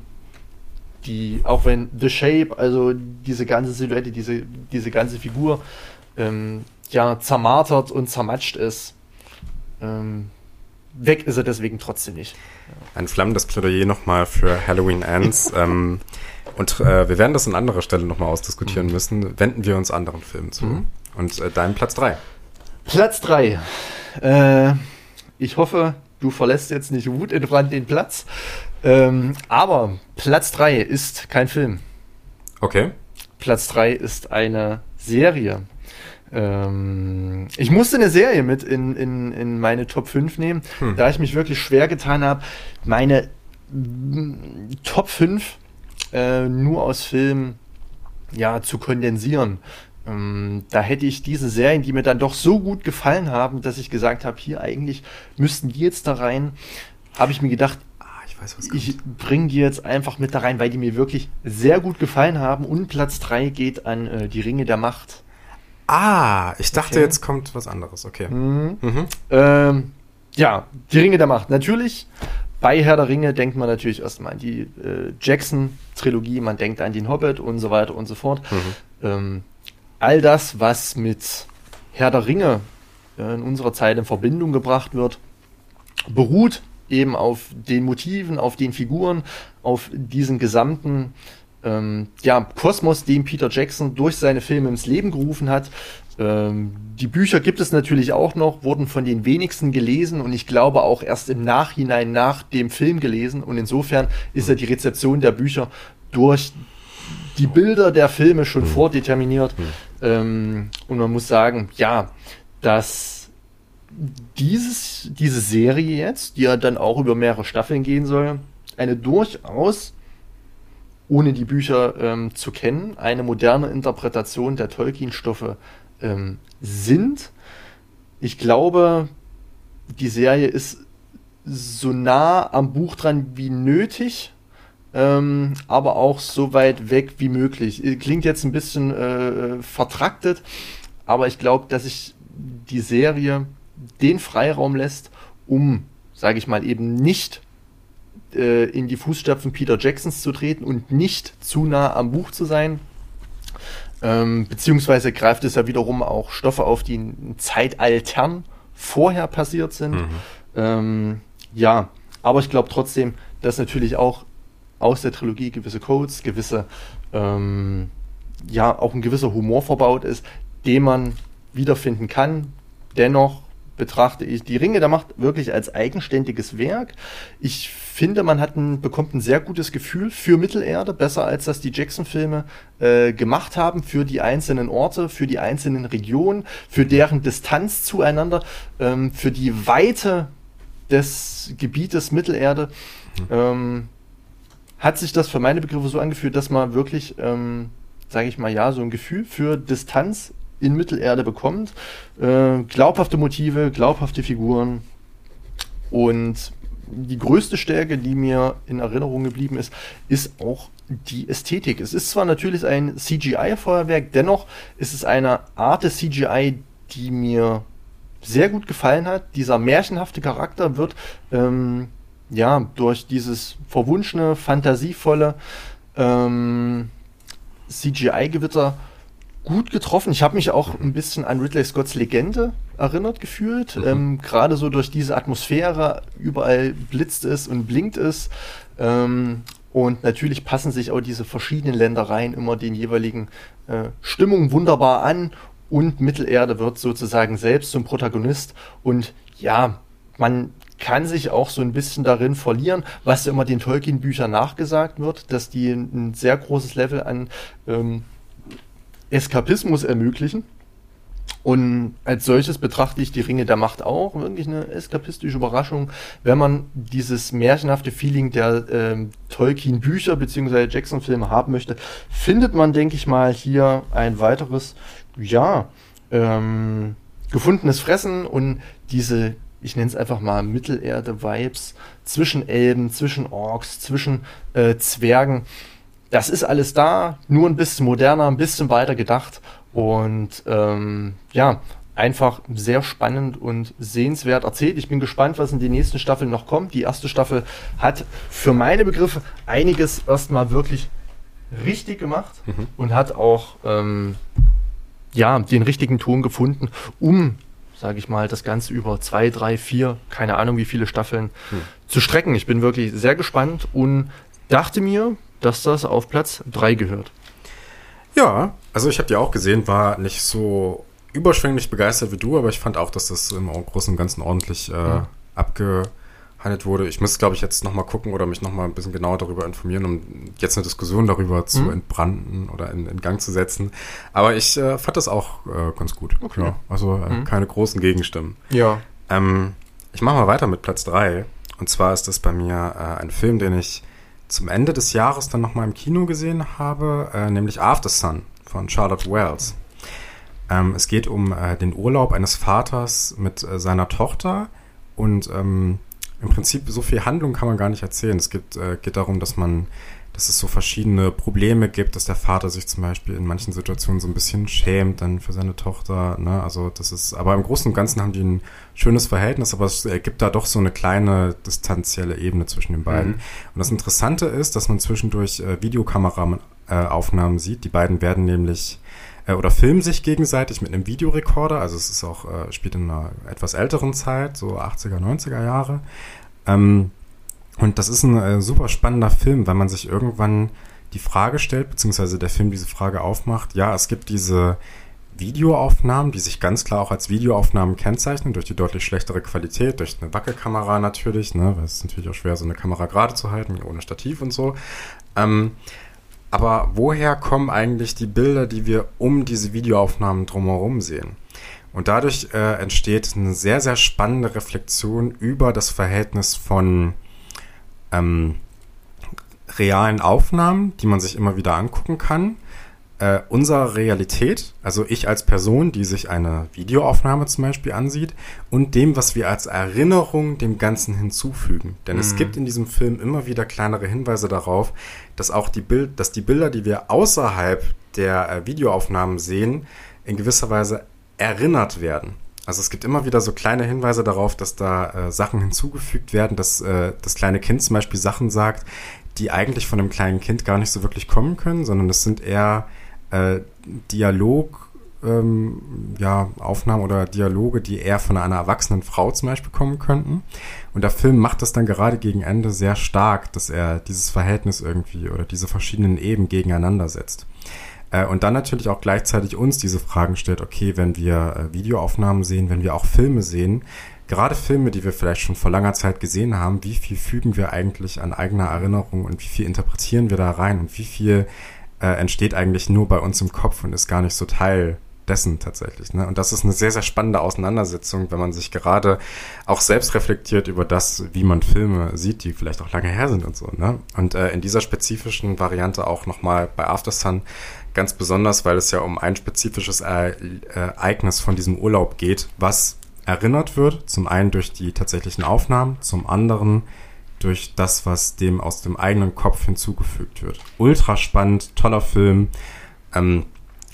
die, auch wenn The Shape, also diese ganze Silhouette, diese, diese ganze Figur, ähm, ja, zermartert und zermatscht ist, ähm, weg ist er deswegen trotzdem nicht. Ein flammendes Plädoyer nochmal für Halloween Ends. ähm, und äh, wir werden das an anderer Stelle nochmal ausdiskutieren mhm. müssen. Wenden wir uns anderen Filmen zu. Mhm. Und äh, dein Platz 3. Platz 3. Äh, ich hoffe, du verlässt jetzt nicht wutentbrannt den Platz. Ähm, aber Platz 3 ist kein Film. Okay. Platz 3 ist eine Serie. Ähm, ich musste eine Serie mit in, in, in meine Top 5 nehmen, hm. da ich mich wirklich schwer getan habe, meine Top 5 äh, nur aus Filmen ja, zu kondensieren. Ähm, da hätte ich diese Serien, die mir dann doch so gut gefallen haben, dass ich gesagt habe, hier eigentlich müssten die jetzt da rein, habe ich mir gedacht, ah, ich, bringe die jetzt einfach mit da rein, weil die mir wirklich sehr gut gefallen haben. Und Platz 3 geht an äh, die Ringe der Macht. Ah, ich dachte, okay. jetzt kommt was anderes. Okay. Mhm. Mhm. Ähm, ja, die Ringe der Macht. Natürlich, bei Herr der Ringe denkt man natürlich erstmal an die äh, Jackson-Trilogie, man denkt an den Hobbit und so weiter und so fort. Mhm. Ähm, all das, was mit Herr der Ringe äh, in unserer Zeit in Verbindung gebracht wird, beruht eben auf den Motiven, auf den Figuren, auf diesen gesamten ähm, ja, Kosmos, den Peter Jackson durch seine Filme ins Leben gerufen hat. Ähm, die Bücher gibt es natürlich auch noch, wurden von den wenigsten gelesen und ich glaube auch erst im Nachhinein nach dem Film gelesen. Und insofern ist ja die Rezeption der Bücher durch die Bilder der Filme schon mhm. vordeterminiert. Mhm. Ähm, und man muss sagen, ja, dass dieses, diese Serie jetzt, die ja dann auch über mehrere Staffeln gehen soll, eine durchaus ohne die Bücher ähm, zu kennen, eine moderne Interpretation der Tolkien-Stoffe ähm, sind. Ich glaube, die Serie ist so nah am Buch dran wie nötig, ähm, aber auch so weit weg wie möglich. Klingt jetzt ein bisschen äh, vertraktet, aber ich glaube, dass sich die Serie den Freiraum lässt, um, sage ich mal, eben nicht äh, in die Fußstapfen Peter Jacksons zu treten und nicht zu nah am Buch zu sein. Ähm, beziehungsweise greift es ja wiederum auch Stoffe auf, die in Zeitaltern vorher passiert sind. Mhm. Ähm, ja, aber ich glaube trotzdem, dass natürlich auch aus der Trilogie gewisse Codes, gewisse, ähm, ja, auch ein gewisser Humor verbaut ist, den man wiederfinden kann. Dennoch betrachte ich die Ringe der Macht wirklich als eigenständiges Werk. Ich finde, man hat ein, bekommt ein sehr gutes Gefühl für Mittelerde, besser als das die Jackson-Filme äh, gemacht haben, für die einzelnen Orte, für die einzelnen Regionen, für deren Distanz zueinander, ähm, für die Weite des Gebietes Mittelerde. Mhm. Ähm, hat sich das für meine Begriffe so angefühlt, dass man wirklich, ähm, sage ich mal, ja, so ein Gefühl für Distanz in Mittelerde bekommt. Äh, glaubhafte Motive, glaubhafte Figuren und die größte Stärke, die mir in Erinnerung geblieben ist, ist auch die Ästhetik. Es ist zwar natürlich ein CGI-Feuerwerk, dennoch ist es eine Art des CGI, die mir sehr gut gefallen hat. Dieser märchenhafte Charakter wird ähm, ja durch dieses verwunschene, fantasievolle ähm, CGI-Gewitter gut getroffen. Ich habe mich auch ein bisschen an Ridley Scotts Legende erinnert gefühlt. Mhm. Ähm, Gerade so durch diese Atmosphäre, überall blitzt es und blinkt es. Ähm, und natürlich passen sich auch diese verschiedenen Ländereien immer den jeweiligen äh, Stimmungen wunderbar an. Und Mittelerde wird sozusagen selbst zum Protagonist. Und ja, man kann sich auch so ein bisschen darin verlieren, was immer den Tolkien-Büchern nachgesagt wird, dass die ein sehr großes Level an ähm, Eskapismus ermöglichen. Und als solches betrachte ich die Ringe der Macht auch wirklich eine eskapistische Überraschung, wenn man dieses märchenhafte Feeling der äh, Tolkien-Bücher bzw. Jackson-Filme haben möchte, findet man, denke ich mal, hier ein weiteres, ja, ähm, gefundenes Fressen und diese, ich nenne es einfach mal Mittelerde-Vibes zwischen Elben, zwischen Orks, zwischen äh, Zwergen das ist alles da, nur ein bisschen moderner, ein bisschen weiter gedacht und ähm, ja, einfach sehr spannend und sehenswert erzählt. Ich bin gespannt, was in den nächsten Staffeln noch kommt. Die erste Staffel hat für meine Begriffe einiges erstmal wirklich richtig gemacht mhm. und hat auch ähm, ja den richtigen Ton gefunden, um sage ich mal, das Ganze über zwei, drei, vier, keine Ahnung wie viele Staffeln hm. zu strecken. Ich bin wirklich sehr gespannt und dachte mir, dass das auf Platz 3 gehört. Ja, also ich habe die auch gesehen, war nicht so überschwänglich begeistert wie du, aber ich fand auch, dass das im Großen und Ganzen ordentlich äh, mhm. abgehandelt wurde. Ich muss, glaube ich, jetzt nochmal gucken oder mich nochmal ein bisschen genauer darüber informieren, um jetzt eine Diskussion darüber zu mhm. entbranden oder in, in, Gang zu setzen. Aber ich äh, fand das auch äh, ganz gut. Okay. Ja, also äh, mhm. keine großen Gegenstimmen. Ja. Ähm, ich mache mal weiter mit Platz 3. Und zwar ist das bei mir äh, ein Film, den ich zum Ende des Jahres dann nochmal im Kino gesehen habe, äh, nämlich After Sun von Charlotte Wells. Ähm, es geht um äh, den Urlaub eines Vaters mit äh, seiner Tochter und ähm, im Prinzip so viel Handlung kann man gar nicht erzählen. Es geht, äh, geht darum, dass man, dass es so verschiedene Probleme gibt, dass der Vater sich zum Beispiel in manchen Situationen so ein bisschen schämt dann für seine Tochter. Ne? Also das ist, aber im Großen und Ganzen haben die ein schönes Verhältnis, aber es ergibt da doch so eine kleine distanzielle Ebene zwischen den beiden. Mhm. Und das Interessante ist, dass man zwischendurch äh, Videokameraaufnahmen sieht. Die beiden werden nämlich äh, oder filmen sich gegenseitig mit einem Videorekorder. Also es ist auch, äh, spielt in einer etwas älteren Zeit, so 80er, 90er Jahre. Ähm, und das ist ein äh, super spannender Film, weil man sich irgendwann die Frage stellt, beziehungsweise der Film diese Frage aufmacht, ja, es gibt diese Videoaufnahmen, die sich ganz klar auch als Videoaufnahmen kennzeichnen, durch die deutlich schlechtere Qualität, durch eine Wackelkamera natürlich, ne, weil es ist natürlich auch schwer, so eine Kamera gerade zu halten, ohne Stativ und so. Ähm, aber woher kommen eigentlich die Bilder, die wir um diese Videoaufnahmen drumherum sehen? Und dadurch äh, entsteht eine sehr, sehr spannende Reflexion über das Verhältnis von ähm, realen Aufnahmen, die man sich immer wieder angucken kann, äh, unserer Realität, also ich als Person, die sich eine Videoaufnahme zum Beispiel ansieht, und dem, was wir als Erinnerung dem Ganzen hinzufügen. Denn mhm. es gibt in diesem Film immer wieder kleinere Hinweise darauf, dass auch die Bild, dass die Bilder, die wir außerhalb der äh, Videoaufnahmen sehen, in gewisser Weise erinnert werden. Also es gibt immer wieder so kleine Hinweise darauf, dass da äh, Sachen hinzugefügt werden, dass äh, das kleine Kind zum Beispiel Sachen sagt, die eigentlich von einem kleinen Kind gar nicht so wirklich kommen können, sondern das sind eher äh, Dialog, ähm, ja, Aufnahmen oder Dialoge, die eher von einer erwachsenen Frau zum Beispiel kommen könnten. Und der Film macht das dann gerade gegen Ende sehr stark, dass er dieses Verhältnis irgendwie oder diese verschiedenen Eben gegeneinander setzt. Äh, und dann natürlich auch gleichzeitig uns diese Fragen stellt, okay, wenn wir äh, Videoaufnahmen sehen, wenn wir auch Filme sehen, gerade Filme, die wir vielleicht schon vor langer Zeit gesehen haben, wie viel fügen wir eigentlich an eigener Erinnerung und wie viel interpretieren wir da rein und wie viel äh, entsteht eigentlich nur bei uns im Kopf und ist gar nicht so Teil dessen tatsächlich. Ne? Und das ist eine sehr, sehr spannende Auseinandersetzung, wenn man sich gerade auch selbst reflektiert über das, wie man Filme sieht, die vielleicht auch lange her sind und so. Ne? Und äh, in dieser spezifischen Variante auch nochmal bei Aftersun ganz besonders, weil es ja um ein spezifisches e Ereignis von diesem Urlaub geht, was erinnert wird, zum einen durch die tatsächlichen Aufnahmen, zum anderen durch das, was dem aus dem eigenen Kopf hinzugefügt wird. Ultra spannend, toller Film. Ähm,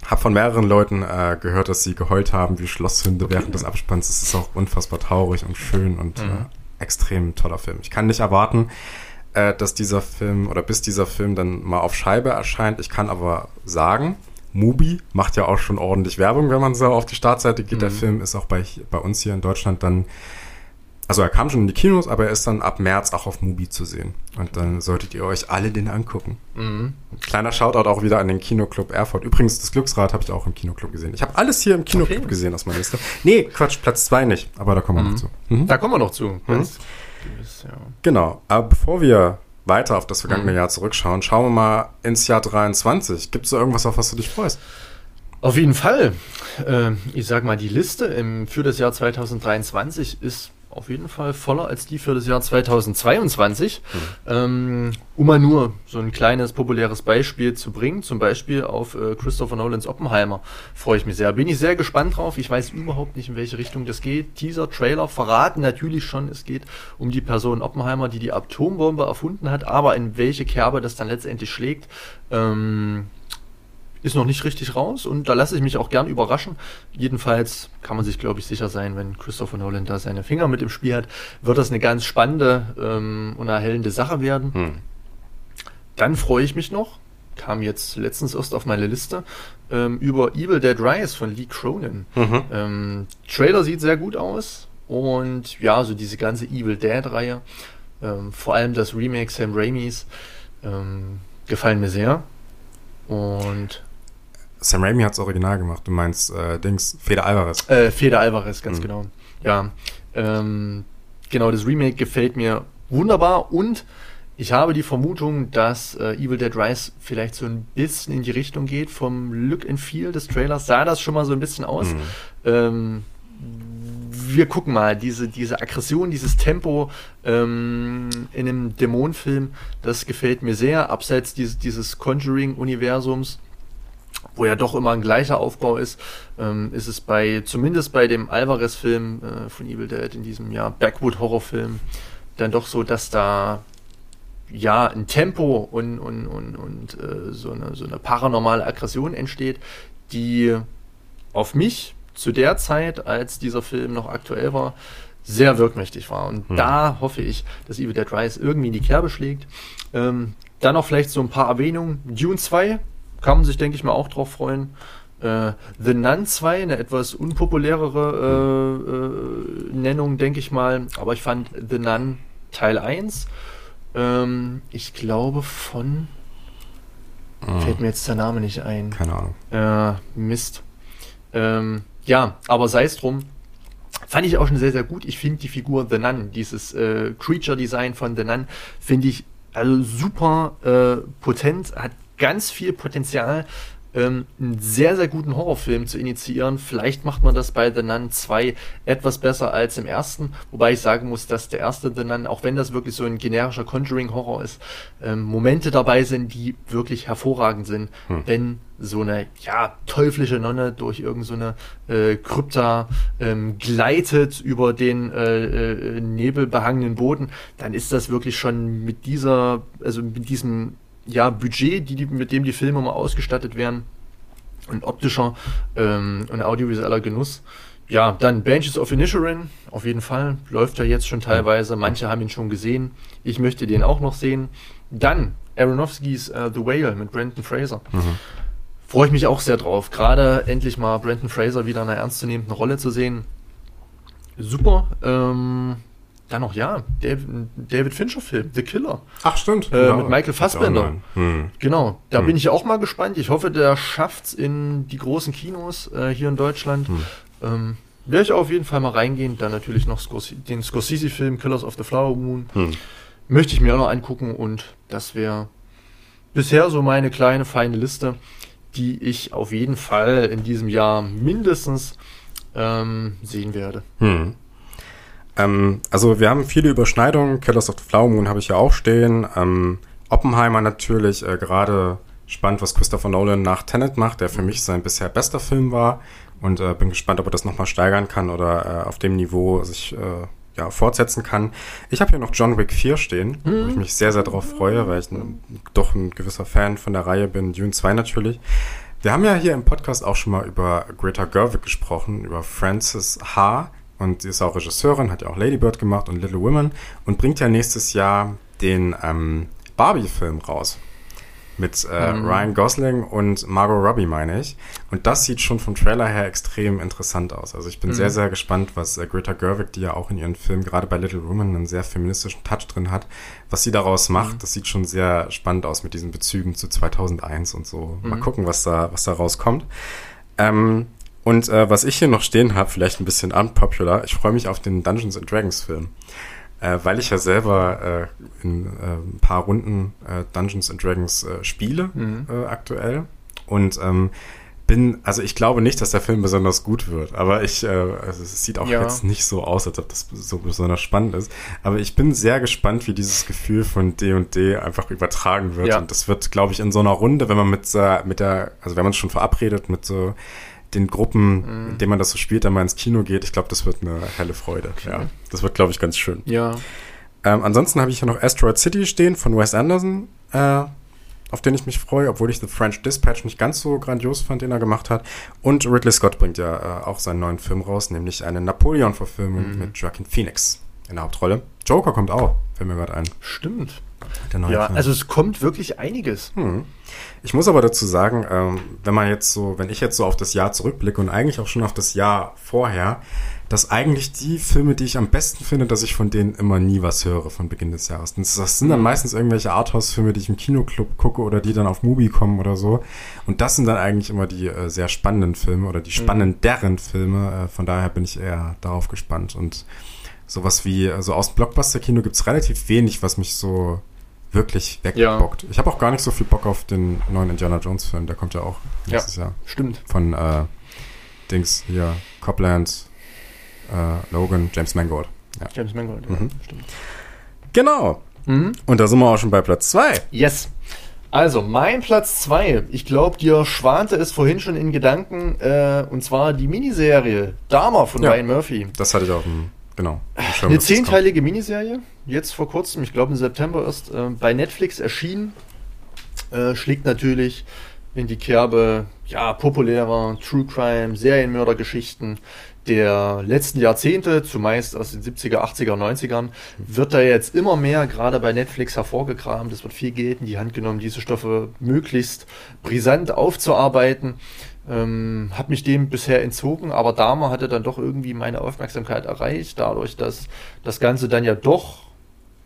hab von mehreren Leuten äh, gehört, dass sie geheult haben wie Schlosshunde okay. während des Abspanns. Es ist auch unfassbar traurig und schön und mhm. äh, extrem toller Film. Ich kann nicht erwarten, äh, dass dieser Film oder bis dieser Film dann mal auf Scheibe erscheint. Ich kann aber sagen, Mubi macht ja auch schon ordentlich Werbung, wenn man so auf die Startseite geht. Mhm. Der Film ist auch bei, bei uns hier in Deutschland dann also er kam schon in die Kinos, aber er ist dann ab März auch auf Mubi zu sehen. Und dann solltet ihr euch alle den angucken. Mhm. Kleiner Shoutout auch wieder an den Kinoclub Erfurt. Übrigens, das Glücksrad habe ich auch im Kinoclub gesehen. Ich habe alles hier im Kinoclub okay. gesehen aus meiner Liste. Nee, Quatsch, Platz zwei nicht. Aber da kommen wir mhm. noch zu. Mhm. Da kommen wir noch zu. Mhm. Genau. Aber bevor wir weiter auf das vergangene mhm. Jahr zurückschauen, schauen wir mal ins Jahr 23. Gibt es da irgendwas, auf was du dich freust? Auf jeden Fall. Äh, ich sag mal, die Liste im, für das Jahr 2023 ist auf jeden Fall voller als die für das Jahr 2022. Mhm. Ähm, um mal nur so ein kleines populäres Beispiel zu bringen, zum Beispiel auf äh, Christopher Nolans Oppenheimer, freue ich mich sehr. Bin ich sehr gespannt drauf. Ich weiß überhaupt nicht, in welche Richtung das geht. Teaser, Trailer verraten natürlich schon, es geht um die Person Oppenheimer, die die Atombombe erfunden hat, aber in welche Kerbe das dann letztendlich schlägt, ähm, ist noch nicht richtig raus und da lasse ich mich auch gern überraschen. Jedenfalls kann man sich, glaube ich, sicher sein, wenn Christopher Nolan da seine Finger mit im Spiel hat, wird das eine ganz spannende ähm, und erhellende Sache werden. Hm. Dann freue ich mich noch, kam jetzt letztens erst auf meine Liste, ähm, über Evil Dead Rise von Lee Cronin. Mhm. Ähm, Trailer sieht sehr gut aus und ja, so diese ganze Evil Dead-Reihe, ähm, vor allem das Remake Sam Raimis, ähm, gefallen mir sehr. Und Sam Raimi hat's original gemacht. Du meinst äh, Dings, Feder Alvarez. Äh, Feder Alvarez, ganz mhm. genau. Ja. Ähm, genau, das Remake gefällt mir wunderbar und ich habe die Vermutung, dass äh, Evil Dead Rise vielleicht so ein bisschen in die Richtung geht. Vom Look and Feel des Trailers sah das schon mal so ein bisschen aus. Mhm. Ähm, wir gucken mal, diese, diese Aggression, dieses Tempo ähm, in einem Dämonenfilm, das gefällt mir sehr. Abseits dieses, dieses Conjuring-Universums wo ja doch immer ein gleicher Aufbau ist, ähm, ist es bei, zumindest bei dem Alvarez-Film äh, von Evil Dead in diesem Jahr, Backwood-Horrorfilm, dann doch so, dass da ja, ein Tempo und, und, und, und äh, so, eine, so eine paranormale Aggression entsteht, die auf mich zu der Zeit, als dieser Film noch aktuell war, sehr wirkmächtig war. Und hm. da hoffe ich, dass Evil Dead Rise irgendwie in die Kerbe schlägt. Ähm, dann noch vielleicht so ein paar Erwähnungen. Dune 2 kann man sich, denke ich mal, auch drauf freuen. Äh, The Nun 2, eine etwas unpopulärere äh, äh, Nennung, denke ich mal. Aber ich fand The Nun Teil 1, ähm, ich glaube von. Oh. Fällt mir jetzt der Name nicht ein. Keine Ahnung. Äh, Mist. Ähm, ja, aber sei es drum. Fand ich auch schon sehr, sehr gut. Ich finde die Figur The Nun, dieses äh, Creature-Design von The Nun, finde ich also super äh, potent, hat ganz viel Potenzial, ähm, einen sehr, sehr guten Horrorfilm zu initiieren. Vielleicht macht man das bei The Nun 2 etwas besser als im ersten, wobei ich sagen muss, dass der erste The Nun, auch wenn das wirklich so ein generischer Conjuring-Horror ist, ähm, Momente dabei sind, die wirklich hervorragend sind, hm. wenn so eine ja teuflische Nonne durch irgendeine so äh, Krypta ähm, gleitet über den äh, äh, nebelbehangenen Boden, dann ist das wirklich schon mit dieser, also mit diesem ja, Budget, die, die, mit dem die Filme mal ausgestattet werden und optischer ähm, und audiovisueller Genuss. Ja, dann Banshees of Inisherin, auf jeden Fall, läuft ja jetzt schon teilweise. Manche haben ihn schon gesehen. Ich möchte den auch noch sehen. Dann Aronofskis uh, The Whale mit Brandon Fraser. Mhm. Freue ich mich auch sehr drauf. Gerade endlich mal Brandon Fraser wieder in einer ernstzunehmenden Rolle zu sehen. Super. Ähm, dann noch, ja, David, David Fincher-Film, The Killer. Ach, stimmt. Äh, genau. Mit Michael Fassbender. Hm. Genau, da hm. bin ich auch mal gespannt. Ich hoffe, der schafft's in die großen Kinos äh, hier in Deutschland. Hm. Ähm, Werde ich auf jeden Fall mal reingehen. Dann natürlich noch Scors den Scorsese-Film Killers of the Flower Moon. Hm. Möchte ich mir auch noch angucken und das wäre bisher so meine kleine, feine Liste, die ich auf jeden Fall in diesem Jahr mindestens ähm, sehen werde. Hm. Ähm, also wir haben viele Überschneidungen. Killers of the Flower Moon habe ich ja auch stehen. Ähm, Oppenheimer natürlich, äh, gerade spannend, was Christopher Nolan nach Tenet macht, der für mich sein bisher bester Film war. Und äh, bin gespannt, ob er das nochmal steigern kann oder äh, auf dem Niveau sich äh, ja, fortsetzen kann. Ich habe hier noch John Wick 4 stehen, mhm. wo ich mich sehr, sehr drauf freue, weil ich ein, doch ein gewisser Fan von der Reihe bin. Dune 2 natürlich. Wir haben ja hier im Podcast auch schon mal über Greta Gerwig gesprochen, über Frances H., und sie ist auch Regisseurin, hat ja auch Lady Bird gemacht und Little Women und bringt ja nächstes Jahr den ähm, Barbie-Film raus. Mit äh, mhm. Ryan Gosling und Margot Robbie, meine ich. Und das sieht schon vom Trailer her extrem interessant aus. Also ich bin mhm. sehr, sehr gespannt, was äh, Greta Gerwig, die ja auch in ihren Filmen, gerade bei Little Women, einen sehr feministischen Touch drin hat, was sie daraus macht. Mhm. Das sieht schon sehr spannend aus mit diesen Bezügen zu 2001 und so. Mal mhm. gucken, was da, was da rauskommt. Ähm, und äh, was ich hier noch stehen habe, vielleicht ein bisschen unpopular, ich freue mich auf den Dungeons and Dragons Film. Äh, weil ich ja selber äh, in äh, ein paar Runden äh, Dungeons and Dragons äh, spiele mhm. äh, aktuell. Und ähm, bin, also ich glaube nicht, dass der Film besonders gut wird, aber ich, äh, also es sieht auch ja. jetzt nicht so aus, als ob das so besonders spannend ist. Aber ich bin sehr gespannt, wie dieses Gefühl von D und D einfach übertragen wird. Ja. Und das wird, glaube ich, in so einer Runde, wenn man mit, äh, mit der, also wenn man es schon verabredet mit so den Gruppen, mhm. in denen man das so spielt, dann mal ins Kino geht. Ich glaube, das wird eine helle Freude. Okay. Ja, das wird, glaube ich, ganz schön. Ja. Ähm, ansonsten habe ich hier noch Asteroid City stehen von Wes Anderson, äh, auf den ich mich freue, obwohl ich The French Dispatch nicht ganz so grandios fand, den er gemacht hat. Und Ridley Scott bringt ja äh, auch seinen neuen Film raus, nämlich eine Napoleon-Verfilmung mhm. mit Joaquin Phoenix in der Hauptrolle. Joker kommt auch, fällt mir gerade ein. Stimmt. ja, Film. also es kommt wirklich einiges. Hm. Ich muss aber dazu sagen, ähm, wenn man jetzt so, wenn ich jetzt so auf das Jahr zurückblicke und eigentlich auch schon auf das Jahr vorher, dass eigentlich die Filme, die ich am besten finde, dass ich von denen immer nie was höre von Beginn des Jahres. Das sind dann mhm. meistens irgendwelche Arthouse-Filme, die ich im Kinoclub gucke oder die dann auf Movie kommen oder so. Und das sind dann eigentlich immer die äh, sehr spannenden Filme oder die mhm. spannenderen Filme. Äh, von daher bin ich eher darauf gespannt. Und sowas wie, also aus dem Blockbuster-Kino gibt's relativ wenig, was mich so wirklich wegbockt. Ja. Ich habe auch gar nicht so viel Bock auf den neuen Indiana Jones Film, der kommt ja auch nächstes ja, Jahr. Stimmt. Von äh, Dings hier, Copland, äh, Logan, James Mangold. Ja. James Mangold, ja, mhm. stimmt. Genau. Mhm. Und da sind wir auch schon bei Platz 2. Yes. Also, mein Platz 2. Ich glaube, dir schwante es vorhin schon in Gedanken, äh, und zwar die Miniserie Dharma von ja, Ryan Murphy. Das hatte ich auf dem genau. Eine zehnteilige Miniserie, jetzt vor kurzem, ich glaube im September erst, äh, bei Netflix erschienen. Äh, schlägt natürlich in die Kerbe ja, populärer True Crime, Serienmördergeschichten der letzten Jahrzehnte, zumeist aus den 70er, 80er, 90ern, wird da jetzt immer mehr, gerade bei Netflix, hervorgekramt. Es wird viel Geld in die Hand genommen, diese Stoffe möglichst brisant aufzuarbeiten. Ähm, hab mich dem bisher entzogen, aber Dahmer hatte dann doch irgendwie meine Aufmerksamkeit erreicht, dadurch, dass das Ganze dann ja doch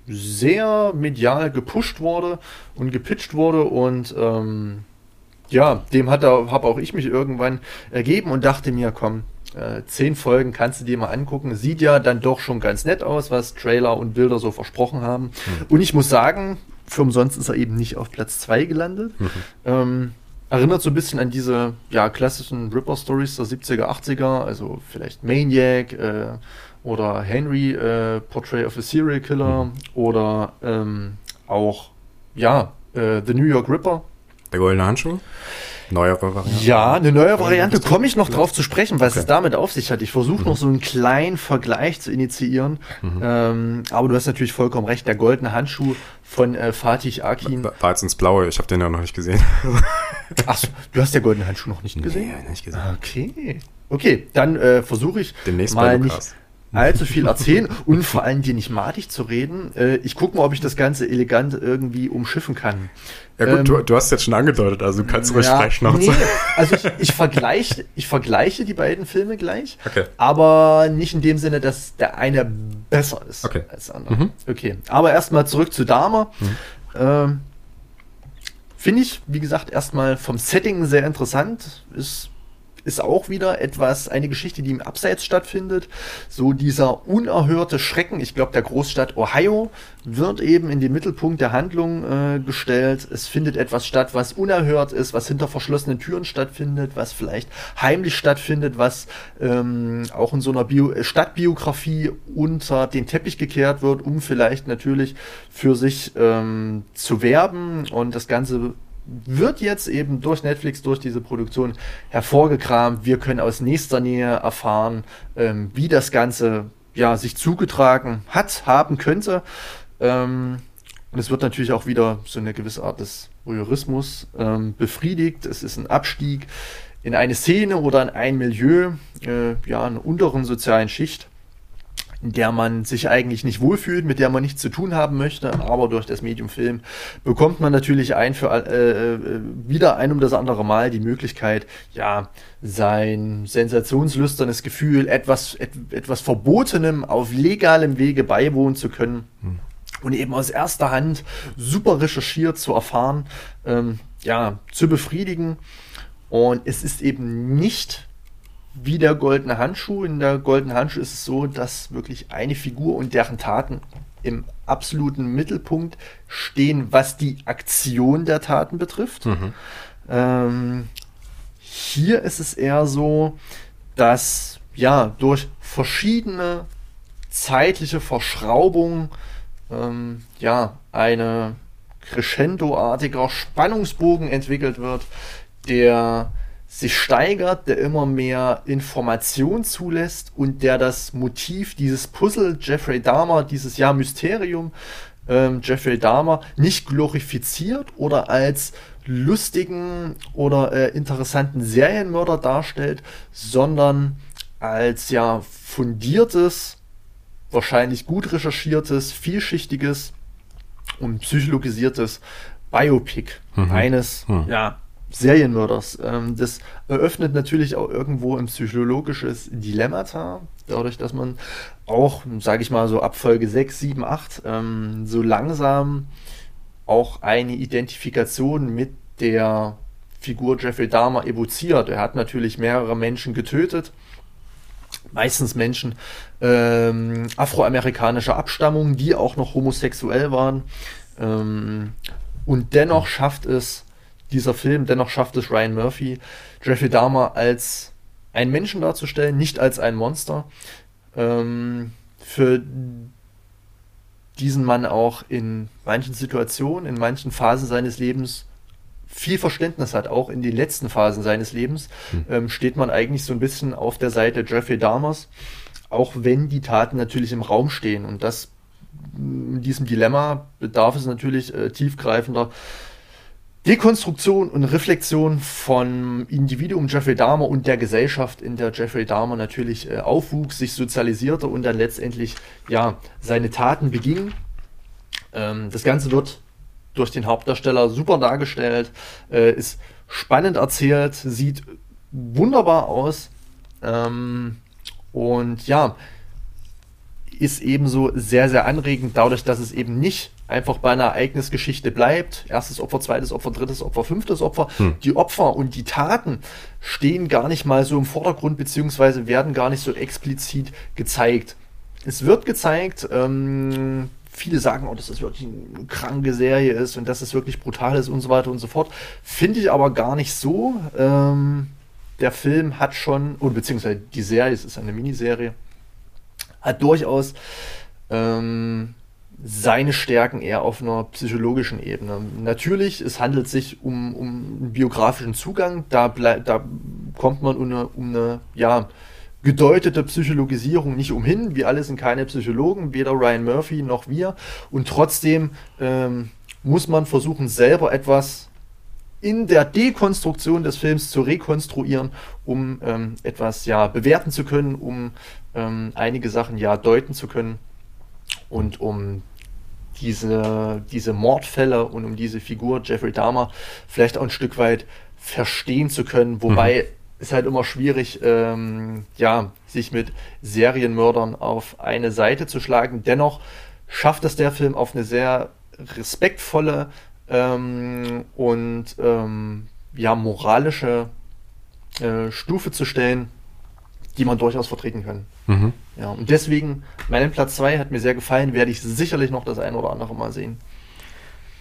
sehr medial gepusht wurde und gepitcht wurde und ähm, ja, dem hat habe auch ich mich irgendwann ergeben und dachte mir, komm, äh, zehn Folgen kannst du dir mal angucken. Sieht ja dann doch schon ganz nett aus, was Trailer und Bilder so versprochen haben. Mhm. Und ich muss sagen, für umsonst ist er eben nicht auf Platz zwei gelandet. Mhm. Ähm, erinnert so ein bisschen an diese ja, klassischen Ripper-Stories der 70er, 80er, also vielleicht Maniac äh, oder Henry, äh, Portrait of a Serial Killer mhm. oder ähm, auch ja, äh, The New York Ripper der goldene Handschuh? Neuere Variante? Ja, eine neue Variante komme ich noch drauf zu sprechen, was okay. es damit auf sich hat. Ich versuche mhm. noch so einen kleinen Vergleich zu initiieren. Mhm. Ähm, aber du hast natürlich vollkommen recht, der goldene Handschuh von äh, Fatih Akin. War jetzt ins Blaue, ich habe den ja noch nicht gesehen. Ach, du hast der goldene Handschuh noch nicht gesehen? Nee, nicht gesehen. Okay. Okay, dann äh, versuche ich Demnächst mal nicht, allzu viel erzählen und vor allem dir nicht madig zu reden. Äh, ich gucke mal, ob ich das Ganze elegant irgendwie umschiffen kann. Ja gut, ähm, du, du hast jetzt schon angedeutet, also du kannst ruhig ja, Schnauze. Nee, also ich, ich, vergleiche, ich vergleiche die beiden Filme gleich, okay. aber nicht in dem Sinne, dass der eine besser ist okay. als der andere. Mhm. Okay, aber erstmal zurück zu Dahmer. Mhm. Ähm, Finde ich, wie gesagt, erstmal vom Setting sehr interessant. Ist ist auch wieder etwas, eine Geschichte, die im Abseits stattfindet. So dieser unerhörte Schrecken, ich glaube, der Großstadt Ohio wird eben in den Mittelpunkt der Handlung äh, gestellt. Es findet etwas statt, was unerhört ist, was hinter verschlossenen Türen stattfindet, was vielleicht heimlich stattfindet, was ähm, auch in so einer Bio Stadtbiografie unter den Teppich gekehrt wird, um vielleicht natürlich für sich ähm, zu werben und das Ganze wird jetzt eben durch Netflix, durch diese Produktion hervorgekramt. Wir können aus nächster Nähe erfahren, ähm, wie das Ganze ja, sich zugetragen hat, haben könnte. Ähm, und es wird natürlich auch wieder so eine gewisse Art des Voyeurismus ähm, befriedigt. Es ist ein Abstieg in eine Szene oder in ein Milieu, äh, ja, einer unteren sozialen Schicht in der man sich eigentlich nicht wohlfühlt, mit der man nichts zu tun haben möchte, aber durch das Medium Film bekommt man natürlich ein für äh, äh, wieder ein um das andere Mal die Möglichkeit, ja, sein sensationslüsternes Gefühl, etwas, et, etwas Verbotenem auf legalem Wege beiwohnen zu können. Hm. Und eben aus erster Hand super recherchiert zu erfahren, ähm, ja, zu befriedigen. Und es ist eben nicht wie der goldene Handschuh. In der goldenen Handschuh ist es so, dass wirklich eine Figur und deren Taten im absoluten Mittelpunkt stehen, was die Aktion der Taten betrifft. Mhm. Ähm, hier ist es eher so, dass ja durch verschiedene zeitliche Verschraubungen ähm, ja eine crescendo-artiger Spannungsbogen entwickelt wird, der sich steigert, der immer mehr Information zulässt und der das Motiv dieses Puzzle Jeffrey Dahmer, dieses Jahr Mysterium ähm, Jeffrey Dahmer nicht glorifiziert oder als lustigen oder äh, interessanten Serienmörder darstellt, sondern als ja fundiertes, wahrscheinlich gut recherchiertes, vielschichtiges und psychologisiertes Biopic mhm. eines mhm. ja Serienmörders. Ähm, das eröffnet natürlich auch irgendwo ein psychologisches Dilemmata, dadurch, dass man auch, sage ich mal, so ab Folge 6, 7, 8 ähm, so langsam auch eine Identifikation mit der Figur Jeffrey Dahmer evoziert. Er hat natürlich mehrere Menschen getötet, meistens Menschen ähm, afroamerikanischer Abstammung, die auch noch homosexuell waren. Ähm, und dennoch schafft es dieser Film, dennoch schafft es Ryan Murphy, Jeffrey Dahmer als einen Menschen darzustellen, nicht als ein Monster. Ähm, für diesen Mann auch in manchen Situationen, in manchen Phasen seines Lebens viel Verständnis hat, auch in den letzten Phasen seines Lebens, hm. ähm, steht man eigentlich so ein bisschen auf der Seite Jeffrey Dahmers. auch wenn die Taten natürlich im Raum stehen. Und das in diesem Dilemma bedarf es natürlich äh, tiefgreifender Dekonstruktion und Reflexion von Individuum Jeffrey Dahmer und der Gesellschaft, in der Jeffrey Dahmer natürlich äh, aufwuchs, sich sozialisierte und dann letztendlich ja seine Taten beging. Ähm, das Ganze wird durch den Hauptdarsteller super dargestellt, äh, ist spannend erzählt, sieht wunderbar aus ähm, und ja, ist ebenso sehr, sehr anregend, dadurch, dass es eben nicht einfach bei einer Ereignisgeschichte bleibt. Erstes Opfer, zweites Opfer, drittes Opfer, fünftes Opfer. Hm. Die Opfer und die Taten stehen gar nicht mal so im Vordergrund, beziehungsweise werden gar nicht so explizit gezeigt. Es wird gezeigt, ähm, viele sagen, oh, dass das wirklich eine kranke Serie ist und dass es wirklich brutal ist und so weiter und so fort. Finde ich aber gar nicht so. Ähm, der Film hat schon, oder beziehungsweise die Serie, es ist eine Miniserie, hat durchaus ähm, seine Stärken eher auf einer psychologischen Ebene. Natürlich, es handelt sich um, um einen biografischen Zugang, da, da kommt man um eine, um eine ja, gedeutete Psychologisierung nicht umhin. Wir alle sind keine Psychologen, weder Ryan Murphy noch wir. Und trotzdem ähm, muss man versuchen, selber etwas in der Dekonstruktion des Films zu rekonstruieren, um ähm, etwas ja bewerten zu können, um ähm, einige Sachen ja deuten zu können und um diese, diese Mordfälle und um diese Figur Jeffrey Dahmer vielleicht auch ein Stück weit verstehen zu können, wobei mhm. es halt immer schwierig, ähm, ja, sich mit Serienmördern auf eine Seite zu schlagen. Dennoch schafft es der Film auf eine sehr respektvolle ähm, und ähm, ja, moralische äh, Stufe zu stellen, die man durchaus vertreten kann. Mhm. Ja, und deswegen, meinen Platz 2 hat mir sehr gefallen, werde ich sicherlich noch das ein oder andere Mal sehen.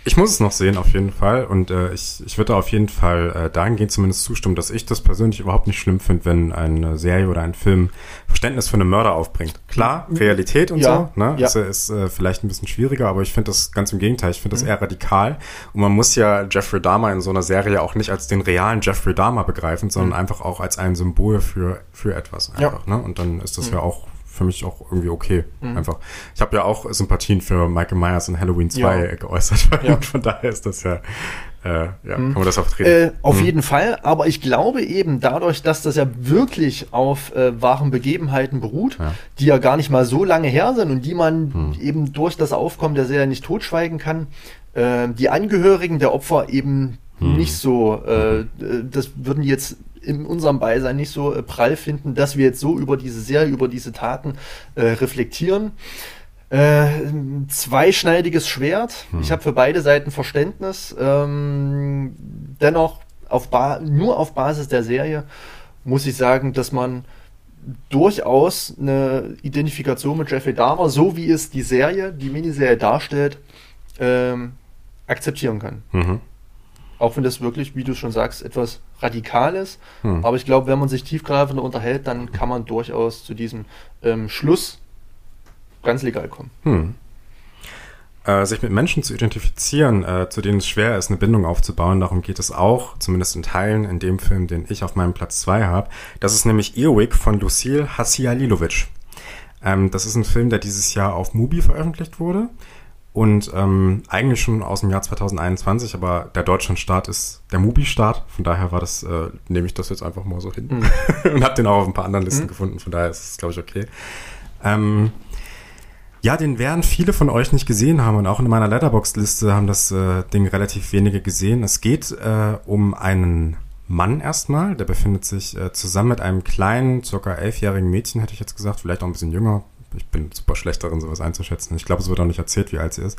Ich muss es noch sehen, auf jeden Fall. Und äh, ich, ich würde auf jeden Fall äh, dahingehend zumindest zustimmen, dass ich das persönlich überhaupt nicht schlimm finde, wenn eine Serie oder ein Film Verständnis für einen Mörder aufbringt. Klar. Realität und ja, so, ne? Ja. Ist, ist äh, vielleicht ein bisschen schwieriger, aber ich finde das ganz im Gegenteil. Ich finde das mhm. eher radikal. Und man muss ja Jeffrey Dahmer in so einer Serie auch nicht als den realen Jeffrey Dahmer begreifen, sondern mhm. einfach auch als ein Symbol für, für etwas einfach. Ja. Ne? Und dann ist das mhm. ja auch für mich auch irgendwie okay. Mhm. Einfach. Ich habe ja auch Sympathien für Michael Myers in Halloween 2 ja. geäußert. Ja. Von daher ist das ja, äh, ja, mhm. kann man das auch drehen. Äh, auf mhm. jeden Fall, aber ich glaube eben dadurch, dass das ja wirklich auf äh, wahren Begebenheiten beruht, ja. die ja gar nicht mal so lange her sind und die man mhm. eben durch das Aufkommen der Serie nicht totschweigen kann, äh, die Angehörigen der Opfer eben mhm. nicht so, äh, das würden jetzt in unserem Beisein nicht so äh, prall finden, dass wir jetzt so über diese Serie, über diese Taten äh, reflektieren. Äh, zweischneidiges Schwert. Hm. Ich habe für beide Seiten Verständnis. Ähm, dennoch auf nur auf Basis der Serie muss ich sagen, dass man durchaus eine Identifikation mit Jeffrey Dahmer, so wie es die Serie, die Miniserie darstellt, ähm, akzeptieren kann. Mhm. Auch wenn das wirklich, wie du schon sagst, etwas Radikales. Hm. Aber ich glaube, wenn man sich tiefgreifender unterhält, dann kann man durchaus zu diesem ähm, Schluss ganz legal kommen. Hm. Äh, sich mit Menschen zu identifizieren, äh, zu denen es schwer ist, eine Bindung aufzubauen, darum geht es auch, zumindest in Teilen in dem Film, den ich auf meinem Platz 2 habe. Das ist nämlich Earwig von Lucille Hassialilovic. Ähm, das ist ein Film, der dieses Jahr auf Mubi veröffentlicht wurde. Und ähm, eigentlich schon aus dem Jahr 2021, aber der Deutschlandstart ist der Mubi-Start. Von daher war das, äh, nehme ich das jetzt einfach mal so hin. Mhm. und habe den auch auf ein paar anderen Listen mhm. gefunden. Von daher ist es, glaube ich, okay. Ähm, ja, den werden viele von euch nicht gesehen haben und auch in meiner Letterbox-Liste haben das äh, Ding relativ wenige gesehen. Es geht äh, um einen Mann erstmal, der befindet sich äh, zusammen mit einem kleinen, circa elfjährigen Mädchen, hätte ich jetzt gesagt, vielleicht auch ein bisschen jünger, ich bin super schlecht darin, sowas einzuschätzen. Ich glaube, es wird auch nicht erzählt, wie alt sie ist,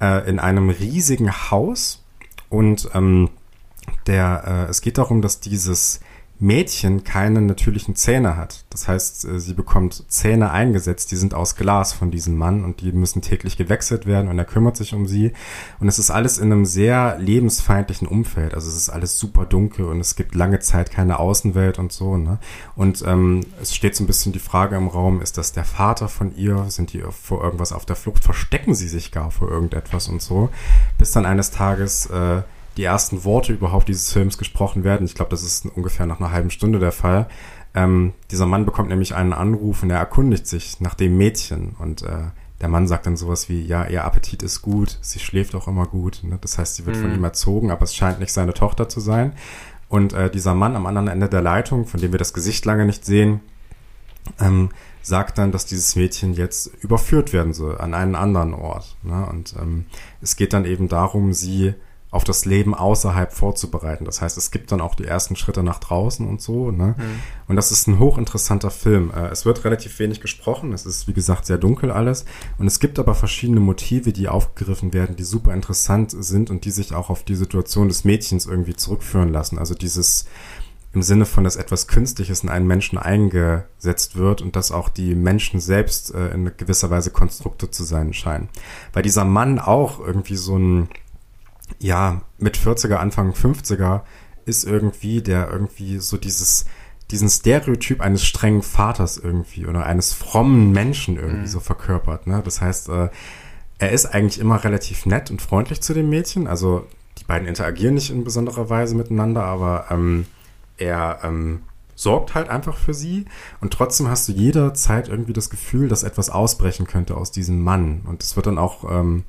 äh, in einem riesigen Haus und ähm, der, äh, es geht darum, dass dieses Mädchen keine natürlichen Zähne hat. Das heißt, äh, sie bekommt Zähne eingesetzt, die sind aus Glas von diesem Mann und die müssen täglich gewechselt werden und er kümmert sich um sie. Und es ist alles in einem sehr lebensfeindlichen Umfeld. Also es ist alles super dunkel und es gibt lange Zeit keine Außenwelt und so. Ne? Und ähm, es steht so ein bisschen die Frage im Raum, ist das der Vater von ihr? Sind die vor irgendwas auf der Flucht? Verstecken sie sich gar vor irgendetwas und so? Bis dann eines Tages äh, die ersten Worte überhaupt dieses Films gesprochen werden. Ich glaube, das ist ungefähr nach einer halben Stunde der Fall. Ähm, dieser Mann bekommt nämlich einen Anruf und er erkundigt sich nach dem Mädchen und äh, der Mann sagt dann sowas wie, ja, ihr Appetit ist gut, sie schläft auch immer gut. Ne? Das heißt, sie wird mhm. von ihm erzogen, aber es scheint nicht seine Tochter zu sein. Und äh, dieser Mann am anderen Ende der Leitung, von dem wir das Gesicht lange nicht sehen, ähm, sagt dann, dass dieses Mädchen jetzt überführt werden soll an einen anderen Ort. Ne? Und ähm, es geht dann eben darum, sie auf das Leben außerhalb vorzubereiten. Das heißt, es gibt dann auch die ersten Schritte nach draußen und so. Ne? Mhm. Und das ist ein hochinteressanter Film. Äh, es wird relativ wenig gesprochen. Es ist, wie gesagt, sehr dunkel alles. Und es gibt aber verschiedene Motive, die aufgegriffen werden, die super interessant sind und die sich auch auf die Situation des Mädchens irgendwie zurückführen lassen. Also dieses im Sinne von, dass etwas Künstliches in einen Menschen eingesetzt wird und dass auch die Menschen selbst äh, in gewisser Weise Konstrukte zu sein scheinen. Weil dieser Mann auch irgendwie so ein ja, mit 40er, Anfang 50er ist irgendwie, der irgendwie so dieses, diesen Stereotyp eines strengen Vaters irgendwie oder eines frommen Menschen irgendwie mhm. so verkörpert. Ne? Das heißt, äh, er ist eigentlich immer relativ nett und freundlich zu dem Mädchen. Also die beiden interagieren nicht in besonderer Weise miteinander, aber ähm, er ähm, sorgt halt einfach für sie. Und trotzdem hast du jederzeit irgendwie das Gefühl, dass etwas ausbrechen könnte aus diesem Mann. Und es wird dann auch ähm,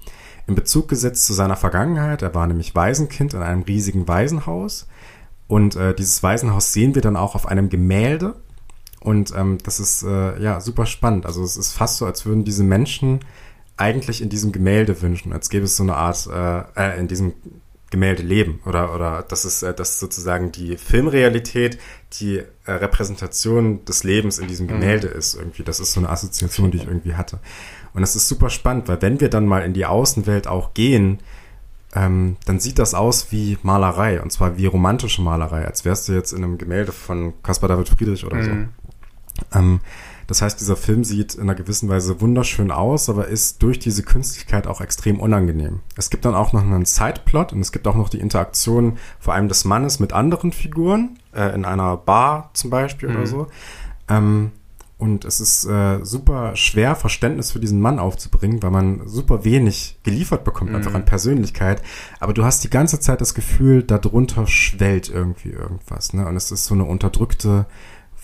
in Bezug gesetzt zu seiner Vergangenheit. Er war nämlich Waisenkind in einem riesigen Waisenhaus. Und äh, dieses Waisenhaus sehen wir dann auch auf einem Gemälde. Und ähm, das ist äh, ja super spannend. Also es ist fast so, als würden diese Menschen eigentlich in diesem Gemälde wünschen, als gäbe es so eine Art, äh, äh, in diesem Gemälde leben oder oder das ist äh, das ist sozusagen die Filmrealität, die äh, Repräsentation des Lebens in diesem mhm. Gemälde mhm. ist irgendwie. Das ist so eine Assoziation, die ich irgendwie hatte. Und das ist super spannend, weil wenn wir dann mal in die Außenwelt auch gehen, ähm, dann sieht das aus wie Malerei und zwar wie romantische Malerei, als wärst du jetzt in einem Gemälde von Caspar David Friedrich oder mhm. so. Ähm, das heißt, dieser Film sieht in einer gewissen Weise wunderschön aus, aber ist durch diese Künstlichkeit auch extrem unangenehm. Es gibt dann auch noch einen Sideplot und es gibt auch noch die Interaktion vor allem des Mannes mit anderen Figuren, äh, in einer Bar zum Beispiel mhm. oder so. Ähm, und es ist äh, super schwer, Verständnis für diesen Mann aufzubringen, weil man super wenig geliefert bekommt, mhm. einfach an Persönlichkeit. Aber du hast die ganze Zeit das Gefühl, darunter schwellt irgendwie irgendwas. Ne? Und es ist so eine unterdrückte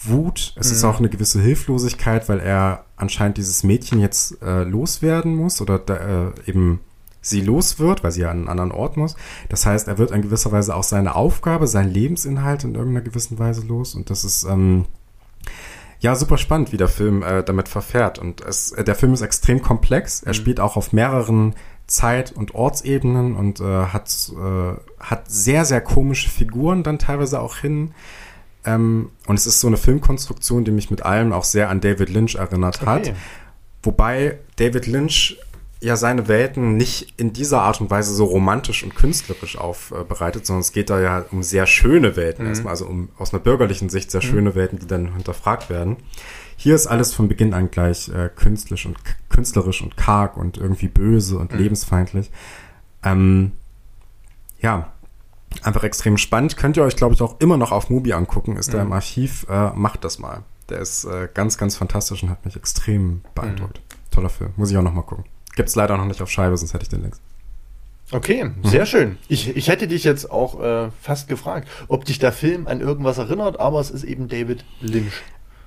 Wut. Es mhm. ist auch eine gewisse Hilflosigkeit, weil er anscheinend dieses Mädchen jetzt äh, loswerden muss oder da, äh, eben sie los wird, weil sie ja an einen anderen Ort muss. Das heißt, er wird in gewisser Weise auch seine Aufgabe, sein Lebensinhalt in irgendeiner gewissen Weise los. Und das ist ähm, ja, super spannend, wie der Film äh, damit verfährt. Und es, äh, der Film ist extrem komplex. Er mhm. spielt auch auf mehreren Zeit- und Ortsebenen und äh, hat, äh, hat sehr, sehr komische Figuren dann teilweise auch hin. Ähm, und es ist so eine Filmkonstruktion, die mich mit allem auch sehr an David Lynch erinnert hat. Okay. Wobei David Lynch ja seine Welten nicht in dieser Art und Weise so romantisch und künstlerisch aufbereitet, sondern es geht da ja um sehr schöne Welten mhm. erstmal, also um aus einer bürgerlichen Sicht sehr mhm. schöne Welten, die dann hinterfragt werden. Hier ist alles von Beginn an gleich äh, künstlich und künstlerisch und karg und irgendwie böse und mhm. lebensfeindlich. Ähm, ja, einfach extrem spannend. Könnt ihr euch, glaube ich, auch immer noch auf Mubi angucken, ist mhm. da im Archiv. Äh, macht das mal. Der ist äh, ganz, ganz fantastisch und hat mich extrem beeindruckt. Mhm. Toller Film. Muss ich auch noch mal gucken. Gibt's leider noch nicht auf Scheibe, sonst hätte ich den längst. Okay, mhm. sehr mhm. schön. Ich, ich hätte dich jetzt auch äh, fast gefragt, ob dich der Film an irgendwas erinnert, aber es ist eben David Lynch.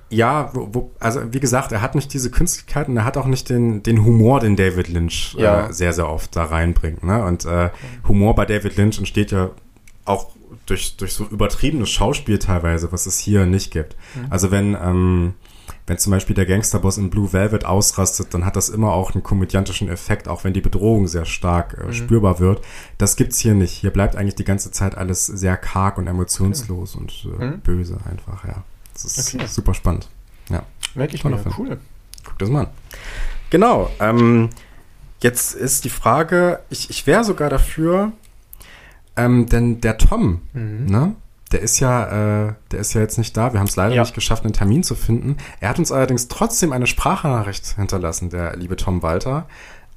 Ja, wo, wo, also wie gesagt, er hat nicht diese Künstlichkeit und er hat auch nicht den, den Humor, den David Lynch ja. äh, sehr, sehr oft da reinbringt. Ne? Und äh, Humor bei David Lynch entsteht ja auch durch, durch so übertriebenes Schauspiel teilweise, was es hier nicht gibt. Mhm. Also wenn ähm, wenn zum Beispiel der Gangsterboss in Blue Velvet ausrastet, dann hat das immer auch einen komödiantischen Effekt, auch wenn die Bedrohung sehr stark äh, mhm. spürbar wird. Das gibt's hier nicht. Hier bleibt eigentlich die ganze Zeit alles sehr karg und emotionslos okay. und äh, mhm. böse einfach, ja. Das ist okay. super spannend. Ja. Merke ich mir, cool. Guck das mal an. Genau. Ähm, jetzt ist die Frage, ich, ich wäre sogar dafür, ähm, denn der Tom, mhm. ne? Der ist ja, äh, der ist ja jetzt nicht da. Wir haben es leider ja. nicht geschafft, einen Termin zu finden. Er hat uns allerdings trotzdem eine Sprachnachricht hinterlassen, der liebe Tom Walter.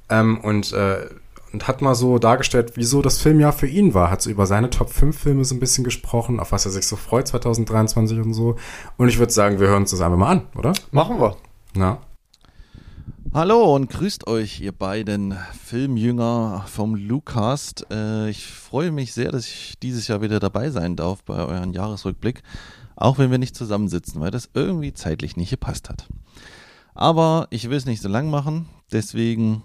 Ähm, und, äh, und hat mal so dargestellt, wieso das Filmjahr für ihn war. Hat so über seine Top 5 Filme so ein bisschen gesprochen, auf was er sich so freut 2023 und so. Und ich würde sagen, wir hören uns das einfach mal an, oder? Machen wir. Na? Hallo und grüßt euch, ihr beiden Filmjünger vom Lucast. Äh, ich freue mich sehr, dass ich dieses Jahr wieder dabei sein darf bei euren Jahresrückblick. Auch wenn wir nicht zusammensitzen, weil das irgendwie zeitlich nicht gepasst hat. Aber ich will es nicht so lang machen, deswegen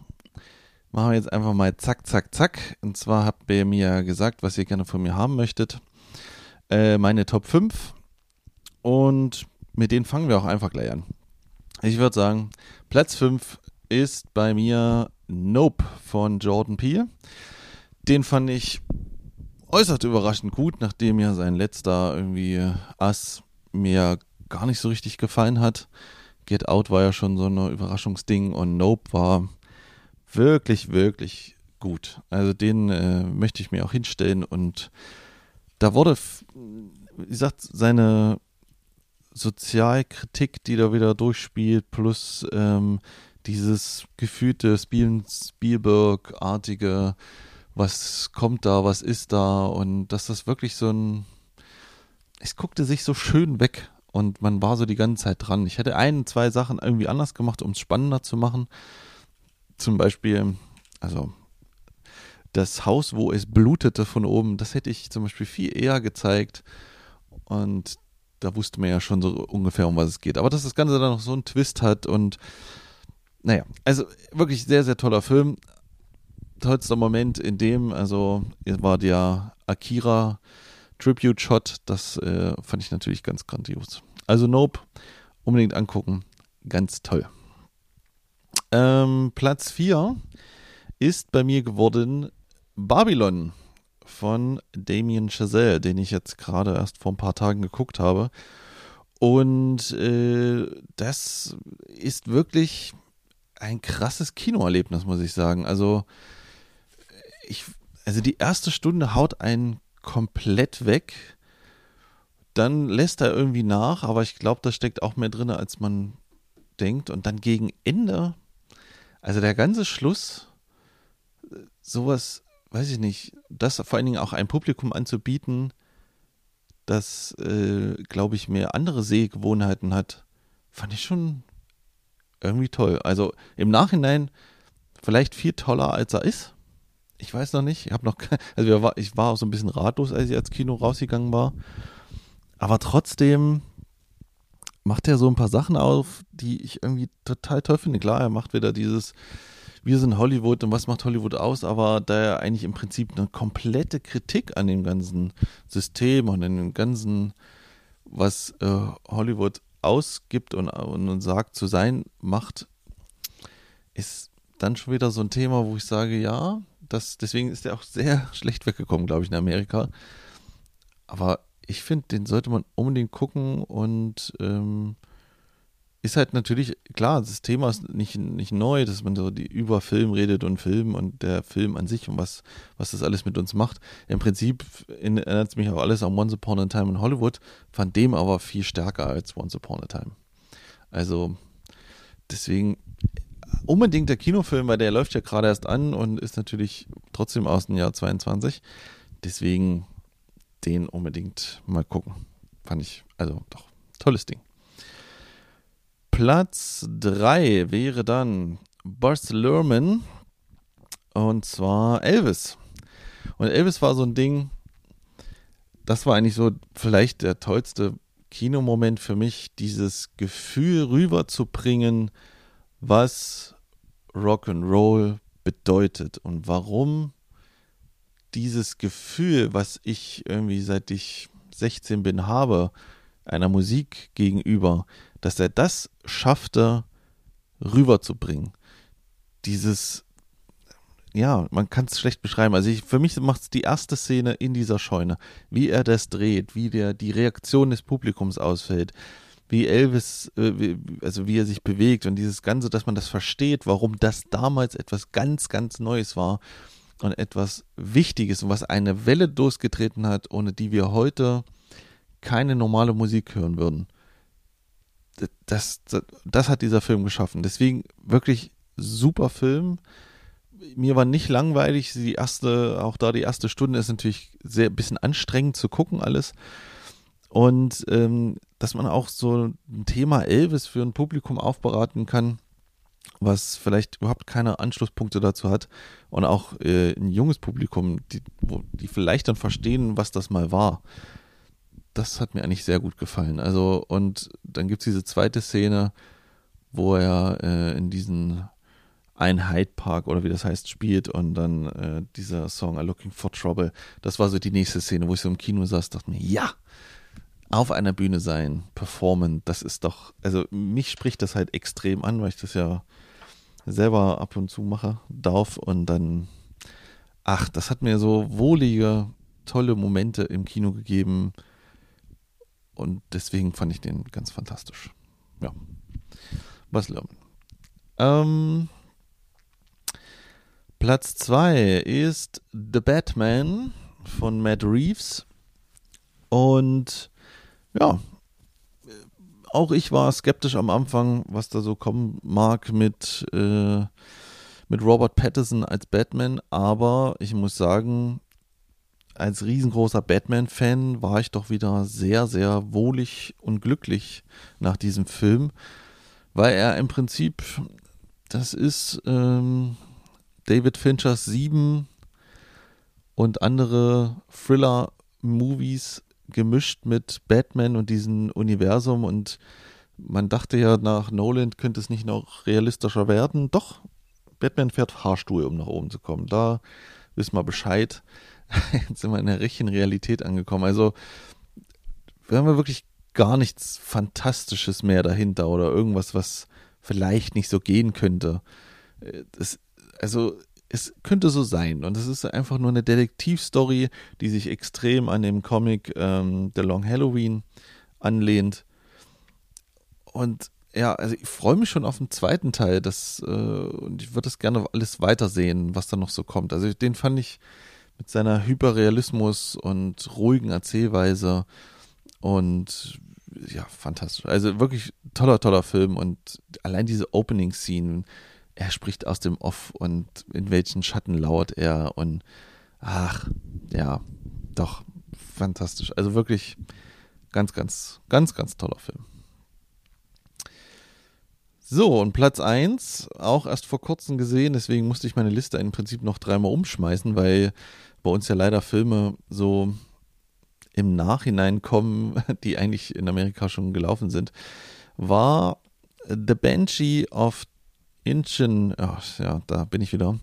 machen wir jetzt einfach mal zack, zack, zack. Und zwar habt ihr mir gesagt, was ihr gerne von mir haben möchtet. Äh, meine Top 5. Und mit denen fangen wir auch einfach gleich an. Ich würde sagen, Platz 5 ist bei mir Nope von Jordan Peele. Den fand ich äußerst überraschend gut, nachdem ja sein letzter irgendwie Ass mir gar nicht so richtig gefallen hat. Get Out war ja schon so ein Überraschungsding und Nope war wirklich, wirklich gut. Also den äh, möchte ich mir auch hinstellen und da wurde, wie gesagt, seine Sozialkritik, die da wieder durchspielt, plus ähm, dieses gefühlte Spielberg-artige, was kommt da, was ist da und dass das wirklich so ein, es guckte sich so schön weg und man war so die ganze Zeit dran. Ich hätte ein, zwei Sachen irgendwie anders gemacht, um es spannender zu machen. Zum Beispiel, also das Haus, wo es blutete von oben, das hätte ich zum Beispiel viel eher gezeigt und da wusste man ja schon so ungefähr, um was es geht. Aber dass das Ganze dann noch so einen Twist hat und naja, also wirklich sehr, sehr toller Film. Tollster Moment in dem, also war der Akira Tribute Shot, das äh, fand ich natürlich ganz grandios. Also Nope, unbedingt angucken, ganz toll. Ähm, Platz 4 ist bei mir geworden Babylon von Damien Chazelle, den ich jetzt gerade erst vor ein paar Tagen geguckt habe. Und äh, das ist wirklich ein krasses Kinoerlebnis, muss ich sagen. Also, ich, also die erste Stunde haut einen komplett weg. Dann lässt er irgendwie nach, aber ich glaube, da steckt auch mehr drin, als man denkt. Und dann gegen Ende, also der ganze Schluss, sowas, weiß ich nicht, das vor allen Dingen auch ein Publikum anzubieten, das, äh, glaube ich, mehr andere Sehgewohnheiten hat, fand ich schon irgendwie toll. Also im Nachhinein vielleicht viel toller, als er ist. Ich weiß noch nicht. Ich noch, also ich war auch so ein bisschen ratlos, als ich als Kino rausgegangen war. Aber trotzdem macht er so ein paar Sachen auf, die ich irgendwie total toll finde. Klar, er macht wieder dieses, wir sind Hollywood und was macht Hollywood aus, aber da er eigentlich im Prinzip eine komplette Kritik an dem ganzen System und an dem ganzen, was äh, Hollywood ausgibt und, und sagt zu sein macht, ist dann schon wieder so ein Thema, wo ich sage, ja, das, deswegen ist er auch sehr schlecht weggekommen, glaube ich, in Amerika. Aber ich finde, den sollte man unbedingt gucken und ähm, ist halt natürlich, klar, das Thema ist nicht, nicht neu, dass man so die, über Film redet und Film und der Film an sich und was, was das alles mit uns macht. Im Prinzip erinnert es mich auch alles an Once Upon a Time in Hollywood, fand dem aber viel stärker als Once Upon a Time. Also deswegen unbedingt der Kinofilm, weil der läuft ja gerade erst an und ist natürlich trotzdem aus dem Jahr 22. Deswegen den unbedingt mal gucken. Fand ich, also doch, tolles Ding. Platz 3 wäre dann Buzz Lerman und zwar Elvis. Und Elvis war so ein Ding, das war eigentlich so vielleicht der tollste Kinomoment für mich, dieses Gefühl rüberzubringen, was Rock'n'Roll bedeutet und warum dieses Gefühl, was ich irgendwie seit ich 16 bin habe, einer Musik gegenüber, dass er das schaffte, rüberzubringen. Dieses, ja, man kann es schlecht beschreiben. Also ich, für mich macht es die erste Szene in dieser Scheune, wie er das dreht, wie der die Reaktion des Publikums ausfällt, wie Elvis, äh, wie, also wie er sich bewegt und dieses Ganze, dass man das versteht, warum das damals etwas ganz, ganz Neues war und etwas Wichtiges und was eine Welle losgetreten hat, ohne die wir heute keine normale Musik hören würden das, das, das hat dieser Film geschaffen. Deswegen wirklich super Film. Mir war nicht langweilig. Die erste, auch da die erste Stunde ist natürlich sehr ein bisschen anstrengend zu gucken alles. Und ähm, dass man auch so ein Thema Elvis für ein Publikum aufbereiten kann, was vielleicht überhaupt keine Anschlusspunkte dazu hat und auch äh, ein junges Publikum, die, wo, die vielleicht dann verstehen, was das mal war. Das hat mir eigentlich sehr gut gefallen. Also, und dann gibt es diese zweite Szene, wo er äh, in diesen ein Hyde Park oder wie das heißt spielt und dann äh, dieser Song I'm Looking for Trouble. Das war so die nächste Szene, wo ich so im Kino saß, dachte mir, ja, auf einer Bühne sein, performen, das ist doch, also mich spricht das halt extrem an, weil ich das ja selber ab und zu mache, darf und dann, ach, das hat mir so wohlige, tolle Momente im Kino gegeben und deswegen fand ich den ganz fantastisch. Ja. Was lernen? Ähm, Platz 2 ist The Batman von Matt Reeves. Und ja, auch ich war skeptisch am Anfang, was da so kommen mag mit, äh, mit Robert Pattinson als Batman. Aber ich muss sagen, als riesengroßer Batman-Fan war ich doch wieder sehr, sehr wohlig und glücklich nach diesem Film, weil er im Prinzip, das ist ähm, David Finchers Sieben und andere Thriller-Movies gemischt mit Batman und diesem Universum und man dachte ja nach Nolan könnte es nicht noch realistischer werden. Doch, Batman fährt Fahrstuhl, um nach oben zu kommen. Da wissen wir Bescheid. Jetzt sind wir in der richtigen Realität angekommen. Also, wir haben wirklich gar nichts Fantastisches mehr dahinter oder irgendwas, was vielleicht nicht so gehen könnte. Das also es könnte so sein. Und es ist einfach nur eine Detektivstory, die sich extrem an dem Comic ähm, The Long Halloween anlehnt. Und ja, also ich freue mich schon auf den zweiten Teil. Das, äh, und ich würde das gerne alles weitersehen, was da noch so kommt. Also den fand ich mit seiner Hyperrealismus und ruhigen Erzählweise und ja, fantastisch. Also wirklich toller, toller Film und allein diese Opening-Scene, er spricht aus dem Off und in welchen Schatten lauert er und ach, ja, doch, fantastisch. Also wirklich ganz, ganz, ganz, ganz toller Film. So, und Platz 1, auch erst vor kurzem gesehen, deswegen musste ich meine Liste im Prinzip noch dreimal umschmeißen, weil bei uns ja leider Filme so im Nachhinein kommen, die eigentlich in Amerika schon gelaufen sind, war The Banshee of Inchin, ach, ja, da bin ich wieder,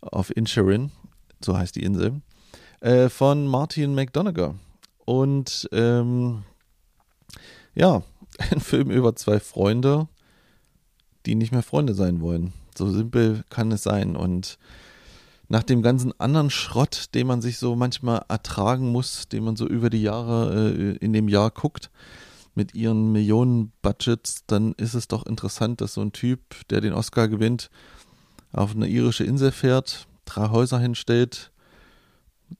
auf Incherin, so heißt die Insel, äh, von Martin McDonagher. Und ähm, ja, ein Film über zwei Freunde, die nicht mehr Freunde sein wollen. So simpel kann es sein. Und nach dem ganzen anderen Schrott, den man sich so manchmal ertragen muss, den man so über die Jahre äh, in dem Jahr guckt, mit ihren Millionen-Budgets, dann ist es doch interessant, dass so ein Typ, der den Oscar gewinnt, auf eine irische Insel fährt, drei Häuser hinstellt,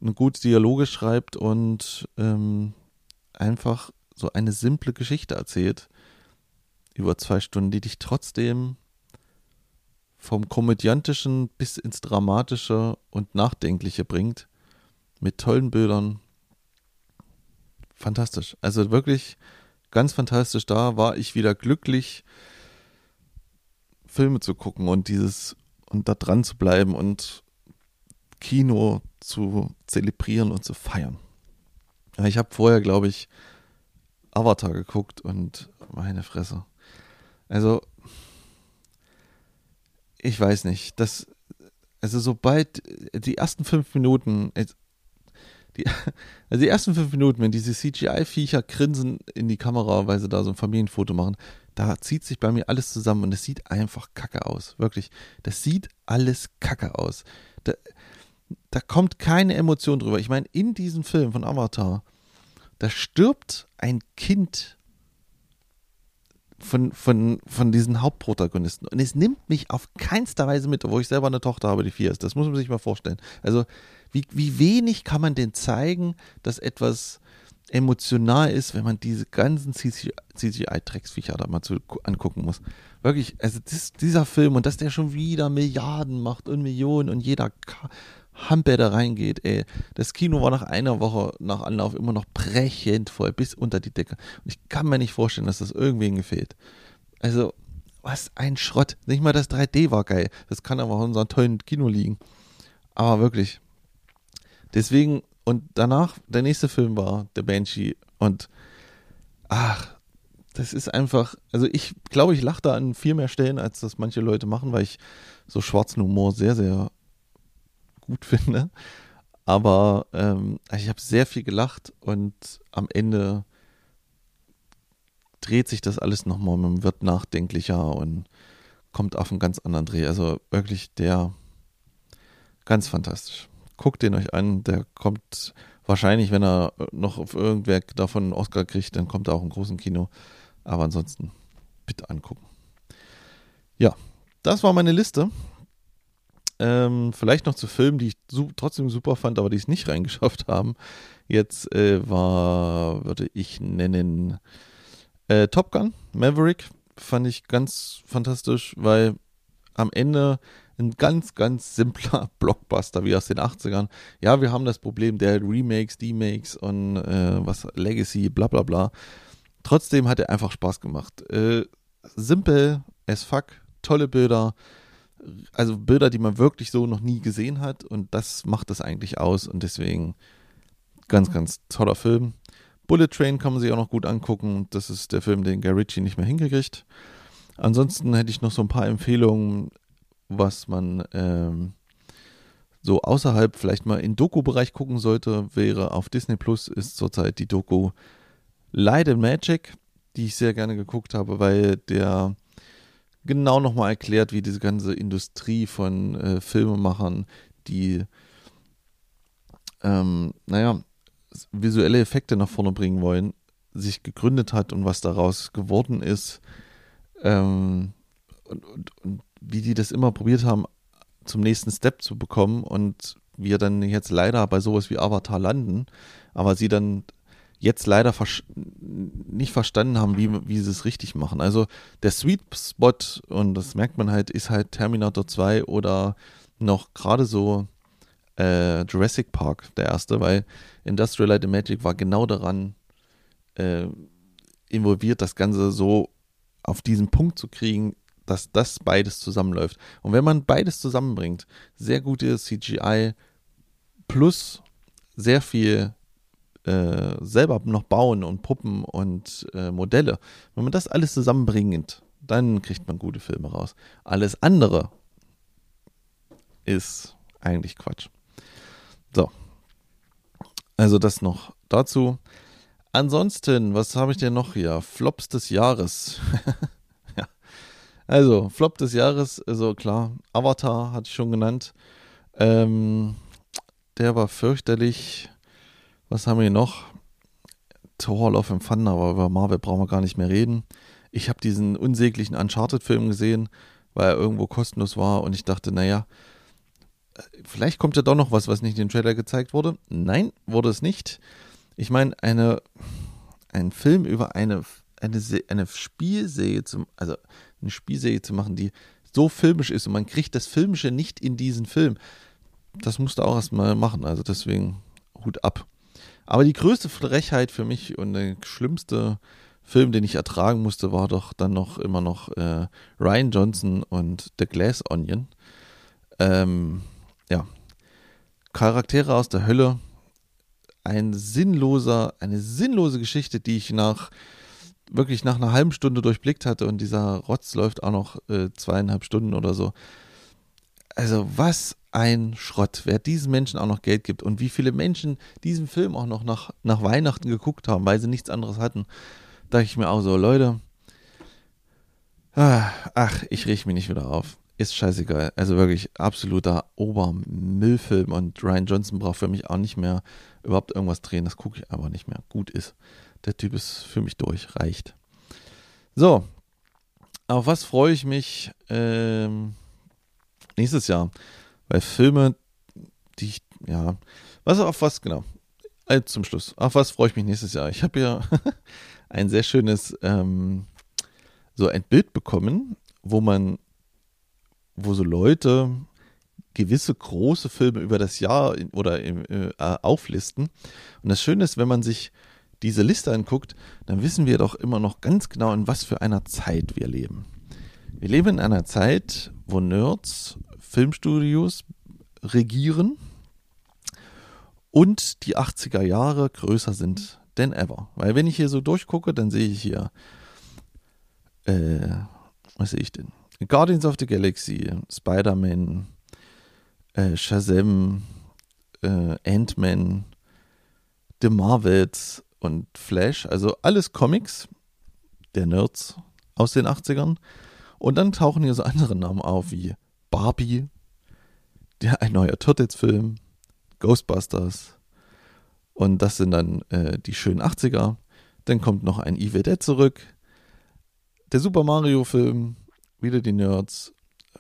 eine gute Dialoge schreibt und ähm, einfach so eine simple Geschichte erzählt über zwei Stunden, die dich trotzdem vom komödiantischen bis ins dramatische und nachdenkliche bringt, mit tollen Bildern. Fantastisch. Also wirklich ganz fantastisch. Da war ich wieder glücklich, Filme zu gucken und dieses und da dran zu bleiben und Kino zu zelebrieren und zu feiern. Ich habe vorher, glaube ich, Avatar geguckt und meine Fresse. Also, ich weiß nicht, das, also sobald die ersten fünf Minuten, die, also die ersten fünf Minuten, wenn diese CGI-Viecher grinsen in die Kamera, weil sie da so ein Familienfoto machen, da zieht sich bei mir alles zusammen und es sieht einfach kacke aus. Wirklich. Das sieht alles kacke aus. Da, da kommt keine Emotion drüber. Ich meine, in diesem Film von Avatar, da stirbt ein Kind von, von, von diesen Hauptprotagonisten. Und es nimmt mich auf keinster Weise mit, wo ich selber eine Tochter habe, die vier ist. Das muss man sich mal vorstellen. Also, wie, wie wenig kann man denn zeigen, dass etwas emotional ist, wenn man diese ganzen CGI-Drecksviecher da mal zu, angucken muss. Wirklich, also das, dieser Film und dass der schon wieder Milliarden macht und Millionen und jeder Hamper da reingeht, ey. Das Kino war nach einer Woche nach Anlauf immer noch brechend voll, bis unter die Decke. Und ich kann mir nicht vorstellen, dass das irgendwen gefehlt. Also, was ein Schrott. Nicht mal das 3D war geil. Das kann aber auch in unserem tollen Kino liegen. Aber wirklich, Deswegen, und danach, der nächste Film war The Banshee Und ach, das ist einfach, also ich glaube, ich lache da an viel mehr Stellen, als das manche Leute machen, weil ich so schwarzen Humor sehr, sehr gut finde. Aber ähm, ich habe sehr viel gelacht und am Ende dreht sich das alles nochmal, man wird nachdenklicher und kommt auf einen ganz anderen Dreh. Also wirklich der ganz fantastisch. Guckt den euch an, der kommt wahrscheinlich, wenn er noch auf irgendwer davon einen Oscar kriegt, dann kommt er auch im großen Kino. Aber ansonsten bitte angucken. Ja, das war meine Liste. Ähm, vielleicht noch zu Filmen, die ich su trotzdem super fand, aber die es nicht reingeschafft haben. Jetzt äh, war, würde ich nennen, äh, Top Gun, Maverick. Fand ich ganz fantastisch, weil am Ende ein ganz, ganz simpler Blockbuster wie aus den 80ern. Ja, wir haben das Problem der Remakes, Demakes und äh, was Legacy, bla bla bla. Trotzdem hat er einfach Spaß gemacht. Äh, simpel as fuck, tolle Bilder, also Bilder, die man wirklich so noch nie gesehen hat und das macht es eigentlich aus und deswegen ganz, ganz toller Film. Bullet Train kann man sich auch noch gut angucken. Das ist der Film, den Guy Ritchie nicht mehr hingekriegt. Ansonsten hätte ich noch so ein paar Empfehlungen, was man ähm, so außerhalb vielleicht mal im Doku-Bereich gucken sollte, wäre auf Disney Plus ist zurzeit die Doku Light and Magic, die ich sehr gerne geguckt habe, weil der genau nochmal erklärt, wie diese ganze Industrie von äh, Filmemachern, die, ähm, naja, visuelle Effekte nach vorne bringen wollen, sich gegründet hat und was daraus geworden ist. Ähm, und, und, und wie die das immer probiert haben, zum nächsten Step zu bekommen und wir dann jetzt leider bei sowas wie Avatar landen, aber sie dann jetzt leider vers nicht verstanden haben, wie, wie sie es richtig machen. Also der Sweet Spot, und das merkt man halt, ist halt Terminator 2 oder noch gerade so äh, Jurassic Park, der erste, weil Industrial Light and Magic war genau daran äh, involviert, das Ganze so auf diesen Punkt zu kriegen, dass das beides zusammenläuft. Und wenn man beides zusammenbringt, sehr gute CGI plus sehr viel äh, selber noch bauen und Puppen und äh, Modelle, wenn man das alles zusammenbringt, dann kriegt man gute Filme raus. Alles andere ist eigentlich Quatsch. So. Also das noch dazu. Ansonsten, was habe ich denn noch hier? Flops des Jahres. ja. Also, Flop des Jahres, also klar, Avatar hatte ich schon genannt. Ähm, der war fürchterlich. Was haben wir hier noch? Thor Love and Thunder, aber über Marvel brauchen wir gar nicht mehr reden. Ich habe diesen unsäglichen Uncharted-Film gesehen, weil er irgendwo kostenlos war und ich dachte, naja, vielleicht kommt ja doch noch was, was nicht in den Trailer gezeigt wurde. Nein, wurde es nicht. Ich meine, eine, ein Film über eine, eine, eine Spielserie zu, also eine Spielserie zu machen, die so filmisch ist und man kriegt das Filmische nicht in diesen Film. Das musste auch erstmal machen. Also deswegen Hut ab. Aber die größte Frechheit für mich und der schlimmste Film, den ich ertragen musste, war doch dann noch immer noch äh, Ryan Johnson und The Glass Onion. Ähm, ja, Charaktere aus der Hölle. Ein sinnloser, eine sinnlose Geschichte, die ich nach wirklich nach einer halben Stunde durchblickt hatte und dieser Rotz läuft auch noch äh, zweieinhalb Stunden oder so. Also was ein Schrott, wer diesen Menschen auch noch Geld gibt und wie viele Menschen diesen Film auch noch nach, nach Weihnachten geguckt haben, weil sie nichts anderes hatten, dachte ich mir auch so, Leute, ah, ach, ich riech mich nicht wieder auf ist scheißegal. Also wirklich absoluter Obermüllfilm und Ryan Johnson braucht für mich auch nicht mehr überhaupt irgendwas drehen. Das gucke ich aber nicht mehr. Gut ist. Der Typ ist für mich durch. Reicht. So. Auf was freue ich mich ähm, nächstes Jahr? Weil Filme, die ich, ja, was auf was, genau. Also zum Schluss. Auf was freue ich mich nächstes Jahr? Ich habe ja ein sehr schönes, ähm, so ein Bild bekommen, wo man wo so Leute gewisse große Filme über das Jahr oder äh, auflisten. Und das Schöne ist, wenn man sich diese Liste anguckt, dann wissen wir doch immer noch ganz genau, in was für einer Zeit wir leben. Wir leben in einer Zeit, wo Nerds Filmstudios regieren und die 80er Jahre größer sind denn ever. Weil wenn ich hier so durchgucke, dann sehe ich hier, äh, was sehe ich denn? Guardians of the Galaxy, Spider-Man, äh, Shazam, äh, Ant-Man, The Marvels und Flash, also alles Comics der Nerds aus den 80ern. Und dann tauchen hier so andere Namen auf wie Barbie, der ein neuer Turtles-Film, Ghostbusters. Und das sind dann äh, die schönen 80er. Dann kommt noch ein Evil Dead zurück. Der Super Mario-Film, wieder die Nerds.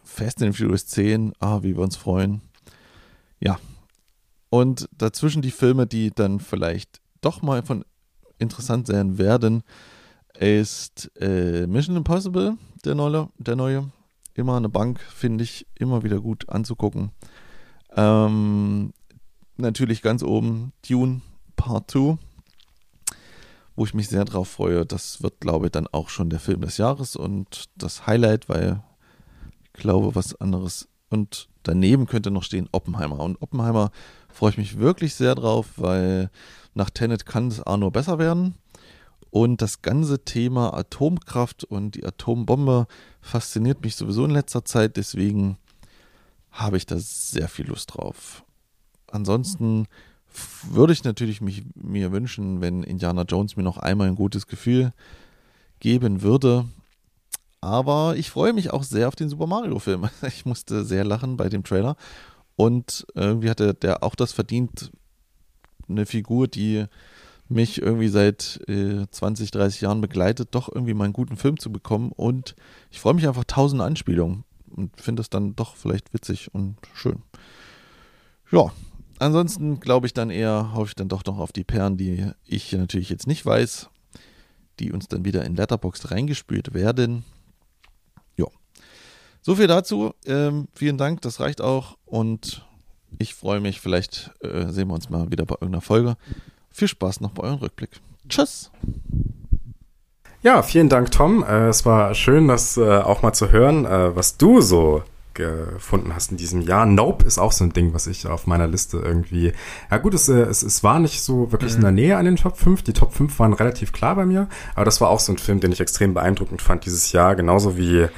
Fast and Furious 10, ah, wie wir uns freuen. Ja. Und dazwischen die Filme, die dann vielleicht doch mal von interessant sein werden, ist äh, Mission Impossible, der neue, der neue. Immer eine Bank, finde ich, immer wieder gut anzugucken. Ähm, natürlich ganz oben Dune Part 2, wo ich mich sehr drauf freue. Das wird, glaube ich, dann auch schon der Film des Jahres und das Highlight, weil ich glaube, was anderes. Und daneben könnte noch stehen Oppenheimer. Und Oppenheimer freue ich mich wirklich sehr drauf, weil nach Tenet kann es auch nur besser werden. Und das ganze Thema Atomkraft und die Atombombe fasziniert mich sowieso in letzter Zeit. Deswegen habe ich da sehr viel Lust drauf. Ansonsten würde ich natürlich mich, mir wünschen, wenn Indiana Jones mir noch einmal ein gutes Gefühl geben würde. Aber ich freue mich auch sehr auf den Super Mario-Film. Ich musste sehr lachen bei dem Trailer. Und irgendwie hatte der auch das verdient, eine Figur, die mich irgendwie seit äh, 20, 30 Jahren begleitet, doch irgendwie mal einen guten Film zu bekommen. Und ich freue mich einfach tausend Anspielungen und finde es dann doch vielleicht witzig und schön. Ja, ansonsten glaube ich dann eher, hoffe ich dann doch noch auf die Perlen, die ich natürlich jetzt nicht weiß, die uns dann wieder in Letterboxd reingespült werden. Ja. So viel dazu. Ähm, vielen Dank, das reicht auch. Und ich freue mich, vielleicht äh, sehen wir uns mal wieder bei irgendeiner Folge. Viel Spaß noch bei eurem Rückblick. Tschüss. Ja, vielen Dank, Tom. Äh, es war schön, das äh, auch mal zu hören, äh, was du so gefunden hast in diesem Jahr. Nope ist auch so ein Ding, was ich auf meiner Liste irgendwie. Ja gut, es, äh, es, es war nicht so wirklich mhm. in der Nähe an den Top 5. Die Top 5 waren relativ klar bei mir, aber das war auch so ein Film, den ich extrem beeindruckend fand dieses Jahr, genauso wie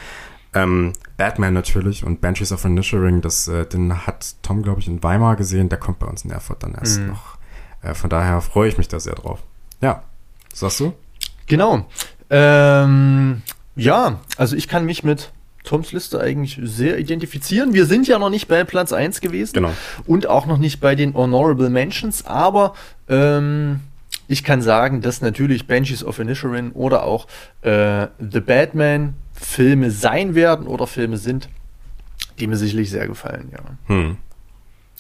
ähm, Batman natürlich und Banshees of Inisherin, das, äh, den hat Tom, glaube ich, in Weimar gesehen, der kommt bei uns in Erfurt dann erst mhm. noch. Äh, von daher freue ich mich da sehr drauf. Ja, was sagst du? Genau. Ähm, ja, also ich kann mich mit Toms Liste eigentlich sehr identifizieren. Wir sind ja noch nicht bei Platz 1 gewesen genau. und auch noch nicht bei den Honorable Mentions, aber ähm, ich kann sagen, dass natürlich Banshees of Inisherin oder auch äh, The Batman Filme sein werden oder Filme sind, die mir sicherlich sehr gefallen, ja. Hm.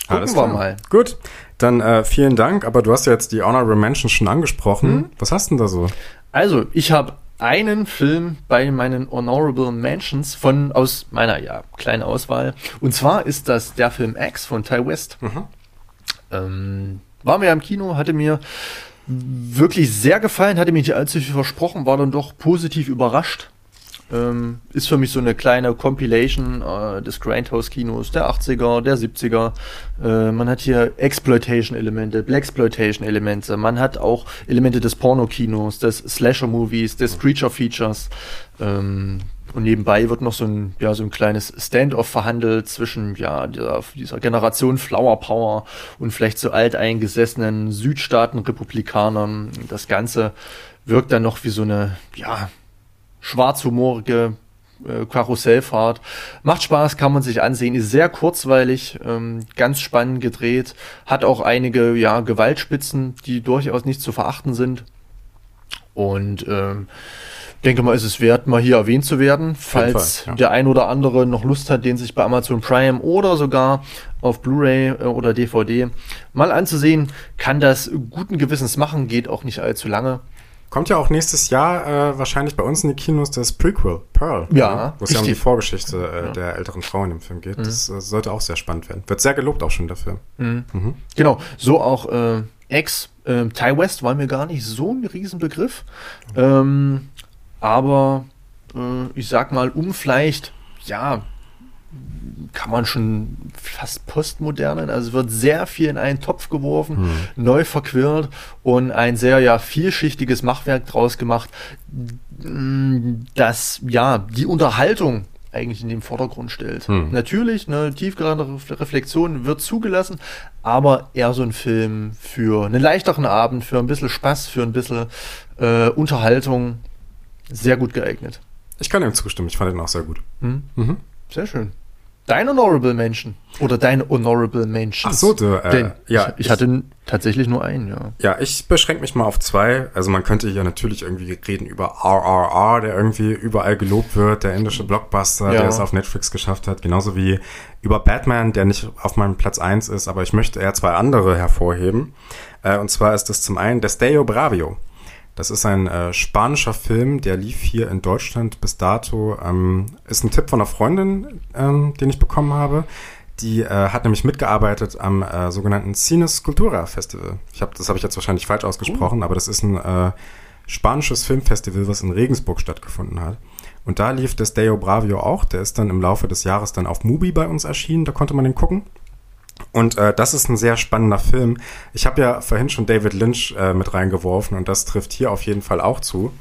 Gucken wir mal. Gut, dann äh, vielen Dank, aber du hast ja jetzt die Honorable Mentions schon angesprochen. Hm? Was hast du denn da so? Also, ich habe einen Film bei meinen Honorable Mentions von aus meiner ja kleinen Auswahl. Und zwar ist das der Film X von Ty West. Mhm. Ähm, war mir im Kino, hatte mir wirklich sehr gefallen, hatte mir nicht allzu viel versprochen, war dann doch positiv überrascht. Ähm, ist für mich so eine kleine Compilation äh, des Grindhouse-Kinos der 80er, der 70er. Äh, man hat hier Exploitation-Elemente, Blaxploitation-Elemente. Man hat auch Elemente des Porno-Kinos, des Slasher-Movies, des Creature-Features. Ähm, und nebenbei wird noch so ein, ja, so ein kleines Standoff verhandelt zwischen, ja, dieser, dieser Generation Flower Power und vielleicht so alteingesessenen Südstaaten-Republikanern. Das Ganze wirkt dann noch wie so eine, ja, schwarzhumorige äh, Karussellfahrt. Macht Spaß, kann man sich ansehen, ist sehr kurzweilig, ähm, ganz spannend gedreht, hat auch einige ja, Gewaltspitzen, die durchaus nicht zu verachten sind. Und ähm, denke mal, ist es wert, mal hier erwähnt zu werden, falls Fall, ja. der ein oder andere noch Lust hat, den sich bei Amazon Prime oder sogar auf Blu-ray äh, oder DVD mal anzusehen, kann das guten Gewissens machen, geht auch nicht allzu lange. Kommt ja auch nächstes Jahr äh, wahrscheinlich bei uns in die Kinos das Prequel, Pearl. Ja. Wo es ja um die Vorgeschichte äh, ja. der älteren Frauen im Film geht. Mhm. Das äh, sollte auch sehr spannend werden. Wird sehr gelobt auch schon der Film. Mhm. Mhm. Genau, so auch äh, Ex. Äh, Ty West war mir gar nicht so ein Riesenbegriff. Ähm, aber äh, ich sag mal, um vielleicht, ja, kann man schon fast postmodernen. Also es wird sehr viel in einen Topf geworfen, hm. neu verquirlt und ein sehr ja vielschichtiges Machwerk draus gemacht, das ja die Unterhaltung eigentlich in den Vordergrund stellt. Hm. Natürlich, eine tiefgreifende Reflexion wird zugelassen, aber eher so ein Film für einen leichteren Abend, für ein bisschen Spaß, für ein bisschen äh, Unterhaltung sehr gut geeignet. Ich kann ihm zustimmen, ich fand ihn auch sehr gut. Hm? Mhm. Sehr schön. Dein Honorable Menschen. Oder deine Honorable Menschen. Ach so, du, äh, ja. Ich, ich, hatte tatsächlich nur einen, ja. Ja, ich beschränke mich mal auf zwei. Also man könnte hier natürlich irgendwie reden über RRR, der irgendwie überall gelobt wird, der indische Blockbuster, ja. der es auf Netflix geschafft hat. Genauso wie über Batman, der nicht auf meinem Platz eins ist, aber ich möchte eher zwei andere hervorheben. Äh, und zwar ist das zum einen Desteo Bravio. Das ist ein äh, spanischer Film, der lief hier in Deutschland bis dato. Ähm, ist ein Tipp von einer Freundin, ähm, den ich bekommen habe. Die äh, hat nämlich mitgearbeitet am äh, sogenannten Cines Cultura Festival. Ich hab, das habe ich jetzt wahrscheinlich falsch ausgesprochen, cool. aber das ist ein äh, spanisches Filmfestival, was in Regensburg stattgefunden hat. Und da lief das Deo Bravio auch. Der ist dann im Laufe des Jahres dann auf Mubi bei uns erschienen. Da konnte man den gucken. Und äh, das ist ein sehr spannender Film. Ich habe ja vorhin schon David Lynch äh, mit reingeworfen und das trifft hier auf jeden Fall auch zu.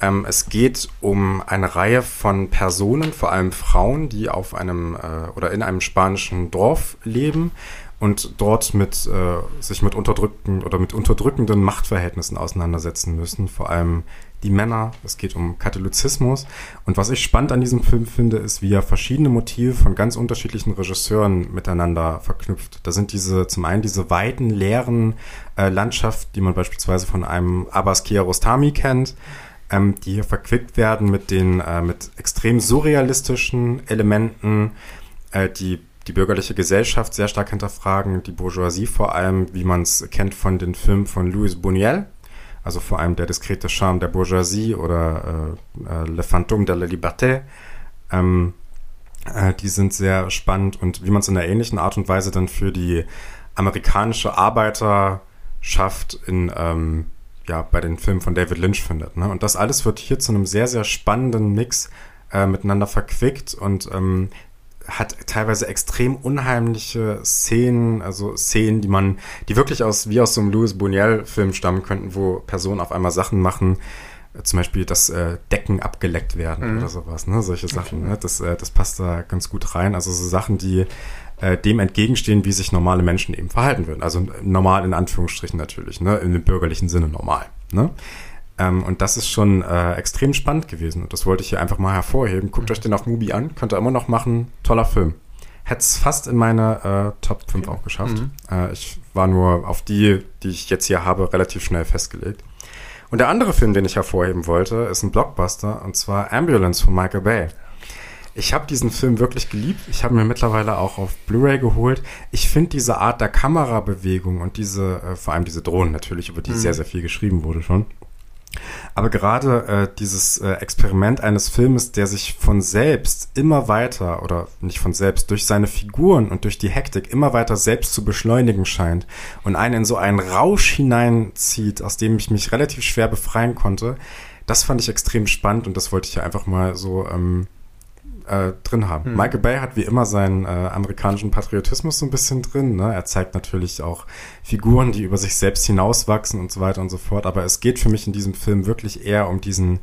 Ähm, es geht um eine Reihe von Personen, vor allem Frauen, die auf einem äh, oder in einem spanischen Dorf leben und dort mit äh, sich mit unterdrückten oder mit unterdrückenden Machtverhältnissen auseinandersetzen müssen, vor allem die Männer, es geht um Katholizismus. Und was ich spannend an diesem Film finde, ist, wie er verschiedene Motive von ganz unterschiedlichen Regisseuren miteinander verknüpft. Da sind diese, zum einen diese weiten, leeren äh, Landschaft, die man beispielsweise von einem Abbas Kiarostami kennt, ähm, die hier verquickt werden mit den, äh, mit extrem surrealistischen Elementen, äh, die die bürgerliche Gesellschaft sehr stark hinterfragen, die Bourgeoisie vor allem, wie man es kennt von den Filmen von Louis Buñuel, also vor allem der diskrete Charme der Bourgeoisie oder äh, äh, Le Fantôme de la Liberté. Ähm, äh, die sind sehr spannend und wie man es in einer ähnlichen Art und Weise dann für die amerikanische Arbeiterschaft in ähm, ja bei den Filmen von David Lynch findet. Ne? Und das alles wird hier zu einem sehr sehr spannenden Mix äh, miteinander verquickt und ähm, hat teilweise extrem unheimliche Szenen, also Szenen, die man, die wirklich aus, wie aus so einem Louis Buñuel-Film stammen könnten, wo Personen auf einmal Sachen machen, äh, zum Beispiel, dass äh, Decken abgeleckt werden mhm. oder sowas, ne? Solche Sachen. Okay. Ne? Das, äh, das passt da ganz gut rein. Also so Sachen, die äh, dem entgegenstehen, wie sich normale Menschen eben verhalten würden. Also normal in Anführungsstrichen natürlich, ne? In dem bürgerlichen Sinne normal. Ne? Ähm, und das ist schon äh, extrem spannend gewesen. Und das wollte ich hier einfach mal hervorheben. Guckt mhm. euch den auf Mubi an, könnt ihr immer noch machen. Toller Film. Hätte es fast in meine äh, Top 5 okay. auch geschafft. Mhm. Äh, ich war nur auf die, die ich jetzt hier habe, relativ schnell festgelegt. Und der andere Film, den ich hervorheben wollte, ist ein Blockbuster, und zwar Ambulance von Michael Bay. Ich habe diesen Film wirklich geliebt. Ich habe mir mittlerweile auch auf Blu-ray geholt. Ich finde diese Art der Kamerabewegung und diese, äh, vor allem diese Drohnen natürlich, über die mhm. sehr, sehr viel geschrieben wurde schon, aber gerade äh, dieses äh, Experiment eines Filmes, der sich von selbst immer weiter oder nicht von selbst, durch seine Figuren und durch die Hektik immer weiter selbst zu beschleunigen scheint und einen in so einen Rausch hineinzieht, aus dem ich mich relativ schwer befreien konnte, das fand ich extrem spannend und das wollte ich ja einfach mal so ähm, äh, drin haben. Mhm. Michael Bay hat wie immer seinen äh, amerikanischen Patriotismus so ein bisschen drin. Ne? Er zeigt natürlich auch Figuren, die über sich selbst hinauswachsen und so weiter und so fort. Aber es geht für mich in diesem Film wirklich eher um diesen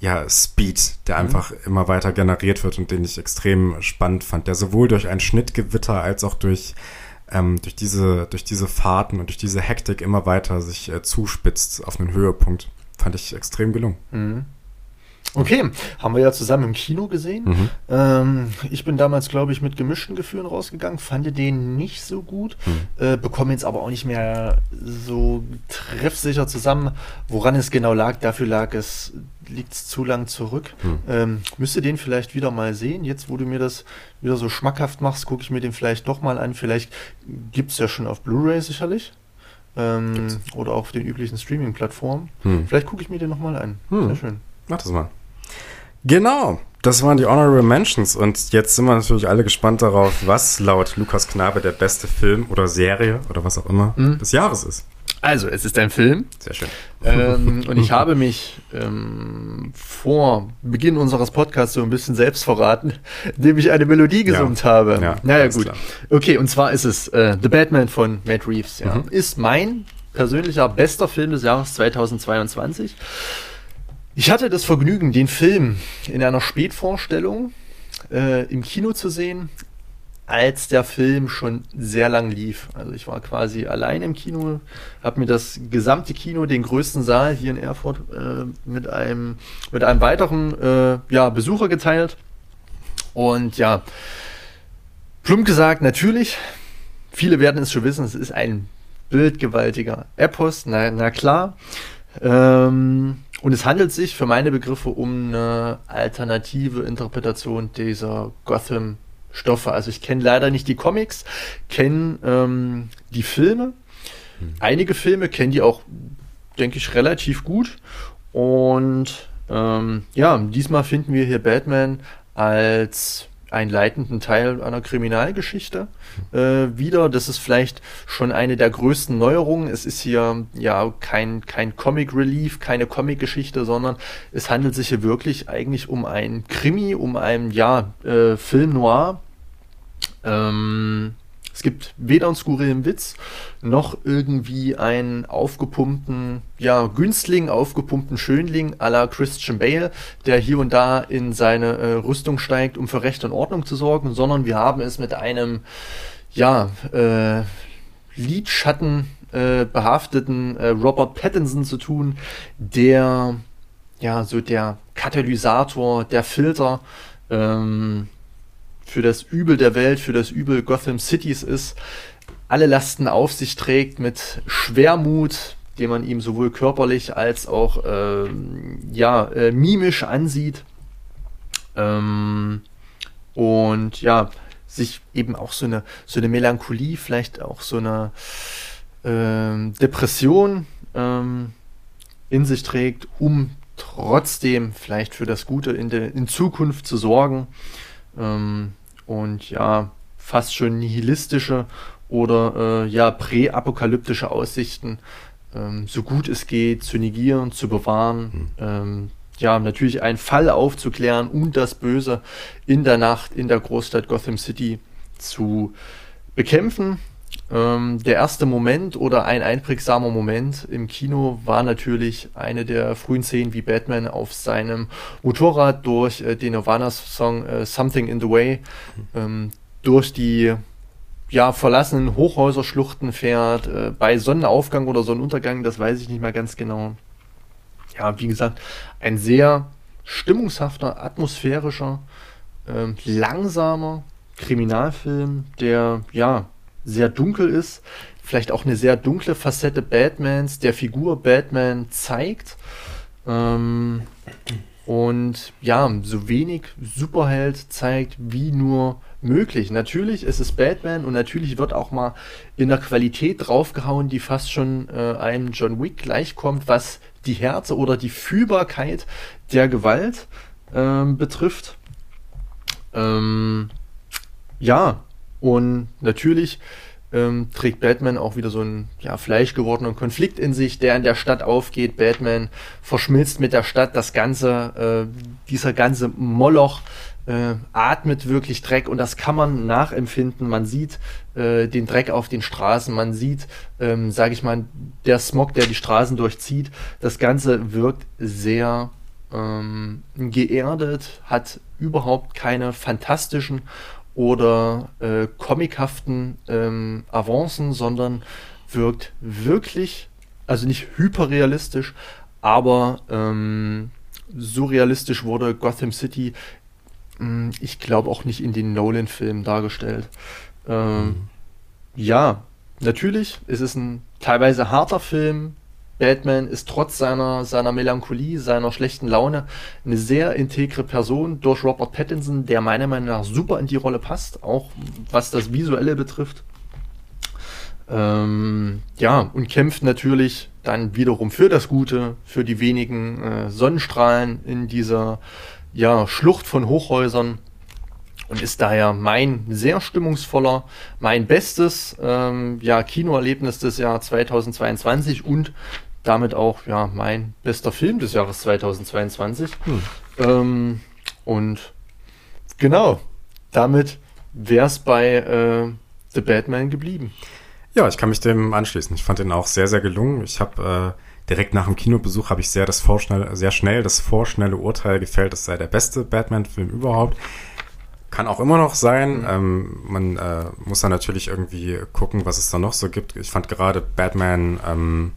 ja, Speed, der mhm. einfach immer weiter generiert wird und den ich extrem spannend fand, der sowohl durch ein Schnittgewitter als auch durch ähm, durch diese durch diese Fahrten und durch diese Hektik immer weiter sich äh, zuspitzt auf einen Höhepunkt, fand ich extrem gelungen. Mhm. Okay, haben wir ja zusammen im Kino gesehen. Mhm. Ähm, ich bin damals, glaube ich, mit gemischten Gefühlen rausgegangen, fand den nicht so gut, mhm. äh, bekomme jetzt aber auch nicht mehr so treffsicher zusammen, woran es genau lag. Dafür lag es, liegt es zu lang zurück. Mhm. Ähm, müsste den vielleicht wieder mal sehen. Jetzt, wo du mir das wieder so schmackhaft machst, gucke ich mir den vielleicht doch mal an. Vielleicht gibt es ja schon auf Blu-ray sicherlich. Ähm, oder auf den üblichen Streaming-Plattformen. Hm. Vielleicht gucke ich mir den nochmal an. Hm. Sehr schön. Mach das mal. Genau, das waren die Honorable Mentions und jetzt sind wir natürlich alle gespannt darauf, was laut Lukas Knabe der beste Film oder Serie oder was auch immer mhm. des Jahres ist. Also, es ist ein Film. Sehr schön. Ähm, und ich habe mich ähm, vor Beginn unseres Podcasts so ein bisschen selbst verraten, indem ich eine Melodie gesummt Ja. habe. Ja, naja, gut. klar. Okay, und zwar ist es äh, The Batman von Matt Reeves. Ja. Mhm. Ist mein persönlicher bester Film des Jahres 2022. Ich hatte das Vergnügen, den Film in einer Spätvorstellung äh, im Kino zu sehen, als der Film schon sehr lang lief. Also ich war quasi allein im Kino, habe mir das gesamte Kino, den größten Saal hier in Erfurt, äh, mit einem mit einem weiteren äh, ja, Besucher geteilt. Und ja, plump gesagt, natürlich, viele werden es schon wissen, es ist ein bildgewaltiger Epos, na, na klar. Ähm, und es handelt sich für meine Begriffe um eine alternative Interpretation dieser Gotham-Stoffe. Also ich kenne leider nicht die Comics, kenne ähm, die Filme. Einige Filme kennen die auch, denke ich, relativ gut. Und ähm, ja, diesmal finden wir hier Batman als einen leitenden Teil einer Kriminalgeschichte äh, wieder. Das ist vielleicht schon eine der größten Neuerungen. Es ist hier ja kein, kein Comic Relief, keine Comic-Geschichte, sondern es handelt sich hier wirklich eigentlich um ein Krimi, um einen ja, äh, Film noir. Ähm, es gibt weder einen skurrilen Witz, noch irgendwie einen aufgepumpten, ja, Günstling, aufgepumpten Schönling à la Christian Bale, der hier und da in seine äh, Rüstung steigt, um für Recht und Ordnung zu sorgen, sondern wir haben es mit einem, ja, äh, Lidschatten äh, behafteten äh, Robert Pattinson zu tun, der, ja, so der Katalysator, der Filter, ähm, für das Übel der Welt, für das Übel Gotham Cities ist, alle Lasten auf sich trägt mit Schwermut, den man ihm sowohl körperlich als auch ähm, ja, äh, mimisch ansieht. Ähm, und ja, sich eben auch so eine, so eine Melancholie, vielleicht auch so eine ähm, Depression ähm, in sich trägt, um trotzdem vielleicht für das Gute in, der in Zukunft zu sorgen. Ähm, und ja, fast schon nihilistische oder äh, ja, präapokalyptische Aussichten, ähm, so gut es geht, zu negieren, zu bewahren. Ähm, ja, natürlich einen Fall aufzuklären und das Böse in der Nacht in der Großstadt Gotham City zu bekämpfen. Ähm, der erste Moment oder ein einprägsamer Moment im Kino war natürlich eine der frühen Szenen, wie Batman auf seinem Motorrad durch äh, den Nirvana-Song äh, Something in the Way ähm, durch die ja, verlassenen Hochhäuserschluchten fährt, äh, bei Sonnenaufgang oder Sonnenuntergang, das weiß ich nicht mehr ganz genau. Ja, wie gesagt, ein sehr stimmungshafter, atmosphärischer, ähm, langsamer Kriminalfilm, der ja sehr dunkel ist, vielleicht auch eine sehr dunkle Facette Batmans, der Figur Batman zeigt. Ähm, und ja, so wenig Superheld zeigt wie nur möglich. Natürlich ist es Batman und natürlich wird auch mal in der Qualität draufgehauen, die fast schon äh, einem John Wick gleichkommt, was die Härte oder die Fühlbarkeit der Gewalt ähm, betrifft. Ähm, ja, und natürlich ähm, trägt Batman auch wieder so einen ja, fleischgewordenen Konflikt in sich, der in der Stadt aufgeht. Batman verschmilzt mit der Stadt. Das ganze, äh, dieser ganze Moloch äh, atmet wirklich Dreck und das kann man nachempfinden. Man sieht äh, den Dreck auf den Straßen, man sieht, ähm, sage ich mal, der Smog, der die Straßen durchzieht. Das Ganze wirkt sehr ähm, geerdet, hat überhaupt keine fantastischen oder äh, comichaften ähm, Avancen, sondern wirkt wirklich, also nicht hyperrealistisch, aber ähm, so realistisch wurde Gotham City, mh, ich glaube auch nicht in den Nolan-Filmen dargestellt. Ähm, Ja, natürlich, es ist ein teilweise harter Film. Batman ist trotz seiner, seiner Melancholie, seiner schlechten Laune eine sehr integre Person durch Robert Pattinson, der meiner Meinung nach super in die Rolle passt, auch was das Visuelle betrifft. Ähm, ja, und kämpft natürlich dann wiederum für das Gute, für die wenigen äh, Sonnenstrahlen in dieser ja, Schlucht von Hochhäusern. Und ist daher mein sehr stimmungsvoller, mein bestes ähm, ja, Kinoerlebnis des Jahres 2022 und damit auch ja mein bester Film des Jahres 2022. Hm. Ähm, und genau, damit wäre es bei äh, The Batman geblieben. Ja, ich kann mich dem anschließen. Ich fand den auch sehr, sehr gelungen. Ich habe äh, direkt nach dem Kinobesuch habe ich sehr das vorschnell, sehr schnell das vorschnelle Urteil gefällt, es sei der beste Batman-Film überhaupt. Kann auch immer noch sein. Mhm. Ähm, man äh, muss da natürlich irgendwie gucken, was es da noch so gibt. Ich fand gerade Batman ähm,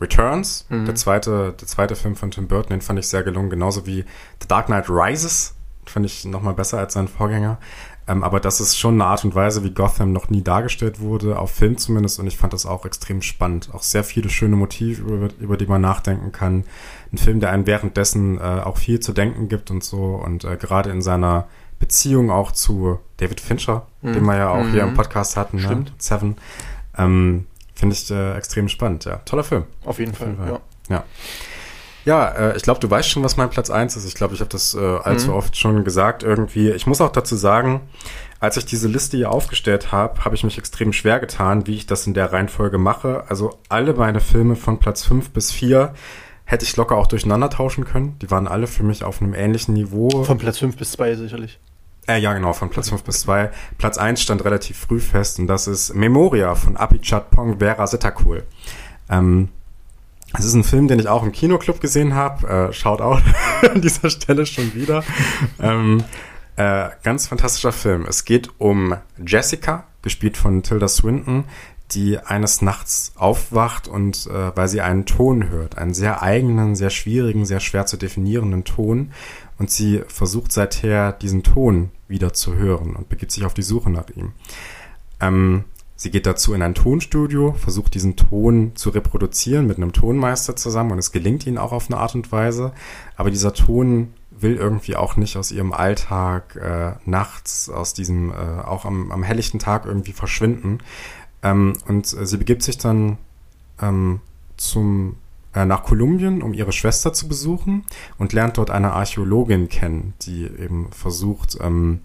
Returns, mhm. der zweite, der zweite Film von Tim Burton, den fand ich sehr gelungen, genauso wie The Dark Knight Rises, fand ich nochmal besser als sein Vorgänger. Ähm, aber das ist schon eine Art und Weise, wie Gotham noch nie dargestellt wurde, auf Film zumindest, und ich fand das auch extrem spannend. Auch sehr viele schöne Motive, über, über die man nachdenken kann. Ein Film, der einem währenddessen äh, auch viel zu denken gibt und so, und äh, gerade in seiner Beziehung auch zu David Fincher, mhm. den wir ja auch mhm. hier im mhm. Podcast hatten, ne? Stimmt. Ne? Seven. Ähm, Finde ich äh, extrem spannend, ja. Toller Film. Auf jeden Fall, ja. Ja, ja äh, ich glaube, du weißt schon, was mein Platz 1 ist. Ich glaube, ich habe das äh, allzu mhm. oft schon gesagt irgendwie. Ich muss auch dazu sagen, als ich diese Liste hier aufgestellt habe, habe ich mich extrem schwer getan, wie ich das in der Reihenfolge mache. Also alle meine Filme von Platz 5 bis 4 hätte ich locker auch durcheinander tauschen können. Die waren alle für mich auf einem ähnlichen Niveau. Von Platz 5 bis 2 sicherlich. Äh, ja, genau, von Platz 5 bis 2. Platz 1 stand relativ früh fest und das ist Memoria von Apichat Pong Vera Sittakul. Ähm, es ist ein Film, den ich auch im Kinoclub gesehen habe. Äh, schaut auch an dieser Stelle schon wieder. ähm, äh, ganz fantastischer Film. Es geht um Jessica, gespielt von Tilda Swinton, die eines Nachts aufwacht und äh, weil sie einen Ton hört, einen sehr eigenen, sehr schwierigen, sehr schwer zu definierenden Ton und sie versucht seither diesen Ton wieder zu hören und begibt sich auf die Suche nach ihm. Ähm, sie geht dazu in ein Tonstudio, versucht diesen Ton zu reproduzieren mit einem Tonmeister zusammen und es gelingt ihnen auch auf eine Art und Weise, aber dieser Ton will irgendwie auch nicht aus ihrem Alltag äh, nachts, aus diesem, äh, auch am, am helllichten Tag irgendwie verschwinden. Ähm, und äh, sie begibt sich dann ähm, zum nach Kolumbien, um ihre Schwester zu besuchen und lernt dort eine Archäologin kennen, die eben versucht, ähm,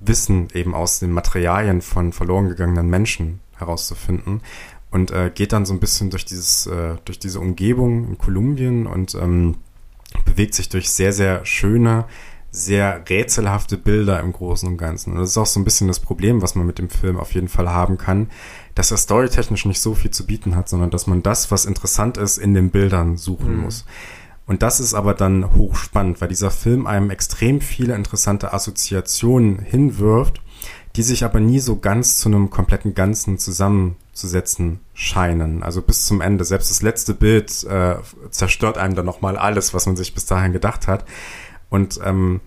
Wissen eben aus den Materialien von verloren gegangenen Menschen herauszufinden und äh, geht dann so ein bisschen durch dieses, äh, durch diese Umgebung in Kolumbien und ähm, bewegt sich durch sehr, sehr schöne, sehr rätselhafte Bilder im Großen und Ganzen. Und das ist auch so ein bisschen das Problem, was man mit dem Film auf jeden Fall haben kann, dass er storytechnisch nicht so viel zu bieten hat, sondern dass man das, was interessant ist, in den Bildern suchen mhm. muss. Und das ist aber dann hochspannend, weil dieser Film einem extrem viele interessante Assoziationen hinwirft, die sich aber nie so ganz zu einem kompletten Ganzen zusammenzusetzen scheinen. Also bis zum Ende. Selbst das letzte Bild äh, zerstört einem dann nochmal alles, was man sich bis dahin gedacht hat. Und ähm,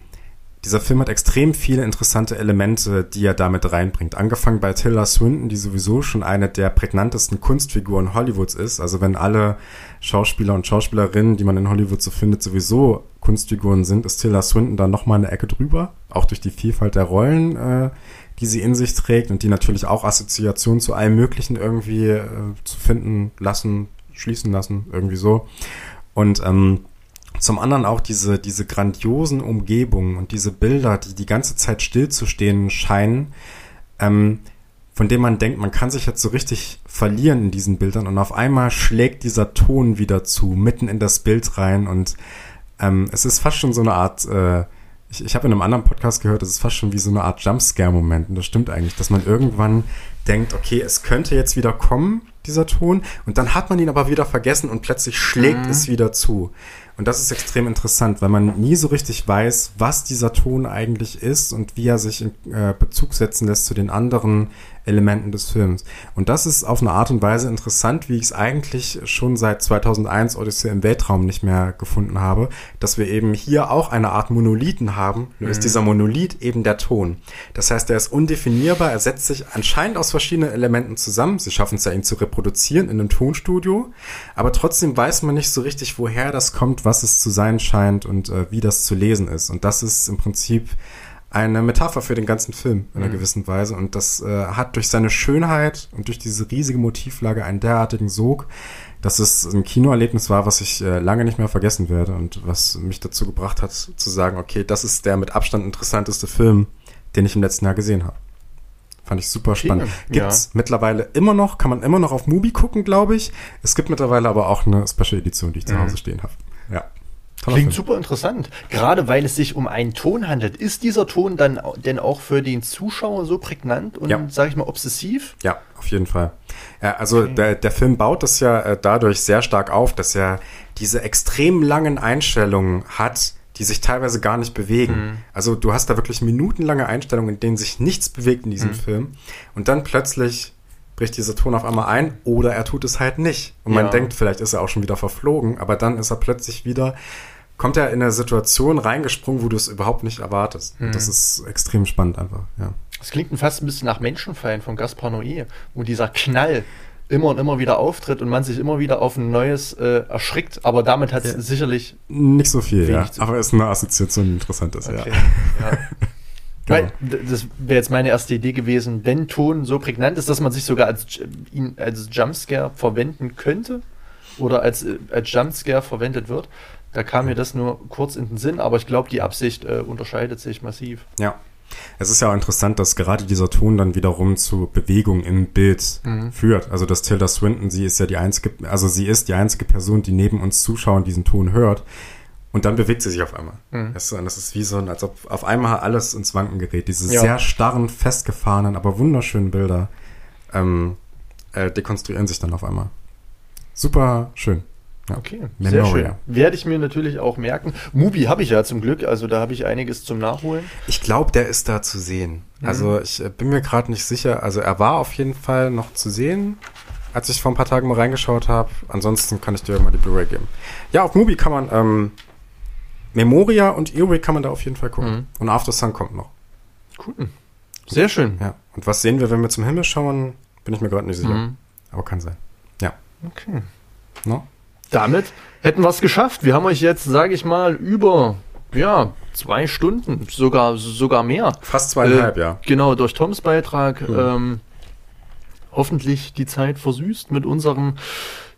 dieser Film hat extrem viele interessante Elemente, die er damit reinbringt. Angefangen bei Tilda Swinton, die sowieso schon eine der prägnantesten Kunstfiguren Hollywoods ist. Also wenn alle Schauspieler und Schauspielerinnen, die man in Hollywood so findet, sowieso Kunstfiguren sind, ist Tilda Swinton dann nochmal eine Ecke drüber. Auch durch die Vielfalt der Rollen, äh, die sie in sich trägt und die natürlich auch Assoziationen zu allem Möglichen irgendwie äh, zu finden lassen, schließen lassen, irgendwie so. Und ähm, zum anderen auch diese, diese grandiosen Umgebungen und diese Bilder, die die ganze Zeit stillzustehen scheinen, ähm, von dem man denkt, man kann sich jetzt so richtig verlieren in diesen Bildern und auf einmal schlägt dieser Ton wieder zu, mitten in das Bild rein und ähm, es ist fast schon so eine Art, äh, ich, ich habe in einem anderen Podcast gehört, es ist fast schon wie so eine Art Jumpscare-Moment und das stimmt eigentlich, dass man irgendwann denkt, okay, es könnte jetzt wieder kommen, dieser Ton, und dann hat man ihn aber wieder vergessen und plötzlich schlägt mhm. es wieder zu. Und das ist extrem interessant, weil man nie so richtig weiß, was dieser Ton eigentlich ist und wie er sich in äh, Bezug setzen lässt zu den anderen Elementen des Films. Und das ist auf eine Art und Weise interessant, wie ich es eigentlich schon seit 2001 Odyssey im Weltraum nicht mehr gefunden habe, dass wir eben hier auch eine Art Monolithen haben. Nur mhm. ist dieser Monolith eben der Ton. Das heißt, er ist undefinierbar, er setzt sich anscheinend aus verschiedenen Elementen zusammen. Sie schaffen es ja, ihn zu reproduzieren in einem Tonstudio, aber trotzdem weiß man nicht so richtig, woher das kommt, was es zu sein scheint und äh, wie das zu lesen ist. Und das ist im Prinzip eine Metapher für den ganzen Film in einer mhm. gewissen Weise. Und das äh, hat durch seine Schönheit und durch diese riesige Motivlage einen derartigen Sog, dass es ein Kinoerlebnis war, was ich äh, lange nicht mehr vergessen werde und was mich dazu gebracht hat, zu sagen, okay, das ist der mit Abstand interessanteste Film, den ich im letzten Jahr gesehen habe. Fand ich super spannend. Okay, Gibt's mittlerweile immer noch, kann man immer noch auf Mubi gucken, glaube ich. Es gibt mittlerweile aber auch eine Special Edition, die ich zu Hause stehen habe. Ja. Toller Klingt Film. super interessant. Gerade weil es sich um einen Ton handelt. Ist dieser Ton dann denn auch für den Zuschauer so prägnant und, Ja. sag ich mal, obsessiv? Ja, auf jeden Fall. Also der, der Film baut das ja äh, dadurch sehr stark auf, dass er diese extrem langen Einstellungen hat, die sich teilweise gar nicht bewegen. Also du hast da wirklich minutenlange Einstellungen, in denen sich nichts bewegt in diesem Film. Und dann plötzlich bricht dieser Ton auf einmal ein oder er tut es halt nicht. Und man Ja. denkt, vielleicht ist er auch schon wieder verflogen, aber dann ist er plötzlich wieder, kommt er in eine Situation reingesprungen, wo du es überhaupt nicht erwartest. Und das ist extrem spannend einfach, ja. Das klingt fast ein bisschen nach Menschenfallen von Gaspar Noé, wo dieser Knall immer und immer wieder auftritt und man sich immer wieder auf ein neues äh, erschrickt, aber damit hat es Ja. sicherlich Nicht so viel, ja. Aber ist eine Assoziation, die interessant ist, Okay. ja. Ja. Genau. Weil, das wäre jetzt meine erste Idee gewesen, wenn Ton so prägnant ist, dass man sich sogar als, ihn als Jumpscare verwenden könnte oder als, äh, als Jumpscare verwendet wird. Da kam mir das nur kurz in den Sinn, aber ich glaube, die Absicht äh, unterscheidet sich massiv. Ja. Es ist ja auch interessant, dass gerade dieser Ton dann wiederum zu Bewegung im Bild führt. Also dass Tilda Swinton, sie ist ja die einzige, also sie ist die einzige Person, die neben uns Zuschauern diesen Ton hört. Und dann bewegt sie sich auf einmal. Du, und das ist wie so, ein- als ob auf einmal alles ins Wanken gerät. Diese Ja. sehr starren, festgefahrenen, aber wunderschönen Bilder ähm, äh, dekonstruieren sich dann auf einmal. Super schön. Ja. Okay, sehr Memoria. schön. Werde ich mir natürlich auch merken. Mubi habe ich ja zum Glück, also da habe ich einiges zum Nachholen. Ich glaube, der ist da zu sehen. Also ich äh, bin mir gerade nicht sicher. Also er war auf jeden Fall noch zu sehen, als ich vor ein paar Tagen mal reingeschaut habe. Ansonsten kann ich dir mal die Blu-ray geben. Ja, auf Mubi kann man ähm, Memoria und Earwig kann man da auf jeden Fall gucken. Mhm. Und After Sun kommt noch. Cool. Sehr schön. Ja. Und was sehen wir, wenn wir zum Himmel schauen? Bin ich mir gerade nicht sicher. Mhm. Aber kann sein. Ja. Okay. No? Damit hätten wir es geschafft. Wir haben euch jetzt, sage ich mal, über ja, zwei Stunden, sogar, sogar mehr. Fast zweieinhalb, Äh, ja. Genau, durch Toms Beitrag Mhm. ähm, hoffentlich die Zeit versüßt mit unserem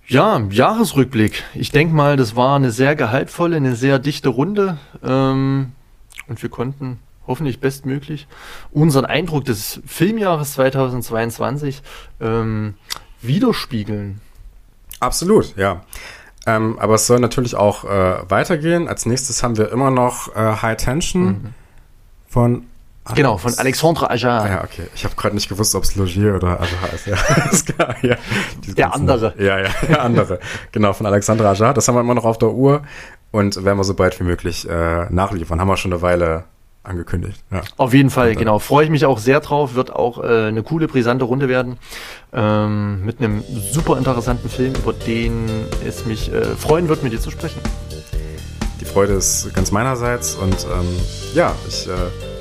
ja, Jahresrückblick. Ich denke mal, das war eine sehr gehaltvolle, eine sehr dichte Runde ähm, und wir konnten hoffentlich bestmöglich unseren Eindruck des Filmjahres 2022 ähm, widerspiegeln. Absolut, ja. Ähm, aber es soll natürlich auch äh, weitergehen. Als nächstes haben wir immer noch äh, High Tension von Genau, von Alexandre Ajar. Ah, ja, okay. Ich habe gerade nicht gewusst, ob es Logier oder Ajar ist. Ja, ist klar. Ja, Der andere. Ja, ja, der andere. genau, von Alexandra Ajar. Das haben wir immer noch auf der Uhr und werden wir so bald wie möglich äh, nachliefern. Haben wir schon eine Weile angekündigt. Ja. Auf jeden Fall, dann- genau. Freue ich mich auch sehr drauf. Wird auch äh, eine coole, brisante Runde werden. Ähm, mit einem super interessanten Film, über den es mich äh, freuen wird, mit dir zu sprechen. Die Freude ist ganz meinerseits und ähm, ja, ich äh,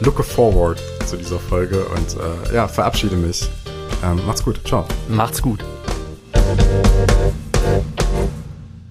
looke forward zu dieser Folge und äh, ja, verabschiede mich. Ähm, macht's gut. Ciao. Macht's gut.